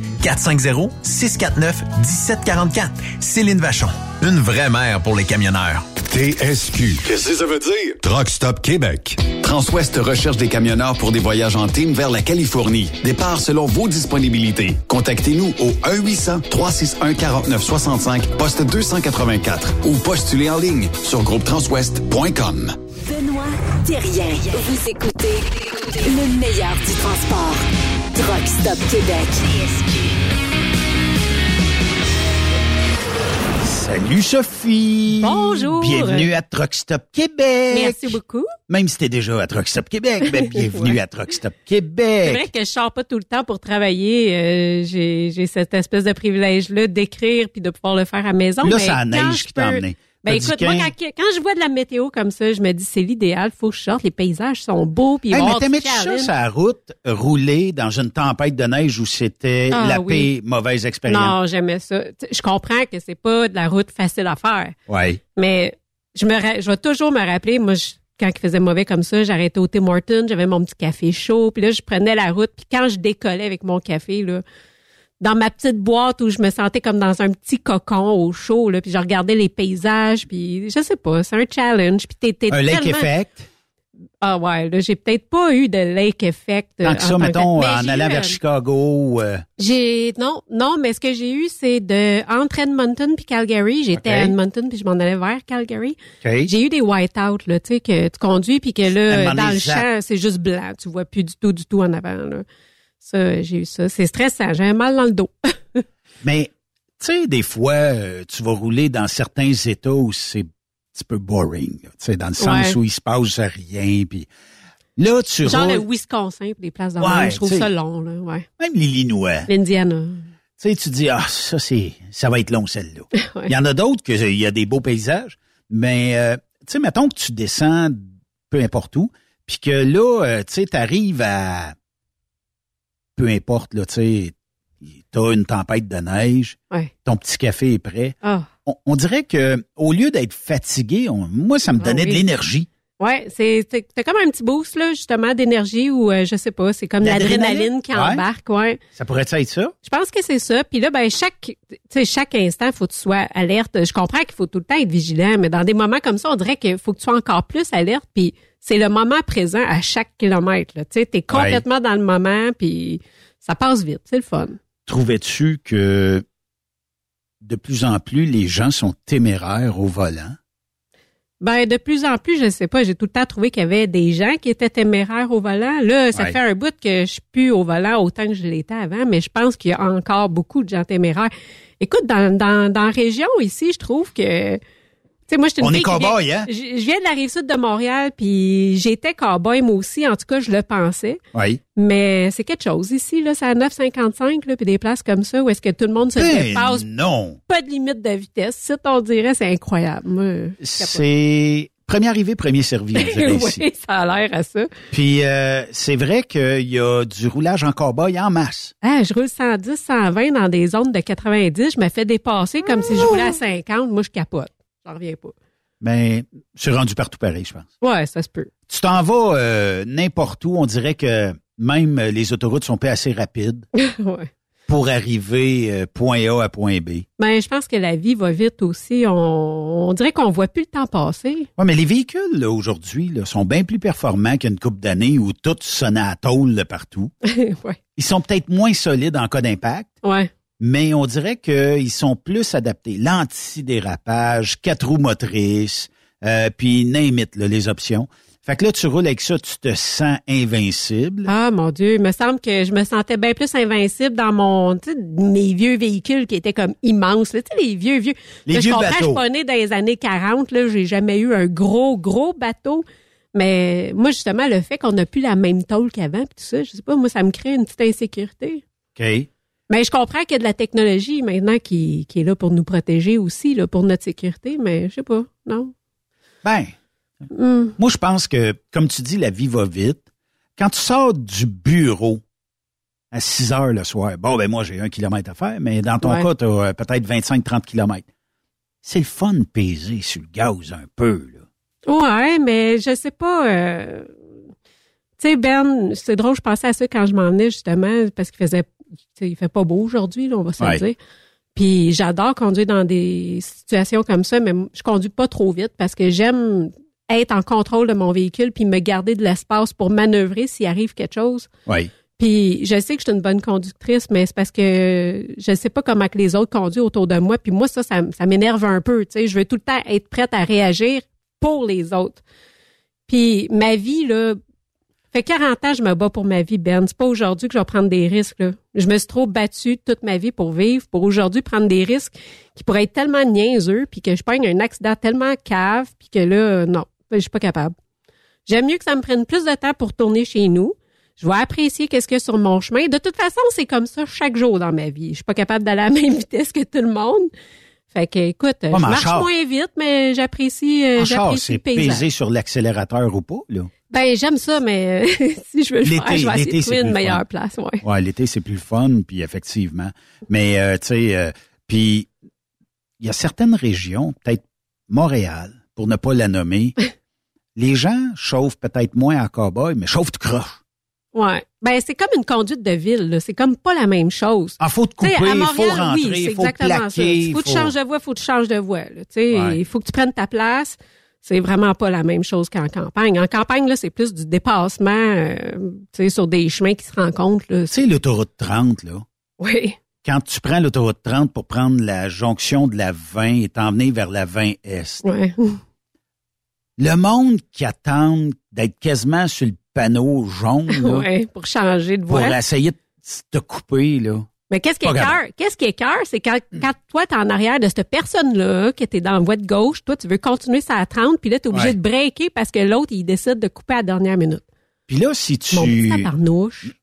450-649-1744. Céline Vachon. Une vraie mère pour les camionneurs. TSQ. Qu'est-ce que ça veut dire? Truck Stop Québec. Transwest recherche des camionneurs pour des voyages en team vers la Californie. Départ selon vos disponibilités. Contactez-nous au 1-800-361-4965, poste 284 ou postulez en ligne sur groupetranswest.com. Benoît Thérien. Vous écoutez le meilleur du transport. Truck Stop Québec. Salut Sophie. Bonjour. Bienvenue à Truck Stop Québec. Merci beaucoup. Même si t'es déjà à Truck Stop Québec, ben bienvenue Ouais. à Truck Stop C'est Québec. vrai que je sors pas tout le temps pour travailler. Euh, j'ai, j'ai cette espèce de privilège-là d'écrire puis de pouvoir le faire à maison. Là, Mais c'est quand neige qui t'a emmené. Ben écoute, moi, quand, quand je vois de la météo comme ça, je me dis c'est l'idéal, faut que je sorte. Les paysages sont beaux. Puis Hey, mais t'aimais-tu ça, sur la route, rouler dans une tempête de neige où c'était Ah, la oui. paix, mauvaise expérience? Non, j'aimais ça. Je comprends que c'est pas de la route facile à faire. Ouais. Mais je me je vais toujours me rappeler, moi, je- quand il faisait mauvais comme ça, j'arrêtais au Tim Hortons, j'avais mon petit café chaud, puis là, je prenais la route, puis quand je décollais avec mon café, là, dans ma petite boîte où je me sentais comme dans un petit cocon au chaud, là, puis je regardais les paysages, puis je sais pas, c'est un challenge, puis t'es Un lake effect? Ah ouais, là, j'ai peut-être pas eu de lake effect. euh, Tant que en ça, mettons, en allant vers Chicago. euh, j'ai non non mais ce que j'ai eu c'est de entre Edmonton puis Calgary j'étais à Edmonton puis je m'en allais vers Calgary j'ai eu des white-out là tu sais que tu conduis puis que là dans le champ c'est juste blanc tu vois plus du tout du tout en avant là ça j'ai eu ça c'est stressant j'ai un mal dans le dos Mais, tu sais, des fois, euh, tu vas rouler dans certains États où c'est un petit peu boring. Tu sais, dans le sens Ouais. où il se passe rien. Puis là, tu genre le Wisconsin puis des places de Ouais, je trouve tu ça long là ouais même l'Illinois. Tu l'Indiana sais, tu dis, ah, ça, c'est, ça va être long, celle-là. Ouais. Il y en a d'autres que il y a des beaux paysages, mais, euh, tu sais, mettons que tu descends peu importe où, puis que là, euh, tu sais, t'arrives à, peu importe, là, tu sais, t'as une tempête de neige, ouais ton petit café est prêt. ah On, on dirait que au lieu d'être fatigué, on- moi, ça me Ah donnait de l'énergie. Ouais, c'est t'as comme un petit boost là justement d'énergie ou euh, je sais pas, c'est comme L'adrénaline? l'adrénaline qui embarque, ouais. Ça pourrait être ça? Je pense que c'est ça. Puis là, ben chaque, tu sais, chaque instant, faut que tu sois alerte. Je comprends qu'il faut tout le temps être vigilant, mais dans des moments comme ça, on dirait qu'il faut que tu sois encore plus alerte. Puis c'est le moment présent à chaque kilomètre. là. Tu sais, t'es complètement dans le moment, puis ça passe vite. C'est le fun. Trouvais-tu que de plus en plus les gens sont téméraires au volant? Ben de plus en plus, je sais pas. J'ai tout le temps trouvé qu'il y avait des gens qui étaient téméraires au volant. Là, ça Ouais. fait un bout que je suis plus au volant autant que je l'étais avant, mais je pense qu'il y a encore beaucoup de gens téméraires. Écoute, dans dans dans la région ici, je trouve que sais, moi, je On est cow-boy, hein? Je viens de la rive sud de Montréal, puis j'étais cow-boy moi aussi. En tout cas, je le pensais. Oui. Mais c'est quelque chose ici, là. C'est à 9,55, là, puis des places comme ça où est-ce que tout le monde se Ben dépasse. non. Pas de limite de vitesse. Ça, on dirait, c'est incroyable. C'est premier arrivé, premier servi, oui, ça a l'air à ça. Puis euh, c'est vrai qu'il y a du roulage en cow-boy en masse. Ah, je roule 110, 120 dans des zones de 90. Je me fais dépasser comme si je roulais à 50. Moi, je capote. J'en reviens pas. Mais c'est rendu partout pareil, je pense. Ouais, ça se peut. Tu t'en vas euh, n'importe où, on dirait que même les autoroutes sont pas assez rapides ouais. pour arriver euh, point A à point B. Ben, je pense que la vie va vite aussi. On, on dirait qu'on voit plus le temps passer. Ouais, mais les véhicules aujourd'hui sont bien plus performants qu'il y a une couple d'années où tout sonnait à tôle de partout. ouais. Ils sont peut-être moins solides en cas d'impact, Ouais. Mais on dirait qu'ils sont plus adaptés. L'antidérapage, quatre roues motrices, euh, puis name it, là, les options. Fait que là, tu roules avec ça, tu te sens invincible. Ah, mon Dieu. Il me semble que je me sentais bien plus invincible dans mon, mes vieux véhicules qui étaient comme immenses, là. Tu sais, les vieux, vieux. Les Là, je vieux je suis bateaux. pas née dans les années 40, là. J'ai jamais eu un gros, gros bateau. Mais moi, justement, le fait qu'on n'a plus la même tôle qu'avant, puis tout ça, je sais pas, moi, ça me crée une petite insécurité. OK. Mais je comprends qu'il y a de la technologie maintenant qui, qui est là pour nous protéger aussi, là, pour notre sécurité, mais je sais pas, non. Ben, Hmm. moi, je pense que, comme tu dis, la vie va vite. Quand tu sors du bureau à 6 heures le soir, bon, ben moi, j'ai un kilomètre à faire, mais dans ton Ouais. cas, tu as peut-être 25-30 kilomètres. C'est le fun de peser sur le gaz un peu, là. Ouais, mais je sais pas. euh, Tu sais, Ben, c'est drôle, je pensais à ça quand je m'en venais, justement, parce qu'il faisait. Il fait pas beau aujourd'hui, on va se Ouais. le dire. Puis j'adore conduire dans des situations comme ça, mais je conduis pas trop vite parce que j'aime être en contrôle de mon véhicule puis me garder de l'espace pour manœuvrer s'il arrive quelque chose. Oui. Puis je sais que je suis une bonne conductrice, mais c'est parce que je sais pas comment que les autres conduisent autour de moi. Puis moi, ça, ça, ça m'énerve un peu. Tu sais, je veux tout le temps être prête à réagir pour les autres. Puis ma vie, là, fait 40 ans, je me bats pour ma vie, Ben. C'est pas aujourd'hui que je vais prendre des risques. Là. Je me suis trop battue toute ma vie pour vivre, pour aujourd'hui prendre des risques qui pourraient être tellement niaiseux, puis que je pogne un accident tellement cave, puis que là, non, je suis pas capable. J'aime mieux que ça me prenne plus de temps pour tourner chez nous. Je vais apprécier qu'est-ce qu'il y a sur mon chemin. De toute façon, c'est comme ça chaque jour dans ma vie. Je suis pas capable d'aller à la même vitesse que tout le monde. Fait que, écoute, je marche char- moins vite, mais j'apprécie, euh, j'apprécie c'est peser sur l'accélérateur ou pas, là? Ben, j'aime ça, mais euh, si je veux le faire, je vais essayer de c'est trouver une le meilleure fun. place. Ouais. Ouais, l'été, c'est plus fun, puis effectivement. Mais, euh, tu sais, euh, puis il y a certaines régions, peut-être Montréal, pour ne pas la nommer, les gens chauffent peut-être moins en cow-boy, mais chauffent de croche. Ouais. Ben, c'est comme une conduite de ville. C'est comme pas la même chose. Ah, faut te couper, à faut Montréal, rentrer, oui, c'est faut exactement ça. plaquer, Faut que tu faut- changes de voie, faut que tu changes de voie, là. Tu sais, Ouais. il faut que tu prennes ta place. C'est vraiment pas la même chose qu'en campagne. En campagne, là, c'est plus du dépassement, euh, sur des chemins qui se rencontrent. Tu sais, l'autoroute 30, là. Oui. Quand tu prends l'autoroute 30 pour prendre la jonction de la 20 et t'emmener vers la 20 Est, Ouais. le monde qui attend d'être quasiment sur le panneau jaune, là, ouais, pour changer de pour voie. essayer de te couper, là. Mais qu'est-ce qui est cœur? Qu'est-ce qui est cœur? C'est quand, quand toi, t'es en arrière de cette personne-là, que t'es dans la voie de gauche, toi, tu veux continuer ça à 30, puis là, t'es obligé Ouais. de breaker parce que l'autre, il décide de couper à la dernière minute. Puis là, si tu, Mon petit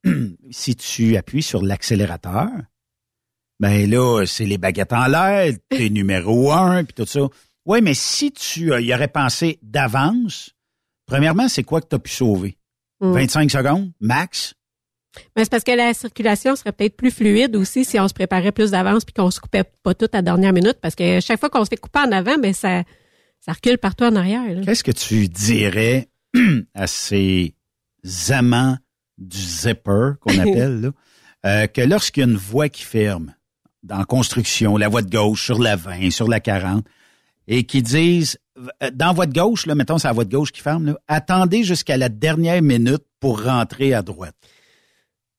si tu appuies sur l'accélérateur, ben là, c'est les baguettes en l'air, t'es numéro un, puis tout ça. Oui, mais si tu euh, y aurais pensé d'avance, premièrement, c'est quoi que tu as pu sauver? Mm. 25 secondes, max? Mais c'est parce que la circulation serait peut-être plus fluide aussi si on se préparait plus d'avance puis qu'on se coupait pas tout à la dernière minute parce que chaque fois qu'on se fait couper en avant, ben ça, ça recule partout en arrière. Qu'est-ce que tu dirais à ces amants du zipper qu'on appelle, là, euh, que lorsqu'il y a une voie qui ferme, en construction, la voie de gauche, sur la 20, sur la 40, et qui disent, euh, dans voie de gauche, là, mettons, c'est la voie de gauche qui ferme, là, attendez jusqu'à la dernière minute pour rentrer à droite.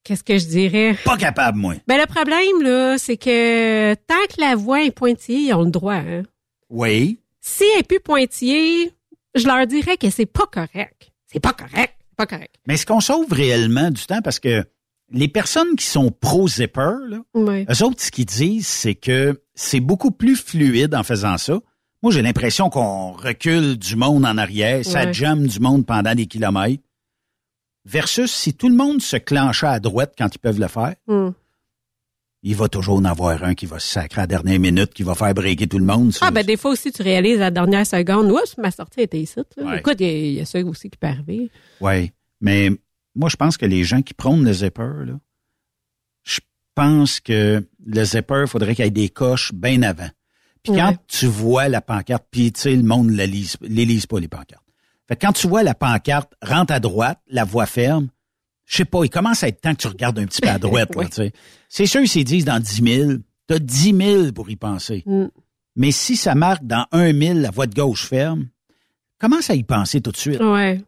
Qu'est-ce que je dirais? Pas capable, moi. Ben le problème, là, c'est que tant que la voie est pointillée, ils ont le droit. Hein? Oui. Si elle est plus pointillée, je leur dirais que c'est pas correct. C'est pas correct. C'est pas correct. Mais est-ce qu'on sauve réellement du temps? Parce que les personnes qui sont pro-zipper, là, eux autres, ce qu'ils disent, c'est que c'est beaucoup plus fluide en faisant ça. Moi, j'ai l'impression qu'on recule du monde en arrière, ça jamme du monde pendant des kilomètres. Versus si tout le monde se clenchait à droite quand ils peuvent le faire, Hmm. il va toujours en avoir un qui va se sacrer à la dernière minute, qui va faire breaker tout le monde. Ah, ben des fois aussi, tu réalises à la dernière seconde, oups, ma sortie était ici. Ouais. Écoute, il y, a- il y a ça aussi qui peut arriver. Oui, mais moi, je pense que les gens qui prônent le zipper, là, je pense que le zipper, il faudrait qu'il y ait des coches bien avant. Puis quand Ouais. tu vois la pancarte, puis tu sais, le monde ne les lise pas, les pancartes. Fait que quand tu vois la pancarte, rentre à droite, la voie ferme, je sais pas, il commence à être temps que tu regardes un petit peu à droite, tu. C'est sûr, s'ils disent dans 10 000, t'as 10 000 pour y penser. Mm. Mais si ça marque dans 1 000, la voie de gauche ferme, commence à y penser tout de suite. Ouais.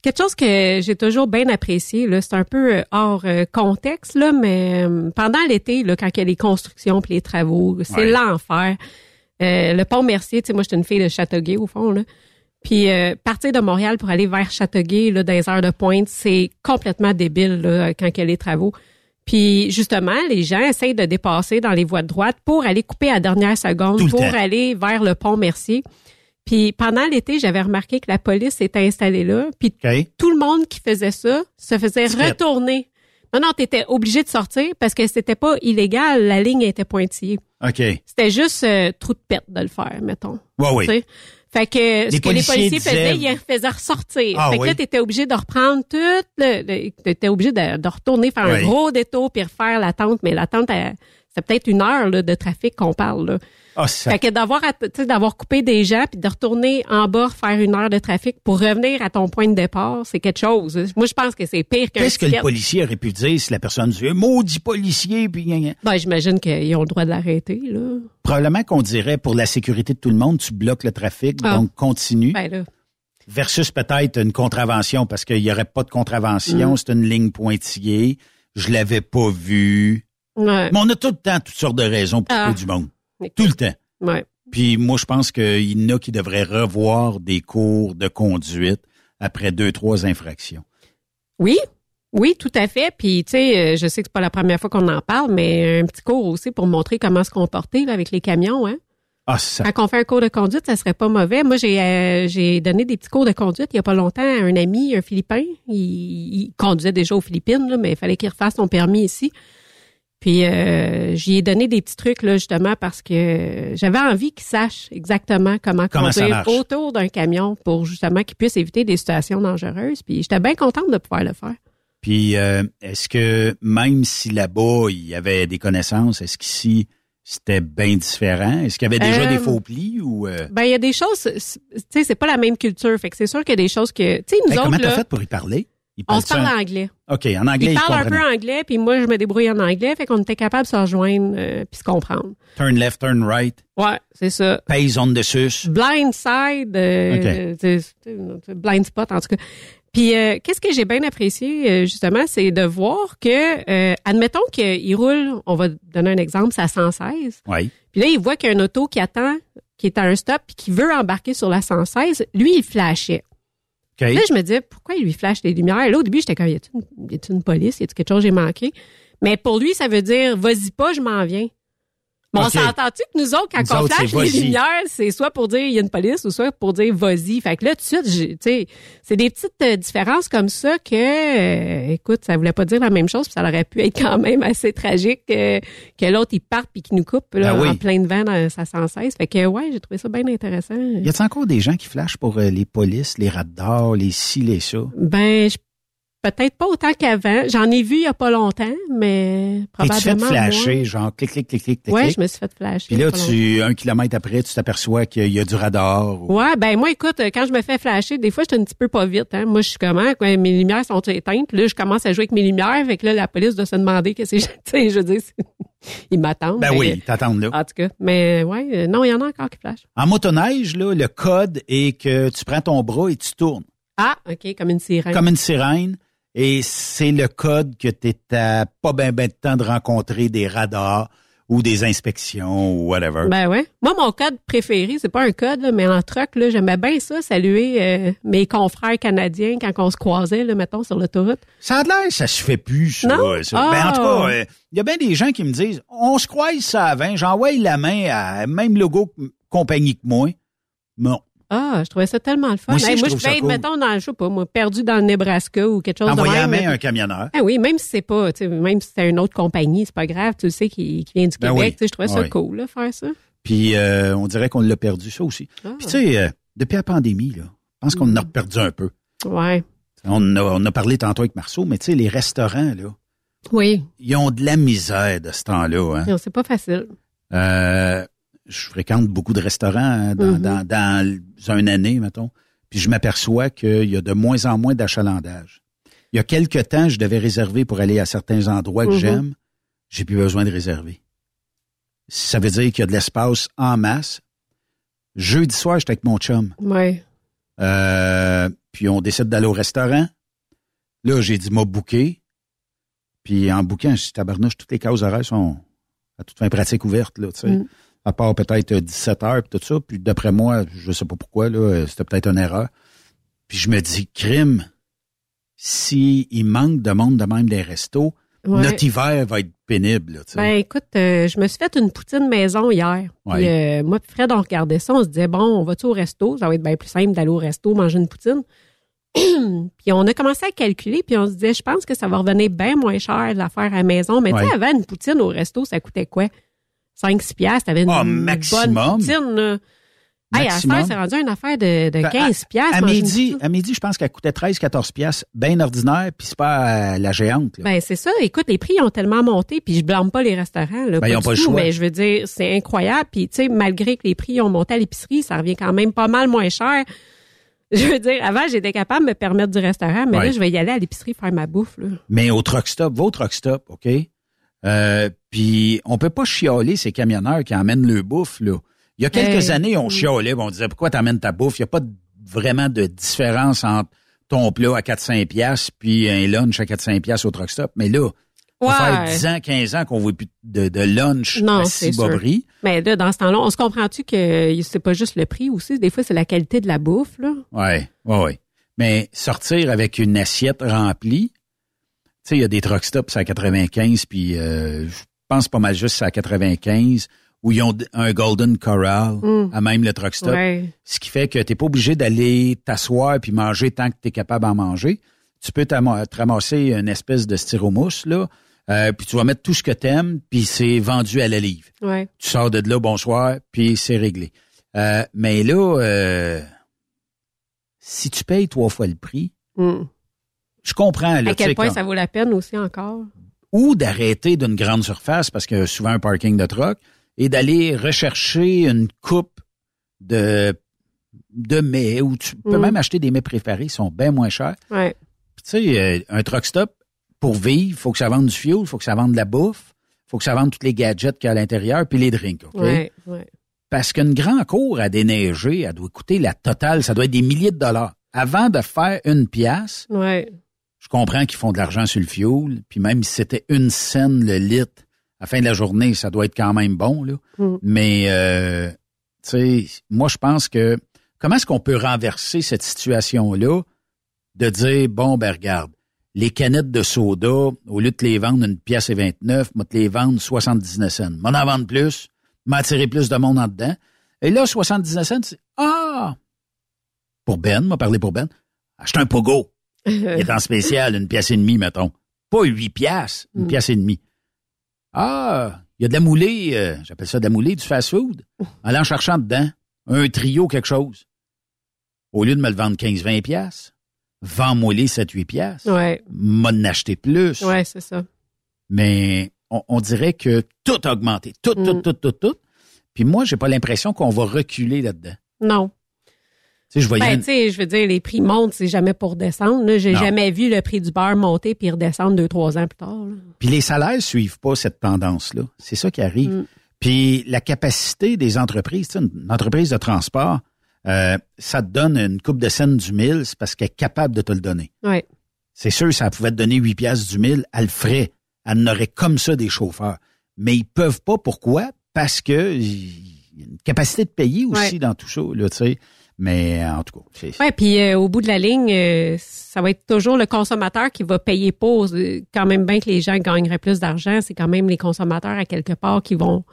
Quelque chose que j'ai toujours bien apprécié, là, c'est un peu euh, hors euh, contexte, là, mais euh, pendant l'été, quand il y a les constructions puis les travaux, c'est Ouais. l'enfer. Euh, le pont Mercier, tu sais, moi, j'étais une fille de Châteauguay, au fond, là. Puis euh, partir de Montréal pour aller vers Châteauguay, là, dans les heures de pointe, c'est complètement débile, là, quand il y a les travaux. Puis justement, les gens essayent de dépasser dans les voies de droite pour aller couper à la dernière seconde, pour temps. aller vers le pont Mercier. Puis pendant l'été, j'avais remarqué que la police était installée là. Puis tout le monde qui faisait ça se faisait retourner. Non, non, t'étais obligé de sortir parce que c'était pas illégal, la ligne était pointillée. OK. C'était juste euh, trou de pète de le faire, mettons. Ouais, oui. Tu sais? Fait que ce que les policiers faisaient, disaient- ils les faisaient ressortir. Ah fait que oui. là, t'étais obligé de reprendre tout le, t'étais obligé de, de retourner faire Oui. un gros détour puis refaire l'attente, mais l'attente, c'est peut-être une heure là, de trafic qu'on parle. Là. Ah, ça- Fait que d'avoir d'avoir coupé des gens puis de retourner en bas faire une heure de trafic pour revenir à ton point de départ, c'est quelque chose. Moi, je pense que c'est pire qu'un Qu'est-ce que le policier aurait pu dire si la personne disait maudit policier puis. Ben, j'imagine qu'ils ont le droit de l'arrêter, là. Probablement qu'on dirait pour la sécurité de tout le monde, tu bloques le trafic, Ah. donc continue. Ben, là. Versus peut-être une contravention parce qu'il n'y aurait pas de contravention, Mm. c'est une ligne pointillée. Je l'avais pas vu. Ouais. Mais on a tout le temps toutes sortes de raisons pour Ah. du monde. Tout le temps. Ouais. Puis moi, je pense qu'il y en a qui devraient revoir des cours de conduite après deux, trois infractions. Oui, oui, tout à fait. Puis, tu sais, euh, je sais que c'est pas la première fois qu'on en parle, mais un petit cours aussi pour montrer comment se comporter là, avec les camions. Hein? Ah, ça. Quand on fait un cours de conduite, ça serait pas mauvais. Moi, j'ai euh, j'ai donné des petits cours de conduite il y a pas longtemps à un ami, un Philippin. Il, il conduisait déjà aux Philippines, là, mais il fallait qu'il refasse son permis ici. Puis euh, j'y ai donné des petits trucs là justement parce que j'avais envie qu'il sache exactement comment, Comment conduire autour d'un camion pour justement qu'il puisse éviter des situations dangereuses. Puis j'étais bien contente de pouvoir le faire. Puis euh, est-ce que même si là-bas, il y avait des connaissances, est-ce qu'ici, c'était bien différent? Est-ce qu'il y avait déjà Euh, des faux plis ou... euh, Ben il y a des choses, tu sais, c'est pas la même culture. Fait que c'est sûr qu'il y a des choses que, tu sais, nous ben, comment t'as fait pour y parler? Il on se parle un- anglais. OK, en anglais, il il parle un peu anglais, puis moi je me débrouille en anglais, fait qu'on était capable de se rejoindre euh, puis se comprendre. Turn left, turn right, Ouais, c'est ça. pay zone de sus. Blind side, euh, blind spot en tout cas. Puis euh, qu'est-ce que j'ai bien apprécié euh, justement, c'est de voir que, euh, admettons qu'il roule, on va donner un exemple, c'est à 116. Oui. Puis là, il voit qu'il y a un auto qui attend, qui est à un stop, puis qui veut embarquer sur la 116. Lui, il flashait. Là, je me disais, pourquoi il lui flash les lumières? Là, au début, j'étais comme, y a-t-il une, une police? Y a-t-il quelque chose j'ai manqué? Mais pour lui, ça veut dire, vas-y pas, je m'en viens. Mais on OK. s'entend-tu que nous autres, quand Nous on autres, flash les lumières, c'est soit pour dire il y a une police ou soit pour dire vas-y. Fait que là, tout de suite, j'ai- tu sais, c'est des petites euh, différences comme ça que, euh, écoute, ça voulait pas dire la même chose, puis ça aurait pu être quand même assez tragique euh, que l'autre, il parte puis qu'il nous coupe là, Ben oui. en plein de vent dans sa 116. Fait que, ouais, j'ai trouvé ça bien intéressant. Y a-t-il encore des gens qui flashent pour euh, les polices, les radars, les ci, les ça? Ben, je- peut-être pas autant qu'avant. J'en ai vu il y a pas longtemps, mais Et tu fais probablement. flasher, genre clic, clic, clic, clic, clic? je me suis fait flasher. Puis là, tu, un kilomètre après, tu t'aperçois qu'il y a du radar. ou- Ouais, ben moi, écoute, quand je me fais flasher, des fois, je suis un petit peu pas vite. Hein. Moi, je suis comment? Quoi, mes lumières sont éteintes. Là, je commence à jouer avec mes lumières. Fait que là, la police doit se demander que c'est... Tu sais, je veux dire, ils m'attendent. Ben Fait oui, que- t'attendent là. En tout cas. Mais ouais, euh, non, il y en a encore qui flashent. En motoneige, là, le code est que tu prends ton bras et tu tournes. Ah, OK, comme une sirène. Comme une sirène. Et c'est le code que tu à pas bien ben de temps de rencontrer des radars ou des inspections ou whatever. Ben ouais. Moi, mon code préféré, c'est pas un code, là, mais en truck, là, j'aimais bien ça, saluer euh, mes confrères canadiens quand on se croisait, là, mettons, sur l'autoroute. Ça a l'air, ça se fait plus, ça. Non? ça. Ben, en tout Ah. cas, euh, il y a bien des gens qui me disent, on se croise ça avant, j'envoie la main à même logo compagnie que moi. Non. Ah, je trouvais ça tellement le fun. Moi aussi, Hey, je moi, je être, cool. mettons, dans, je sais pas, moi, perdu dans le Nebraska ou quelque chose Envoyer de même. main à un camionneur. Ah oui, même si c'est pas, tu sais, même si c'est une autre compagnie, c'est pas grave, tu le sais qui, qui vient du Ben Québec, oui. tu sais, je trouvais ça Oui. cool, là, faire ça. Puis euh, on dirait qu'on l'a perdu, ça aussi. Ah. Puis tu sais, euh, depuis la pandémie, là, je pense qu'on en a perdu un peu. Ouais. On a, on a parlé tantôt avec Marceau, mais tu sais, les restaurants, là, Oui. ils ont de la misère de ce temps-là. Hein. Non, C'est pas facile. Euh, je fréquente beaucoup de restaurants hein, dans, Mhm. dans, dans une année, mettons. Puis je m'aperçois qu'il y a de moins en moins d'achalandage. Il y a quelque temps, je devais réserver pour aller à certains endroits que Mhm. j'aime. J'ai plus besoin de réserver. Ça veut dire qu'il y a de l'espace en masse. Jeudi soir, j'étais avec mon chum. Ouais. Euh, puis on décide d'aller au restaurant. Là, j'ai dit, m'a booké. Puis en bouquant, je dis, tabarnouche, toutes les cases horaires sont à toute fin pratique ouverte, là, tu sais. Mm. À part peut-être euh, 17 heures puis tout ça. Puis d'après moi, je sais pas pourquoi, là, euh, c'était peut-être une erreur. Puis je me dis, crime, si il manque de monde de même des restos, Ouais. notre hiver va être pénible, là. Ben écoute, euh, je me suis fait une poutine maison hier. Puis, euh, moi puis Fred, on regardait ça, on se disait bon, on va-tu au resto? Ça va être bien plus simple d'aller au resto manger une poutine. puis on a commencé à calculer, puis on se disait, je pense que ça va revenir bien moins cher de la faire à la maison. Mais tu sais, avant, une poutine au resto, ça coûtait quoi? 5-6 piastres, t'avais une bonne maximum. poutine. Là. Hey, à c'est rendu une affaire de, de Ben, 15 piastres. À midi, à midi, je pense qu'elle coûtait 13-14 piastres, bien ordinaire, puis c'est pas euh, la géante. là. Ben, c'est ça. Écoute, les prix ont tellement monté, puis je blâme pas les restaurants. Là, Ben, ils ont pas le tout, choix. Mais je veux dire, c'est incroyable. Puis, tu sais, malgré que les prix ont monté à l'épicerie, ça revient quand même pas mal moins cher. Je veux dire, avant, j'étais capable de me permettre du restaurant, mais Ouais. là, je vais y aller à l'épicerie faire ma bouffe. Là. Mais au truck stop, va au truck stop, OK? Euh, puis on peut pas chialer ces camionneurs qui emmènent le bouffe, là. Il y a quelques Hey. années, on chialait, on disait pourquoi t'emmènes ta bouffe? Il n'y a pas de- vraiment de différence entre ton plat à 4-5 piastres puis un lunch à 4-5 piastres au truck stop. Mais là, ça Ouais. fait 10 ans, 15 ans qu'on voit plus de, de lunch Non, à. Cibobery. Mais là, dans ce temps-là, on se comprend-tu que c'est pas juste le prix aussi? Des fois, c'est la qualité de la bouffe, là. Ouais, ouais, ouais. Mais sortir avec une assiette remplie, tu sais, il y a des truck stops à 95, puis euh, je pense pas mal juste à 95, où ils ont un Golden Corral Mm. à même le truck stop. Ouais. Ce qui fait que t'es pas obligé d'aller t'asseoir puis manger tant que tu es capable d'en manger. Tu peux te ramasser une espèce de styromousse, là, euh, puis tu vas mettre tout ce que t'aimes, puis c'est vendu à la livre. Ouais. Tu sors de là, bonsoir, puis c'est réglé. Euh, mais là, euh, si tu payes trois fois le prix, Mm. Je comprends. Là, à quel point quand- ça vaut la peine aussi encore? Ou d'arrêter d'une grande surface, parce qu'il y a souvent un parking de truck, et d'aller rechercher une coupe de, de mets, ou tu peux Mm. même acheter des mets préférés, ils sont bien moins chers. Ouais. Puis tu sais, euh, un truck stop, pour vivre, il faut que ça vende du fuel, il faut que ça vende de la bouffe, il faut que ça vende tous les gadgets qu'il y a à l'intérieur, puis les drinks, OK? Ouais, ouais. Parce qu'une grande cour à déneiger, elle doit coûter la totale, ça doit être des milliers de dollars. Avant de faire une pièce, Ouais. Je comprends qu'ils font de l'argent sur le fuel, puis même si c'était une scène le litre, à la fin de la journée, ça doit être quand même bon, là. Mm. Mais, euh, tu sais, moi, je pense que comment est-ce qu'on peut renverser cette situation-là de dire, bon, ben regarde, les canettes de soda, au lieu de te les vendre une pièce et 29, moi, te les vendre 79 cents. M'en en vendre plus, m'attirer plus de monde en dedans. Et là, 79 cents, c'est, ah! Pour Ben, m'a parlé pour Ben, achète un pogo. Il est en spécial, une pièce et demie, mettons. Pas huit pièces, une Mm. pièce et demie. Ah, il y a de la moulée, euh, j'appelle ça de la moulée, du fast-food. En l'en cherchant dedans, un trio, quelque chose. Au lieu de me le vendre 15-20 pièces, vends-moi les 7-8 pièces. Ouais. M'en acheter plus. Ouais, c'est ça. Mais on, on dirait que tout a augmenté. Tout, tout, Mm. tout, tout, tout. Puis moi, j'ai pas l'impression qu'on va reculer là-dedans. Non. Sais, je voyais... Ben, une- tu sais, je veux dire, les prix montent, c'est jamais pour descendre. là. J'ai jamais vu le prix du beurre monter puis redescendre deux, trois ans plus tard. là. Puis les salaires suivent pas cette tendance-là. C'est ça qui arrive. Mm. Puis la capacité des entreprises, tu sais, une entreprise de transport, euh, ça te donne une coupe de scène du mille, c'est parce qu'elle est capable de te le donner. Ouais. C'est sûr, ça pouvait te donner 8 piastres du mille, elle le ferait. Elle en aurait comme ça des chauffeurs. Mais ils peuvent pas. Pourquoi? Parce que il y a une capacité de payer aussi Ouais. dans tout ça, là, tu sais. Mais en tout cas, c'est... Ouais, puis euh, au bout de la ligne, euh, ça va être toujours le consommateur qui va payer pour. Euh, Quand même bien que les gens gagneraient plus d'argent, c'est quand même les consommateurs à quelque part qui vont.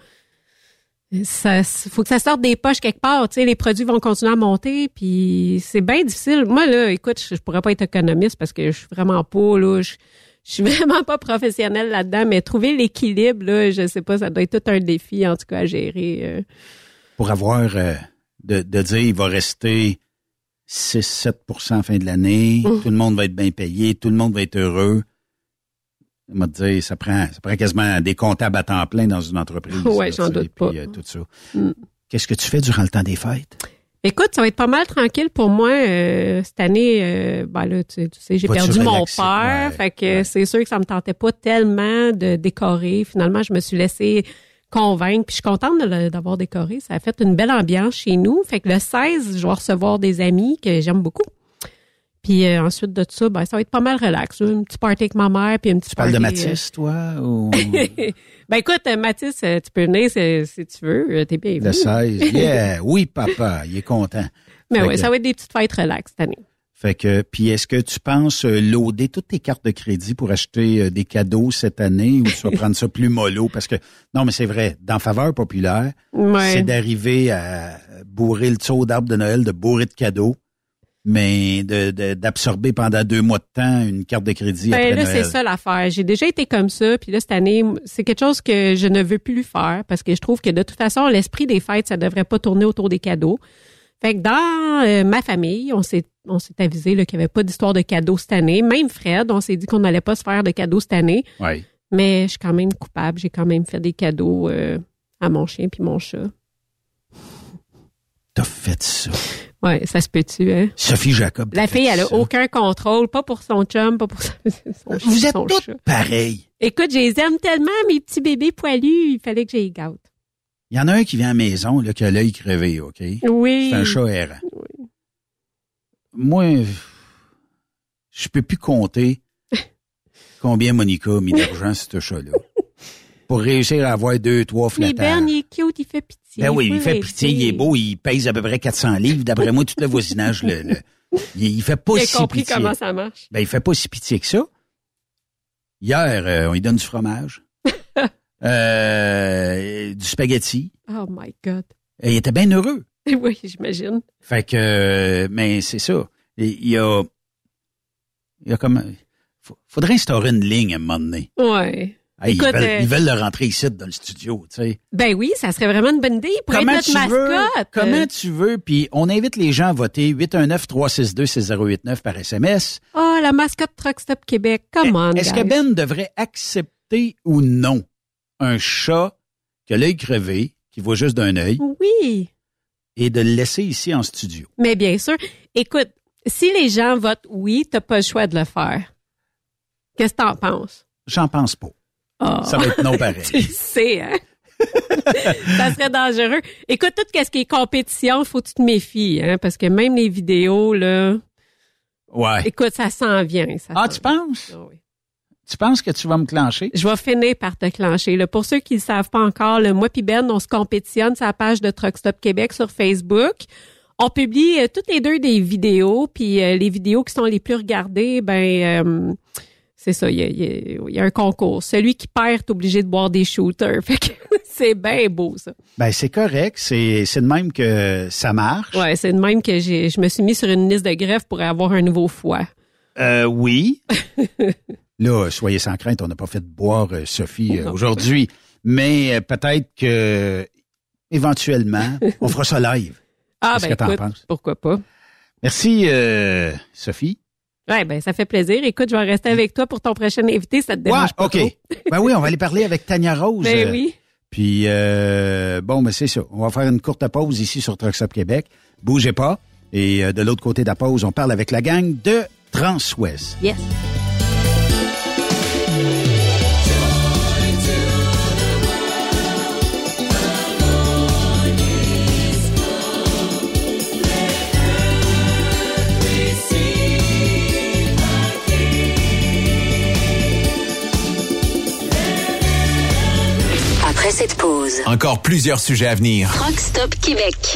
Ça, faut que ça sorte des poches quelque part. Tu sais, les produits vont continuer à monter, puis c'est bien difficile. Moi là, écoute, je, je pourrais pas être économiste parce que je suis vraiment pas là. Je, je suis vraiment pas professionnelle là-dedans, mais trouver l'équilibre là, je sais pas, ça doit être tout un défi en tout cas à gérer. euh. pour avoir euh, de, de dire il va rester 6-7% fin de l'année, Mmh. tout le monde va être bien payé, tout le monde va être heureux. Il m'a dit, ça prend, ça prend quasiment des comptables à temps plein dans une entreprise. Là, j'en doute pas. puis, euh, tout ça. Mm. Qu'est-ce que tu fais durant le temps des fêtes? Écoute, ça va être pas mal tranquille pour moi euh, cette année. euh, ben là, tu, sais- tu sais, j'ai perdu mon père, Ouais, fait que c'est sûr que ça me tentait pas tellement de décorer. Finalement, je me suis laissée convaincre, puis je suis contente d'avoir décoré. Ça a fait une belle ambiance chez nous. Fait que le 16, je vais recevoir des amis que j'aime beaucoup. Puis euh, ensuite de ça, ben ça va être pas mal relax. Un petit party avec ma mère, puis un petit Tu parles de party, euh, Mathis, toi, ou? Ben écoute, euh, Mathis, tu peux venir si, si tu veux. T'es bien le 16? Yeah, oui, papa, il est content. Mais que- ça va être des petites fêtes relax cette année. Fait que, puis est-ce que tu penses euh, loader toutes tes cartes de crédit pour acheter euh, des cadeaux cette année ou tu vas prendre ça plus mollo? Parce que, non, mais c'est vrai, dans Faveur populaire, Ouais. c'est d'arriver à bourrer le taux d'arbre de Noël, de bourrer de cadeaux. mais de- de- d'absorber pendant deux mois de temps une carte de crédit Ben après là, c'est ça l'affaire. J'ai déjà été comme ça, puis là, cette année, c'est quelque chose que je ne veux plus faire parce que je trouve que de toute façon, l'esprit des fêtes, ça devrait pas tourner autour des cadeaux. Fait que dans euh, ma famille, on s'est on s'est avisé qu'il n'y avait pas d'histoire de cadeaux cette année. Même Fred, on s'est dit qu'on n'allait pas se faire de cadeaux cette année. Ouais. Mais je suis quand même coupable. J'ai quand même fait des cadeaux euh, à mon chien puis mon chat. T'as fait ça. Ouais, ça se peut-tu, hein? Sophie Jacob. La fille, elle a ça. aucun contrôle, pas pour son chum, pas pour son, son Vous chien, êtes son toutes pareilles. Écoute, je les aime tellement, mes petits bébés poilus, il fallait que j'aille gâte. Il y en a un qui vient à la maison, là, qui a l'œil crevé, OK? Oui. C'est un chat errant. Moi, je peux plus compter combien Monica a mis d'argent sur ce chat-là. Pour réussir à avoir deux, trois Mais flattages. Ben, il est cute, il fait pitié. Ben oui, il fait pitié, il est beau, il pèse à peu près 400 livres. D'après moi, tout le voisinage, le, le- il, il fait pas Il si compris pitié. comment ça marche. Ben, il fait pas si pitié que ça. Hier, euh, on lui donne du fromage, euh, du spaghetti. Oh my God. Et il était bien heureux. Oui, j'imagine. Fait que, euh, mais c'est ça. Il y a, il y a comme, faudrait instaurer une ligne à un moment donné. Ouais. Hey, Écoute, ils, veulent, euh, ils veulent le rentrer ici dans le studio, tu sais. Ben oui, ça serait vraiment une bonne idée pour Comment être tu notre veux, mascotte. comment tu veux, puis on invite les gens à voter 819-362-6089 par SMS. Oh, la mascotte Truck Stop Québec. Come on, Est-ce que. Ben devrait accepter ou non un chat qui a l'œil crevé, qui voit juste d'un œil, Oui. Et de le laisser ici en studio? Mais bien sûr. Écoute, si les gens votent oui, t'as pas le choix de le faire. Qu'est-ce que t'en penses? J'en pense pas. Ah. Ça va être non pareil. tu le sais, hein? ça serait dangereux. Écoute, tout ce qui est compétition, faut que tu te méfies, hein? Parce que même les vidéos, là. Ouais. Écoute, ça s'en vient. ça Ah, tu penses? Tu penses que tu vas me clencher? Je vais finir par te clencher. Là. Pour ceux qui ne le savent pas encore, le moi puis Ben, on se compétitionne sur la page de Truck Stop Québec sur Facebook. On publie euh, toutes les deux des vidéos, puis euh, les vidéos qui sont les plus regardées, ben euh, c'est ça, il y a, y y un concours. Celui qui perd est obligé de boire des shooters. Fait que c'est bien beau, ça. Ben, c'est correct. C'est, c'est de même que ça marche. Ouais, c'est de même que j'ai, je me suis mis sur une liste de grève pour avoir un nouveau foie. Euh, oui. Là, soyez sans crainte, on n'a pas fait boire euh, Sophie euh, aujourd'hui. Mais euh, peut-être que, éventuellement, on fera ça live. Ah, Qu'est-ce ben que t'en écoute, penses? pourquoi pas. Merci, euh, Sophie. Ouais, ben ça fait plaisir. Écoute, je vais rester avec toi pour ton prochain invité, ça te Ouais, dérange pas OK. trop. ben oui, on va aller parler avec Tania Rose. Ben oui. Puis, euh, bon, ben c'est ça. On va faire une courte pause ici sur Trucks Up Québec. Bougez pas. Et de l'autre côté de la pause, on parle avec la gang de Transwest. Yes. Après cette pause, Encore plusieurs sujets à venir. Truck Stop Québec.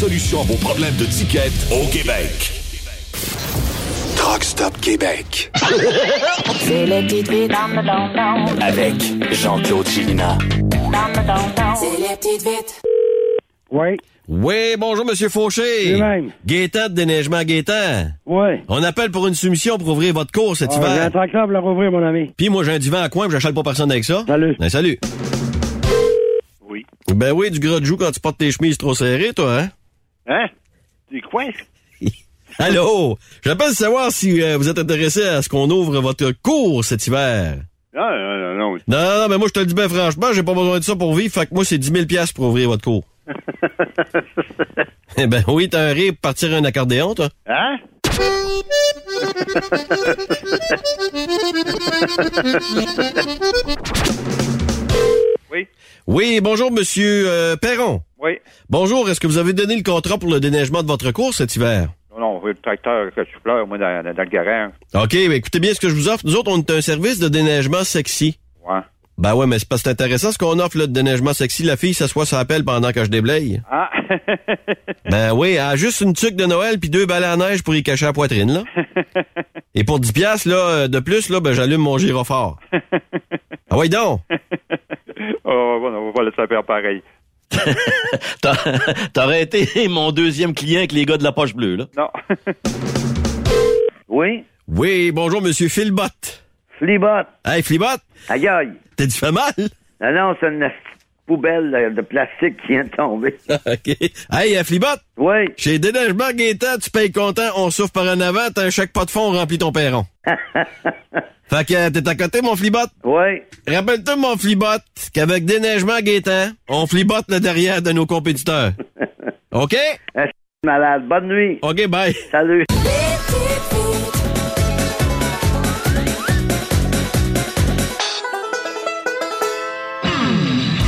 solution à vos problèmes de ticket au Québec. Truck Stop Québec. C'est le. Avec Jean-Claude Chilina. C'est les petites vites. Oui. Oui, bonjour, Monsieur Fauché. Lui-même. Gaétan de déneigement Gaétan. Oui. On appelle pour une soumission pour ouvrir votre cours cet Ah, J'ai un hiver. tracteur pour le rouvrir, mon ami. Puis moi, j'ai un divan à coin, puis j'achète pas personne avec ça. Salut. Ben, salut. Oui. Ben oui, du gras de joue quand tu portes tes chemises trop serrées, toi, hein? Hein? Tu quoi? Allô? J'appelle savoir si euh, vous êtes intéressé à ce qu'on ouvre votre cours cet hiver. Non, non, non, non. Non, non, non, mais moi, je te le dis bien franchement, j'ai pas besoin de ça pour vivre, fait que moi, c'est 10 000 piastres pour ouvrir votre cours. Eh ben oui, t'as un rire pour partir un accordéon, toi. Hein? Oui. Oui, bonjour, monsieur euh, Perron. Oui. Bonjour, est-ce que vous avez donné le contrat pour le déneigement de votre cours cet hiver? Non, non, on veut le tracteur que tu pleures, moi, dans, dans, dans le garage. OK, ben écoutez bien ce que je vous offre. Nous autres, on est un service de déneigement sexy. Ouais. Ben ouais, mais c'est parce que c'est intéressant ce qu'on offre, là, de déneigement sexy. La fille s'assoit sur la pelle pendant que je déblaye. Ah! Ben oui, elle a juste une tuque de Noël puis deux balais à neige pour y cacher la poitrine, là. Et pour 10 piastres, là, euh, de plus, là, ben j'allume mon gyrophare. Ah ouais donc! oh, bon, on va pas laisser faire pareil. T'aurais été mon deuxième client avec les gars de la poche bleue, là. Non. oui? Oui, bonjour, monsieur Philbot. Flibot. Hey, Flibot! Aïe, aïe. T'as du fait mal? Non, non, c'est une poubelle de plastique qui vient de tomber. OK. Hey, euh, Flibot! Oui. Chez Déneigement Gaétan, tu payes content, on souffre par en avant, t'as un chèque pas de fond, on remplit ton perron. fait que euh, t'es à côté, mon Flibot? Oui. Rappelle-toi, mon Flibot, qu'avec Déneigement Gaétan, on flibote le derrière de nos compétiteurs. OK? Malade. Bonne nuit. OK, bye. Salut.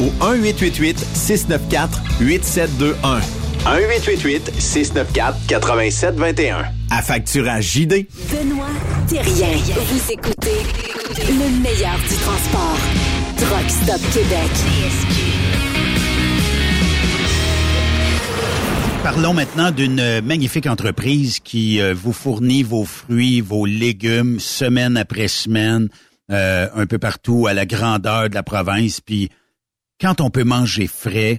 au 1-888-694-8721. 1-888-694-8721. À facturage JD. Benoît Thérien. Vous écoutez le meilleur du transport. Truck Stop Québec. Parlons maintenant d'une euh, magnifique entreprise qui euh, vous fournit vos fruits, vos légumes, semaine après semaine, euh, un peu partout à la grandeur de la province. Puis quand on peut manger frais,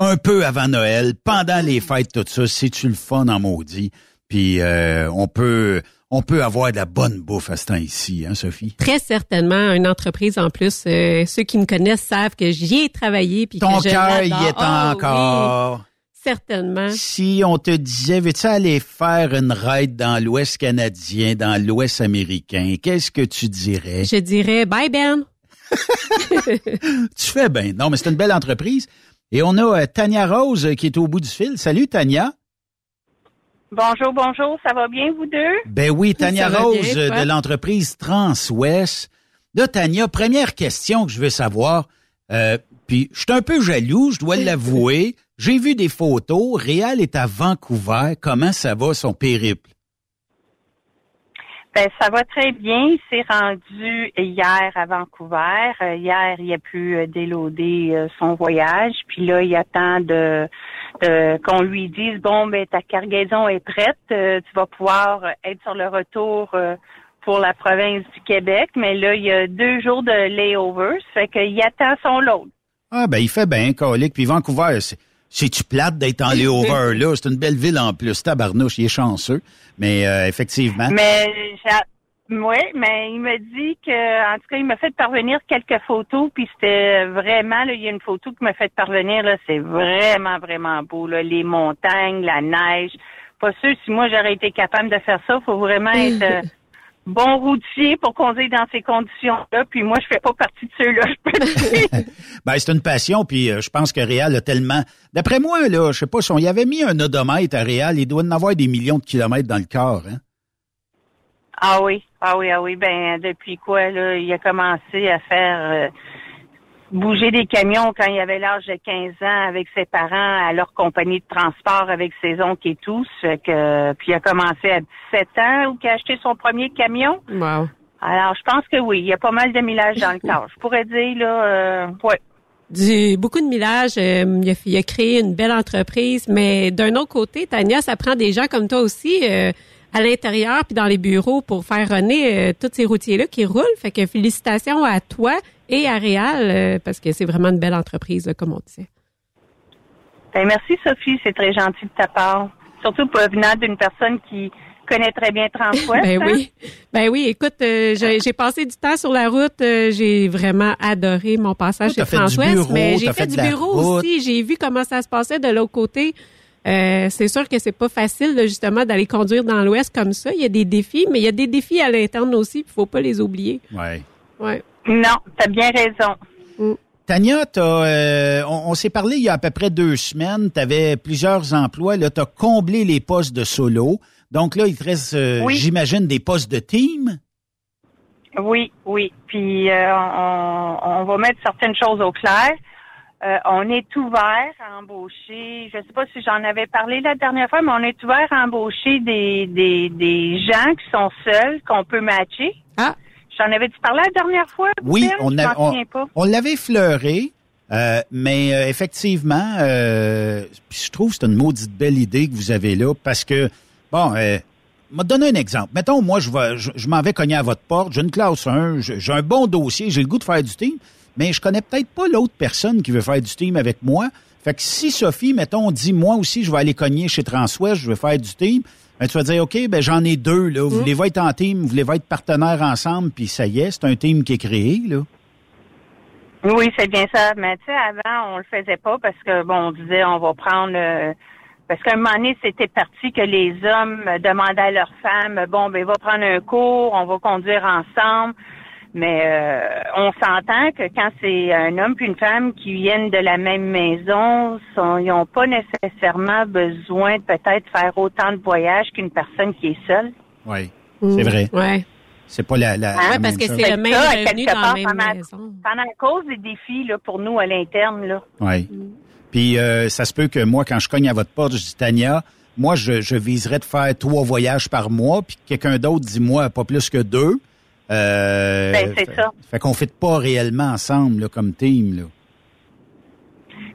un peu avant Noël, pendant les fêtes, tout ça, c'est-tu le fun en maudit? Puis euh, on peut on peut avoir de la bonne bouffe à ce temps ici, hein, Sophie? Très certainement, une entreprise en plus. euh, ceux qui me connaissent savent que j'y ai travaillé. Puis Ton cœur y est Ah, encore. oui, certainement. Si on te disait, veux-tu aller faire une raid dans l'Ouest canadien, dans l'Ouest américain, qu'est-ce que tu dirais? Je dirais bye Ben. Tu fais bien. Non, mais c'est une belle entreprise. Et on a euh, Tania Rose euh, qui est au bout du fil. Salut, Tania. Bonjour, bonjour, ça va bien, vous deux? Ben oui, Tania Ça Rose bien, de l'entreprise Transwest. Là, Tania, première question que je veux savoir. Euh, puis, je suis un peu jaloux, je dois l'avouer. J'ai vu des photos. Réal est à Vancouver. Comment ça va, son périple? Ben, ça va très bien. Il s'est rendu hier à Vancouver. Euh, hier, il a pu euh, déloader euh, son voyage. Puis là, il attend de, de- qu'on lui dise bon, ben ta cargaison est prête. Tu vas pouvoir être sur le retour pour la province du Québec. Mais là, il y a deux jours de layover. Ça fait qu'il attend son load. Ah, ben, il fait bien, colique. Puis Vancouver, c'est- c'est-tu plate d'être en layover, là? C'est une belle ville en plus. Tabarnouche, il est chanceux. Mais, euh, effectivement. Mais j'ai- oui, mais il m'a dit que, en tout cas, il m'a fait parvenir quelques photos, puis c'était vraiment, là, il y a une photo qui m'a fait parvenir, là, c'est vraiment, vraiment beau, là, les montagnes, la neige. Pas sûr si moi j'aurais été capable de faire ça, faut vraiment être euh, bon routier pour conduire dans ces conditions-là, puis moi je fais pas partie de ceux-là, je peux te dire. Ben, c'est une passion, puis euh, je pense que Réal a tellement... D'après moi, là, je sais pas si on y avait mis un odomètre à Réal, il doit en avoir des millions de kilomètres dans le corps, hein? Ah oui, ah oui, ah oui. Ben depuis quoi là, il a commencé à faire euh, bouger des camions quand il avait l'âge de 15 ans avec ses parents à leur compagnie de transport avec ses oncles et fait que puis il a commencé à 17 ans ou qu'il a acheté son premier camion. Wow. Alors je pense que oui, il y a pas mal de millage dans le corps. Je pourrais dire là, euh, ouais. Du, beaucoup de millage. euh, il, a, il a créé une belle entreprise, mais d'un autre côté, Tania, ça prend des gens comme toi aussi euh, à l'intérieur puis dans les bureaux pour faire runner euh, tous ces routiers-là qui roulent. Fait que félicitations à toi et à Réal euh, parce que c'est vraiment une belle entreprise, comme on disait. Ben merci Sophie, c'est très gentil de ta part. Surtout pour venant d'une personne qui connaît très bien Transwest. Ben hein? oui. Ben oui, écoute, euh, j'ai passé du temps sur la route. euh, j'ai vraiment adoré mon passage Oh, chez Transwest. mais j'ai fait, fait du bureau aussi. J'ai vu comment ça se passait de l'autre côté. Euh, c'est sûr que c'est pas facile là, justement d'aller conduire dans l'Ouest comme ça. Il y a des défis, mais il y a des défis à l'interne aussi. Il faut pas les oublier. Ouais. Ouais. Non, t'as bien raison. Tania, t'as, euh, on, on s'est parlé il y a à peu près deux semaines. Tu avais plusieurs emplois. Là, tu as comblé les postes de solo. Donc là, il te reste, euh, Oui. j'imagine, des postes de team. Oui, oui. Puis euh, on, on va mettre certaines choses au clair. Euh, on est ouvert à embaucher. Je ne sais pas si j'en avais parlé la dernière fois, mais on est ouvert à embaucher des, des, des gens qui sont seuls, qu'on peut matcher. Ah. J'en avais-tu parlé la dernière fois? Oui, on, a- on, souviens pas. on l'avait fleuré, euh, mais euh, effectivement, euh, je trouve que c'est une maudite belle idée que vous avez là parce que, bon, euh, m'a donné un exemple. Mettons, moi, je vais, je, je m'en vais cogner à votre porte, j'ai une classe 1, j'ai j'ai un bon dossier, j'ai le goût de faire du team, mais je connais peut-être pas l'autre personne qui veut faire du team avec moi. Fait que si Sophie, mettons, dit, moi aussi, je vais aller cogner chez Transwest, je vais faire du team, ben, tu vas dire, OK, ben, j'en ai deux, là. Vous voulez être en team, vous voulez être partenaires ensemble, puis ça y est, c'est un team qui est créé, là. Oui, c'est bien ça. Mais tu sais, avant, on le faisait pas parce que bon, on disait on va prendre euh, parce qu'à un moment donné, c'était parti que les hommes demandaient à leurs femmes bon ben va prendre un cours, on va conduire ensemble. Mais euh, on s'entend que quand c'est un homme puis une femme qui viennent de la même maison, sont, ils n'ont pas nécessairement besoin de peut-être faire autant de voyages qu'une personne qui est seule. Oui, c'est vrai. Ouais. C'est pas la, la, Hein, la parce même que chose. c'est le même ça, revenu dans la part, même pendant, maison. pendant la cause des défis là, pour nous à l'interne. là. Oui. Puis euh, ça se peut que moi, quand je cogne à votre porte, je dis Tania, moi, je, je viserais de faire trois voyages par mois, puis quelqu'un d'autre dit moi pas plus que deux. Euh, Ben, c'est fait, ça. Fait qu'on ne fait pas réellement ensemble là, comme team. Là.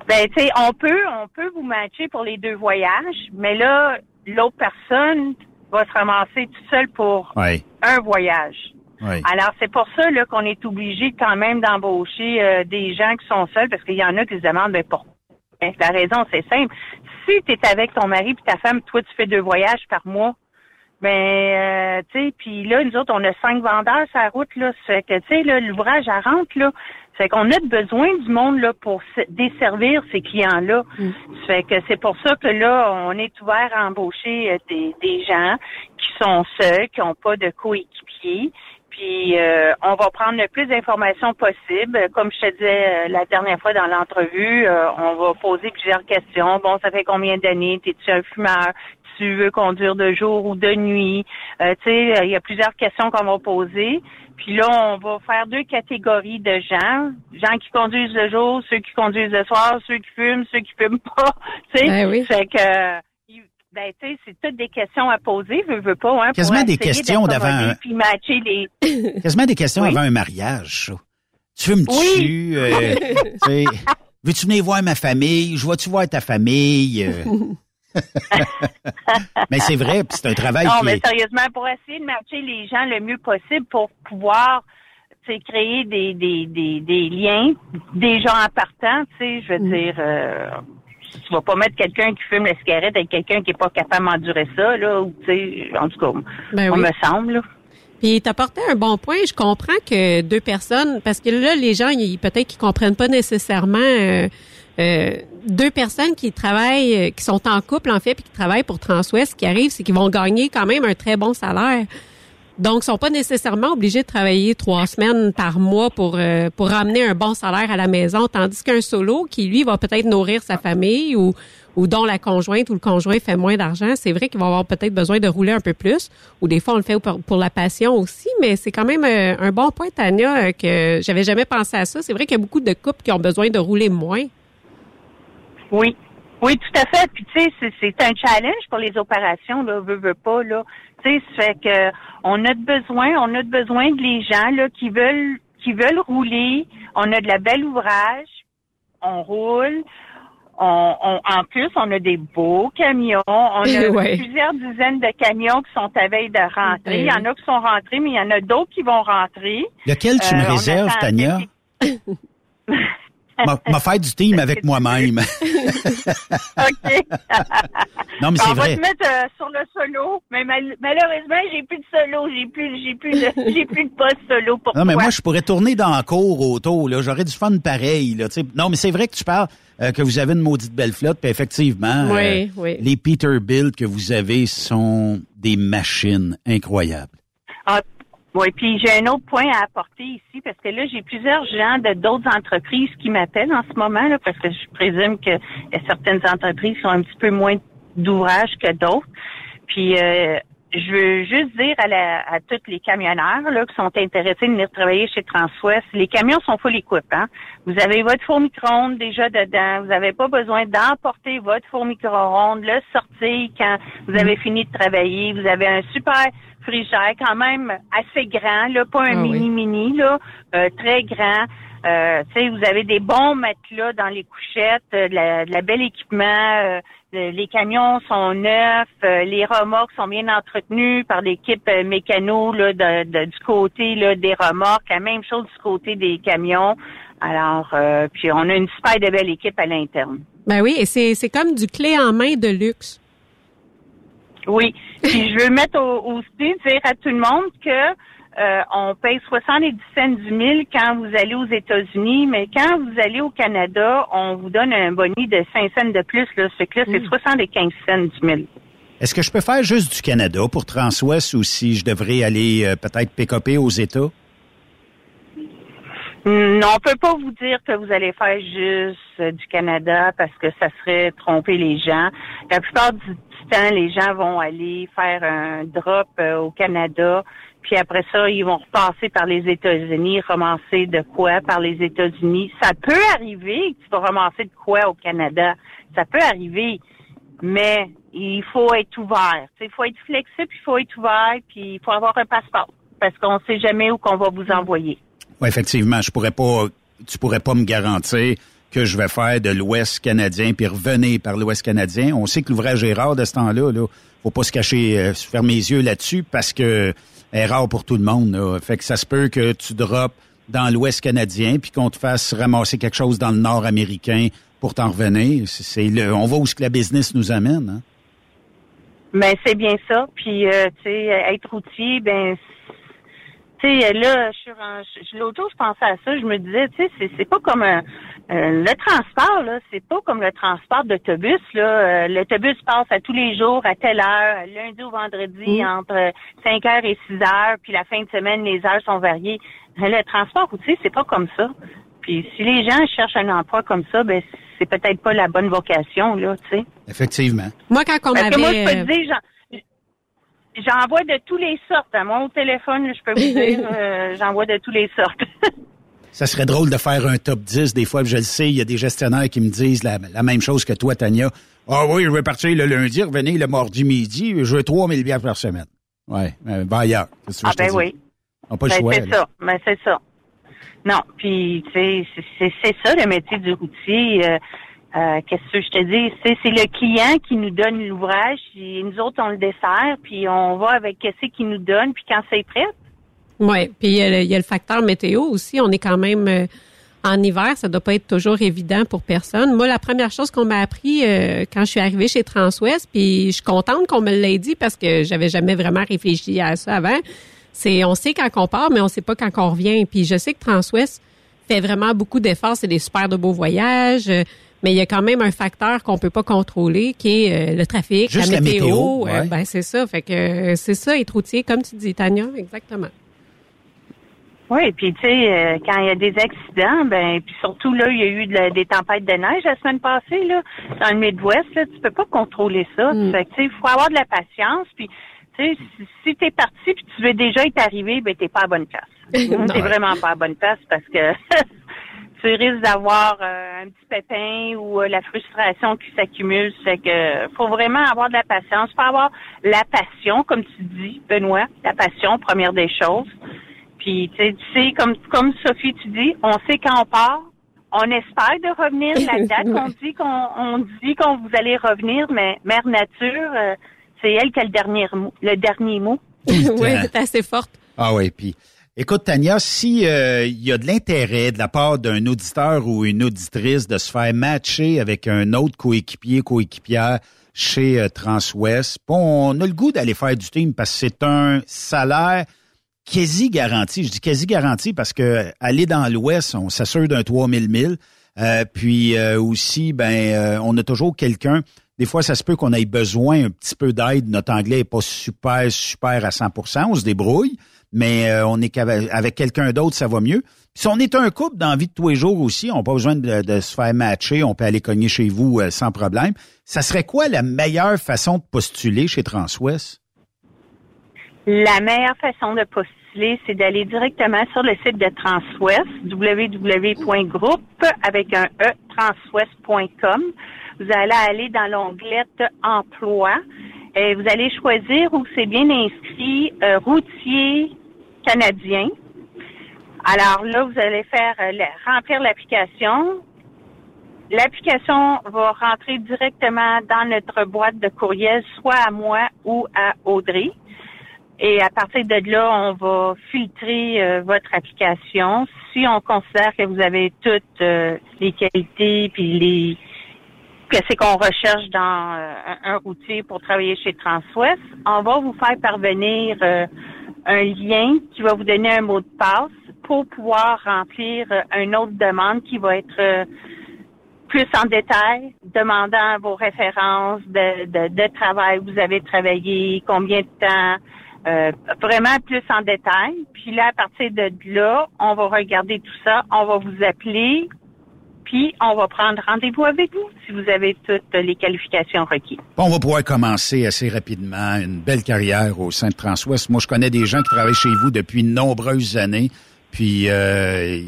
Ben, tu sais, on peut, on peut vous matcher pour les deux voyages, mais là, l'autre personne va se ramasser tout seul pour un voyage. Alors, c'est pour ça là, qu'on est obligé quand même d'embaucher euh, des gens qui sont seuls, parce qu'il y en a qui se demandent, ben, pourquoi? Ben, la raison, c'est simple. Si tu es avec ton mari puis ta femme, toi, tu fais deux voyages par mois, ben, euh, tu sais, puis là, nous autres, on a cinq vendeurs sur la route, là. Ça fait que, tu sais, là, l'ouvrage, elle rentre, là. Ça fait qu'on a besoin du monde, là, pour se- desservir ces clients-là. Ça fait que c'est pour ça que là, on est ouvert à embaucher euh, des, des gens qui sont seuls, qui n'ont pas de coéquipiers. Puis euh, on va prendre le plus d'informations possible. Comme je te disais euh, la dernière fois dans l'entrevue, euh, on va poser plusieurs questions. Bon, ça fait combien d'années? T'es-tu un fumeur? Tu veux conduire de jour ou de nuit? Euh, tu sais, il y a plusieurs questions qu'on va poser. Puis là, on va faire deux catégories de gens. Gens qui conduisent de jour, ceux qui conduisent le soir, ceux qui fument, ceux qui fument pas. Tu sais, Ben oui. fait que ben, tu sais, c'est toutes des questions à poser, veux, veux pas, hein, Quasiment pour des questions d'avant un- Puis matcher les... Quasiment des questions Oui. avant un mariage. Tu fumes-tu? Oui. euh, tu sais, Veux-tu venir voir ma famille? Je vois-tu voir ta famille? euh? mais c'est vrai, puis c'est un travail non, qui mais est... sérieusement, pour essayer de matcher les gens le mieux possible pour pouvoir créer des, des, des, des liens, des gens en partant, tu sais, je veux Mm. dire, euh, tu vas pas mettre quelqu'un qui fume la cigarette avec quelqu'un qui est pas capable d'endurer ça, là, ou tu sais, en tout cas, Ben on oui. me semble, là. Puis t'apportais un bon point. Je comprends que deux personnes, parce que là, les gens, ils- peut-être qu'ils comprennent pas nécessairement euh, euh, deux personnes qui travaillent, euh, qui sont en couple en fait, puis qui travaillent pour Transwest. Ce qui arrive, c'est qu'ils vont gagner quand même un très bon salaire. Donc, ils sont pas nécessairement obligés de travailler trois semaines par mois pour euh, pour ramener un bon salaire à la maison, tandis qu'un solo qui lui va peut-être nourrir sa famille ou ou dont la conjointe ou le conjoint fait moins d'argent, c'est vrai qu'il va avoir peut-être besoin de rouler un peu plus. Ou des fois, on le fait pour, la passion aussi, mais c'est quand même euh, un bon point, Tania, que j'avais jamais pensé à ça. C'est vrai qu'il y a beaucoup de couples qui ont besoin de rouler moins. Oui. Oui, tout à fait. Puis tu sais, c'est- c'est un challenge pour les opérations, là, veut, veut pas, là. Tu sais, ça fait que on a de besoin, on a de besoin de les gens là qui veulent qui veulent rouler. On a de la belle ouvrage, on roule. On, on- en plus, on a des beaux camions. On a Ouais. plusieurs dizaines de camions qui sont à veille de rentrer. Il y en a qui sont rentrés, mais il y en a d'autres qui vont rentrer. Lequel tu Euh, me on réserves, Tania? m'a fait du team avec moi-même. OK. Non, mais c'est On va vrai. te mettre euh, sur le solo, mais mal- malheureusement, j'ai plus de solo, j'ai plus, j'ai plus j'ai plus de poste solo pour Non, mais moi, je pourrais tourner dans la cour auto, là. J'aurais du fun pareil, là. Non, mais c'est vrai que tu parles euh, que vous avez une maudite belle flotte, puis effectivement, Oui, euh, oui. les Peterbilt que vous avez sont des machines incroyables. Ah, oui, puis j'ai un autre point à apporter ici, parce que là, j'ai plusieurs gens de d'autres entreprises qui m'appellent en ce moment, là, parce que je présume que a certaines entreprises ont un petit peu moins d'ouvrage que d'autres. Puis euh, je veux juste dire à, la, à tous les camionneurs là, qui sont intéressés de venir travailler chez Transwest, les camions sont full équipe. Hein? Vous avez votre four micro-ondes déjà dedans. Vous n'avez pas besoin d'emporter votre four micro-ondes, le sortir quand vous avez fini de travailler. Vous avez un super frigère quand même assez grand, là, pas un Ah oui. mini-mini, là, euh, très grand. Euh, tu sais, vous avez des bons matelas dans les couchettes, euh, de, la, de la belle équipement. euh, le- les camions sont neufs, euh, les remorques sont bien entretenues par l'équipe euh, mécano là, de, de- du côté là, des remorques. La même chose du côté des camions. Alors, euh, puis on a une super de belle équipe à l'interne. Ben oui, et c'est c'est comme du clé en main de luxe. Oui. Puis je veux mettre au, aussi dire à tout le monde que euh, on paye 70 cents du mille quand vous allez aux États-Unis, mais quand vous allez au Canada, on vous donne un boni de 5 cents de plus. Là. Ce que là, c'est 75 cents du mille. Est-ce que je peux faire juste du Canada pour Transwest ou si je devrais aller euh, peut-être pick-upper aux États? Non, on peut pas vous dire que vous allez faire juste euh, du Canada parce que ça serait tromper les gens. La plupart du, du les gens vont aller faire un drop euh, au Canada, puis après ça, ils vont repasser par les États-Unis, ramasser de quoi par les États-Unis. Ça peut arriver que tu vas ramasser de quoi au Canada. Ça peut arriver, mais il faut être ouvert. Il faut être flexible, il faut être ouvert, puis il faut avoir un passeport parce qu'on sait jamais où qu'on va vous envoyer. Oui, effectivement, je pourrais pas, tu pourrais pas me garantir que je vais faire de l'Ouest canadien puis revenir par l'Ouest canadien. On sait que l'ouvrage est rare de ce temps-là. Là. Faut pas se cacher, euh, fermer les yeux là-dessus parce que est rare pour tout le monde. Là. Fait que ça se peut que tu droppes dans l'Ouest canadien puis qu'on te fasse ramasser quelque chose dans le Nord américain pour t'en revenir. C'est le, on va où ce que la business nous amène. Hein? Mais c'est bien ça. Puis, euh, tu sais, être routier, ben, tu sais, là, je suis l'autre jour, je pensais à ça. Je me disais, tu sais, c'est, c'est pas comme un, euh, le transport, là, c'est pas comme le transport d'autobus, là. Euh, l'autobus passe à tous les jours, à telle heure, lundi ou vendredi, entre 5 heures et 6 heures, puis la fin de semaine, les heures sont variées. Le transport routier, c'est pas comme ça. Puis si les gens cherchent un emploi comme ça, ben c'est peut-être pas la bonne vocation, là, tu sais. Effectivement. Moi, quand on Parce que moi, je peux te dire, j'en- j'envoie de tous les sortes. À mon téléphone, je peux vous dire, euh, j'envoie de tous les sortes. Ça serait drôle de faire un top 10. Des fois, je le sais, il y a des gestionnaires qui me disent la, la même chose que toi, Tania. Ah oui, je vais partir le lundi, revenir le mardi midi, je veux 3000 bières par semaine. Ouais, euh, va ailleurs. Ah ben oui. On n'a pas le Ben, choix. c'est ça. Ben, c'est ça. Non, puis tu sais, c'est- c'est c'est ça le métier du routier. Euh, euh, Qu'est-ce que je te dis? C'est le client qui nous donne l'ouvrage, nous autres on le dessert, puis on va avec qu'est-ce qu'il nous donne, puis quand c'est prêt. Oui, puis il y, a le- facteur météo aussi. On est quand même euh, en hiver, ça doit pas être toujours évident pour personne. Moi, la première chose qu'on m'a appris euh, quand je suis arrivée chez Transwest, puis je suis contente qu'on me l'ait dit parce que j'avais jamais vraiment réfléchi à ça avant. C'est on sait quand on part, mais on sait pas quand on revient. Puis je sais que Transwest fait vraiment beaucoup d'efforts. C'est des super de beaux voyages. Mais il y a quand même un facteur qu'on peut pas contrôler, qui est euh, le trafic, Juste la la météo. euh, ben c'est ça. Fait que euh, c'est ça, être routier, comme tu dis, Tania, exactement. Oui, puis tu sais, euh, quand il y a des accidents, ben puis surtout là, il y a eu de la- des tempêtes de neige la semaine passée là, dans le Midwest, là, tu peux pas contrôler ça. Fait que tu sais, il faut avoir de la patience, puis tu sais, si, si t'es parti puis tu veux déjà être arrivé, ben t'es pas à bonne place. Non. t'es vraiment pas à bonne place parce que tu risques d'avoir euh, un petit pépin ou euh, la frustration qui s'accumule. Fait que faut vraiment avoir de la patience, faut avoir la passion, comme tu dis, Benoît, la passion, première des choses. Puis tu sais, tu sais, comme comme Sophie, tu dis, on sait quand on part. On espère de revenir la date qu'on dit qu'on on dit qu'on vous allez revenir, mais Mère Nature, euh, c'est elle qui a le dernier mot. Le dernier mot. oui, c'est assez forte. Ah oui, puis écoute Tania, si euh, il y a de l'intérêt de la part d'un auditeur ou une auditrice de se faire matcher avec un autre coéquipier, coéquipière chez euh, Transwest, bon, on a le goût d'aller faire du team parce que c'est un salaire quasi garanti. Je dis quasi garanti parce que euh, aller dans l'Ouest, on s'assure d'un 3000 000. Euh, puis euh, aussi, ben, euh, on a toujours quelqu'un. Des fois, ça se peut qu'on ait besoin un petit peu d'aide. Notre anglais est pas super, super à 100% On se débrouille, mais euh, on est avec quelqu'un d'autre, ça va mieux. Si on est un couple dans la vie de tous les jours aussi, on n'a pas besoin de, de se faire matcher. On peut aller cogner chez vous euh, sans problème. Ça serait quoi la meilleure façon de postuler chez Transwest? La meilleure façon de postuler, c'est d'aller directement sur le site de Transwest, www.groupe avec un e transwest.com. Vous allez aller dans l'onglet emploi et vous allez choisir où c'est bien inscrit euh, routier canadien. Alors là, vous allez faire euh, remplir l'application. L'application va rentrer directement dans notre boîte de courriel, soit à moi ou à Audrey. Et à partir de là, on va filtrer euh, votre application. Si on considère que vous avez toutes euh, les qualités puis les que c'est qu'on recherche dans euh, un, un routier pour travailler chez Transwest, on va vous faire parvenir euh, un lien qui va vous donner un mot de passe pour pouvoir remplir euh, une autre demande qui va être plus en détail, demandant vos références de, de, de travail où vous avez travaillé, combien de temps, vraiment plus en détail. Puis là, à partir de là, on va regarder tout ça, on va vous appeler, puis on va prendre rendez-vous avec vous si vous avez toutes les qualifications requises. Bon, on va pouvoir commencer assez rapidement une belle carrière au sein de Transwest. Moi, je connais des gens qui travaillent chez vous depuis de nombreuses années, puis euh,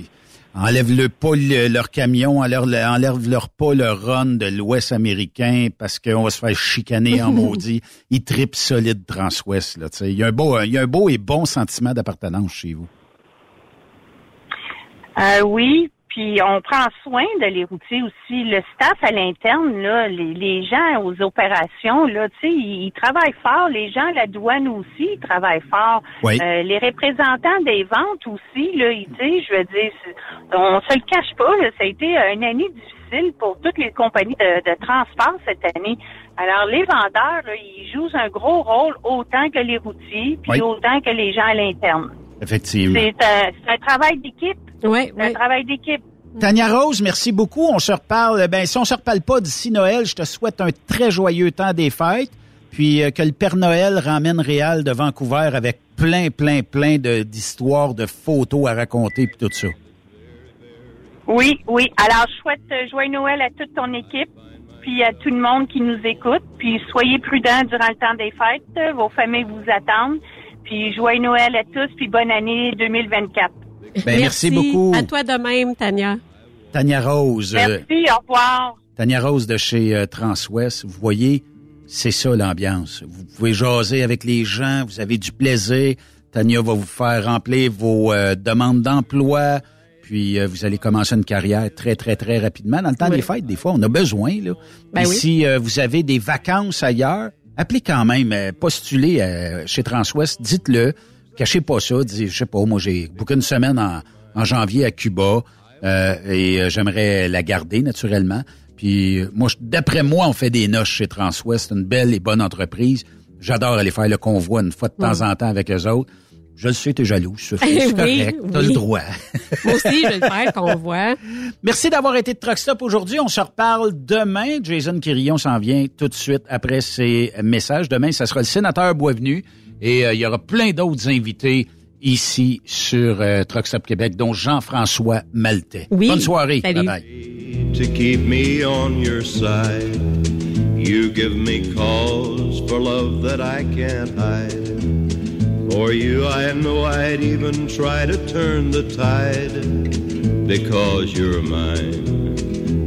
enlèvent le pas le- leur camion, enlèvent, enlèvent leur pas le run de l'Ouest américain parce qu'on va se faire chicaner en maudit. Ils tripent solide Transwest. Là, il, y a un beau, il y a un beau et bon sentiment d'appartenance chez vous. Euh, oui, Puis on prend soin de les routiers aussi. Le staff à l'interne, là, les, les gens aux opérations, là, tu sais, ils, ils travaillent fort. Les gens à la douane aussi, ils travaillent fort. Oui. Euh, les représentants des ventes aussi, là, ils- tu sais, je veux dire, on se le cache pas, là, ça a été une année difficile pour toutes les compagnies de, de transport cette année. Alors, les vendeurs, là, ils jouent un gros rôle autant que les routiers, puis Oui. autant que les gens à l'interne. Effectivement. C'est un, c'est un travail d'équipe. Oui, C'est un travail d'équipe. Tania Rose, merci beaucoup. On se reparle. Ben, si on se reparle pas d'ici Noël, je te souhaite un très joyeux temps des fêtes. Puis euh, que le Père Noël ramène Réal de Vancouver avec plein, plein, plein de- d'histoires, de, photos à raconter puis tout ça. Oui, oui. Alors, je souhaite euh, joyeux Noël à toute ton équipe, puis à tout le monde qui nous écoute. Puis soyez prudents durant le temps des fêtes. Euh, Vos familles vous attendent. Puis joyeux Noël à tous, puis bonne année 2024. Ben, merci beaucoup. À toi de même, Tania. Tania Rose. euh, Merci, au revoir. Tania Rose de chez euh, Transwest, vous voyez, c'est ça l'ambiance. Vous pouvez jaser avec les gens, vous avez du plaisir. Tania va vous faire remplir vos euh, demandes d'emploi, puis euh, vous allez commencer une carrière très, très, très rapidement. Dans le temps Oui. des fêtes, des fois, on a besoin. Là. Ben Et oui. si euh, vous avez des vacances ailleurs, appelez quand même, euh, postulez euh, chez Transwest, dites-le, cachez pas ça, dites, je sais pas, moi j'ai booké une semaine en, en janvier à Cuba euh, et euh, j'aimerais la garder naturellement. Puis moi, d'après moi, on fait des noces chez Transwest, c'est une belle et bonne entreprise. J'adore aller faire le convoi une fois de temps en temps avec eux autres. Je le sais, t'es jaloux, Sophie, c'est Oui, correct, t'as oui. le droit. Moi aussi, je vais le faire, qu'on voit. Merci d'avoir été de Truck Stop aujourd'hui. On se reparle demain. Jason Quirillon s'en vient tout de suite après ces messages. Demain, ça sera le sénateur Boisvenu et euh, il y aura plein d'autres invités ici sur euh, Truck Stop Québec, dont Jean-François Maltais. Oui. Bonne soirée. Salut. To keep me on your side. You give me cause for love that I can't hide. For you, I know I'd even try to turn the tide. Because you're mine.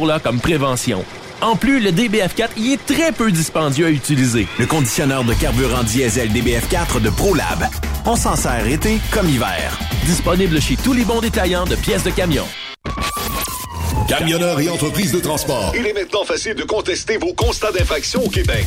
là comme prévention. En plus, le DBF4 y est très peu dispendieux à utiliser. Le conditionneur de carburant diesel DBF4 de ProLab. On s'en sert été comme hiver. Disponible chez tous les bons détaillants de pièces de camion. Camionneurs et entreprises de transport. Il est maintenant facile de contester vos constats d'infraction au Québec.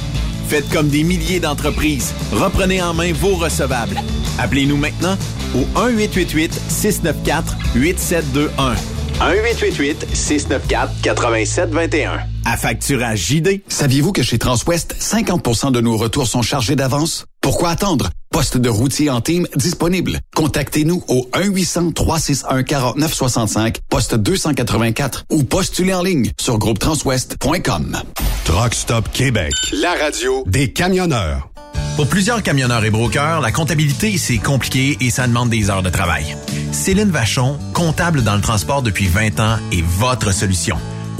Faites comme des milliers d'entreprises. Reprenez en main vos recevables. Appelez-nous maintenant au 1-888-694-8721. 1-888-694-8721. À facturage JD. Saviez-vous que chez Transwest, 50% de nos retours sont chargés d'avance? Pourquoi attendre? Poste de routier en team disponible. Contactez-nous au 1-800-361-4965, poste 284 ou postulez en ligne sur groupetranswest.com. Truck Stop Québec. La radio des camionneurs. Pour plusieurs camionneurs et brokers, la comptabilité, c'est compliqué et ça demande des heures de travail. Céline Vachon, comptable dans le transport depuis 20 ans, est votre solution.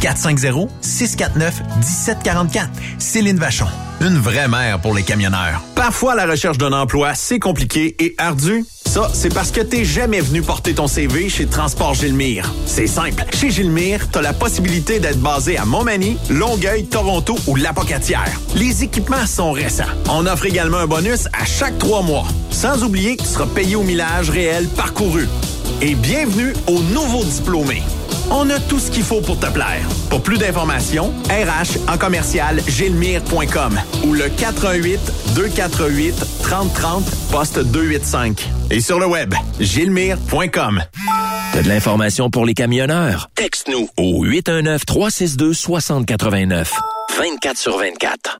450-649-1744. Céline Vachon. Une vraie mère pour les camionneurs. Parfois, la recherche d'un emploi, c'est compliqué et ardu. Ça, c'est parce que t'es jamais venu porter ton CV chez Transport Gilmire. C'est simple. Chez Gilmire, t'as la possibilité d'être basé à Montmagny, Longueuil, Toronto ou Lapocatière. Les équipements sont récents. On offre également un bonus à chaque trois mois. Sans oublier que tu seras payé au millage réel parcouru. Et bienvenue aux nouveaux diplômés. On a tout ce qu'il faut pour te plaire. Pour plus d'informations, RH en commercial gilmire.com ou le 418 248 3030 poste 285. Et sur le web, gilmire.com. T'as de l'information pour les camionneurs? Texte-nous au 819-362-6089. 24 sur 24.